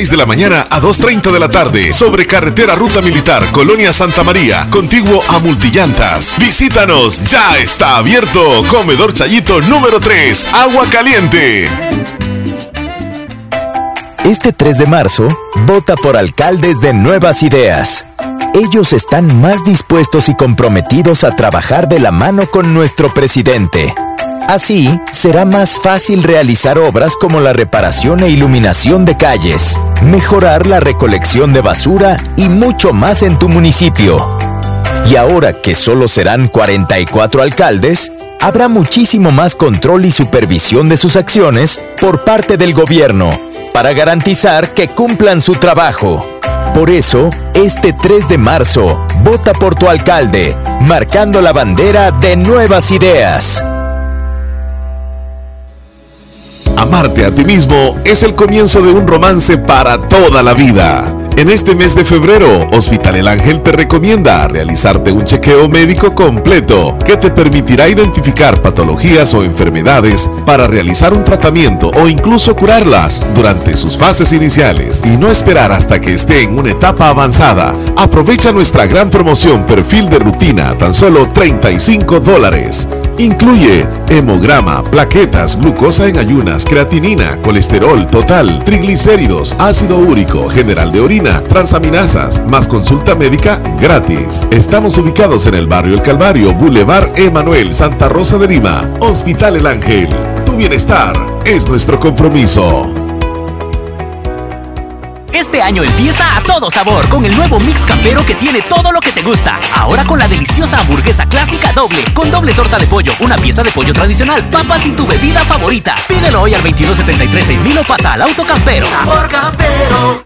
6 de la mañana a 2.30 de la tarde, sobre carretera Ruta Militar, Colonia Santa María, contiguo a Multillantas. Visítanos, ya está abierto. Comedor Chayito número 3, Agua Caliente. Este 3 de marzo, vota por alcaldes de nuevas ideas. Ellos están más dispuestos y comprometidos a trabajar de la mano con nuestro presidente. Así, será más fácil realizar obras como la reparación e iluminación de calles, mejorar la recolección de basura y mucho más en tu municipio. Y ahora que solo serán 44 alcaldes, habrá muchísimo más control y supervisión de sus acciones por parte del gobierno para garantizar que cumplan su trabajo. Por eso, este 3 de marzo, vota por tu alcalde, marcando la bandera de nuevas ideas. Amarte a ti mismo es el comienzo de un romance para toda la vida. En este mes de febrero, Hospital El Ángel te recomienda realizarte un chequeo médico completo que te permitirá identificar patologías o enfermedades para realizar un tratamiento o incluso curarlas durante sus fases iniciales y no esperar hasta que esté en una etapa avanzada. Aprovecha nuestra gran promoción perfil de rutina tan solo 35 dólares. Incluye hemograma, plaquetas, glucosa en ayunas, creatinina, colesterol total, triglicéridos, ácido úrico, general de orina, transaminasas, más consulta médica gratis. Estamos ubicados en el barrio El Calvario, Boulevard Emanuel, Santa Rosa de Lima. Hospital El Ángel. Tu bienestar es nuestro compromiso. Este año empieza a todo sabor con el nuevo mix campero que tiene todo lo que te gusta. Ahora con la deliciosa hamburguesa clásica doble, con doble torta de pollo, una pieza de pollo tradicional, papas y tu bebida favorita. Pídelo hoy al 2273-6000 o pasa al auto campero. Sabor campero.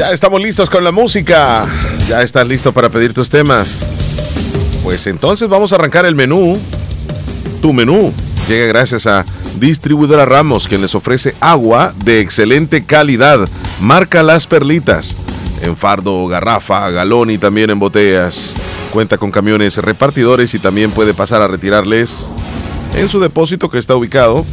Ya estamos listos con la música. Ya estás listo para pedir tus temas. Pues entonces vamos a arrancar el menú. Tu menú. Llega gracias a Distribuidora Ramos, quien les ofrece agua de excelente calidad. Marca Las Perlitas. En fardo, garrafa, galón y también en botellas. Cuenta con camiones repartidores y también puede pasar a retirarles en su depósito que está ubicado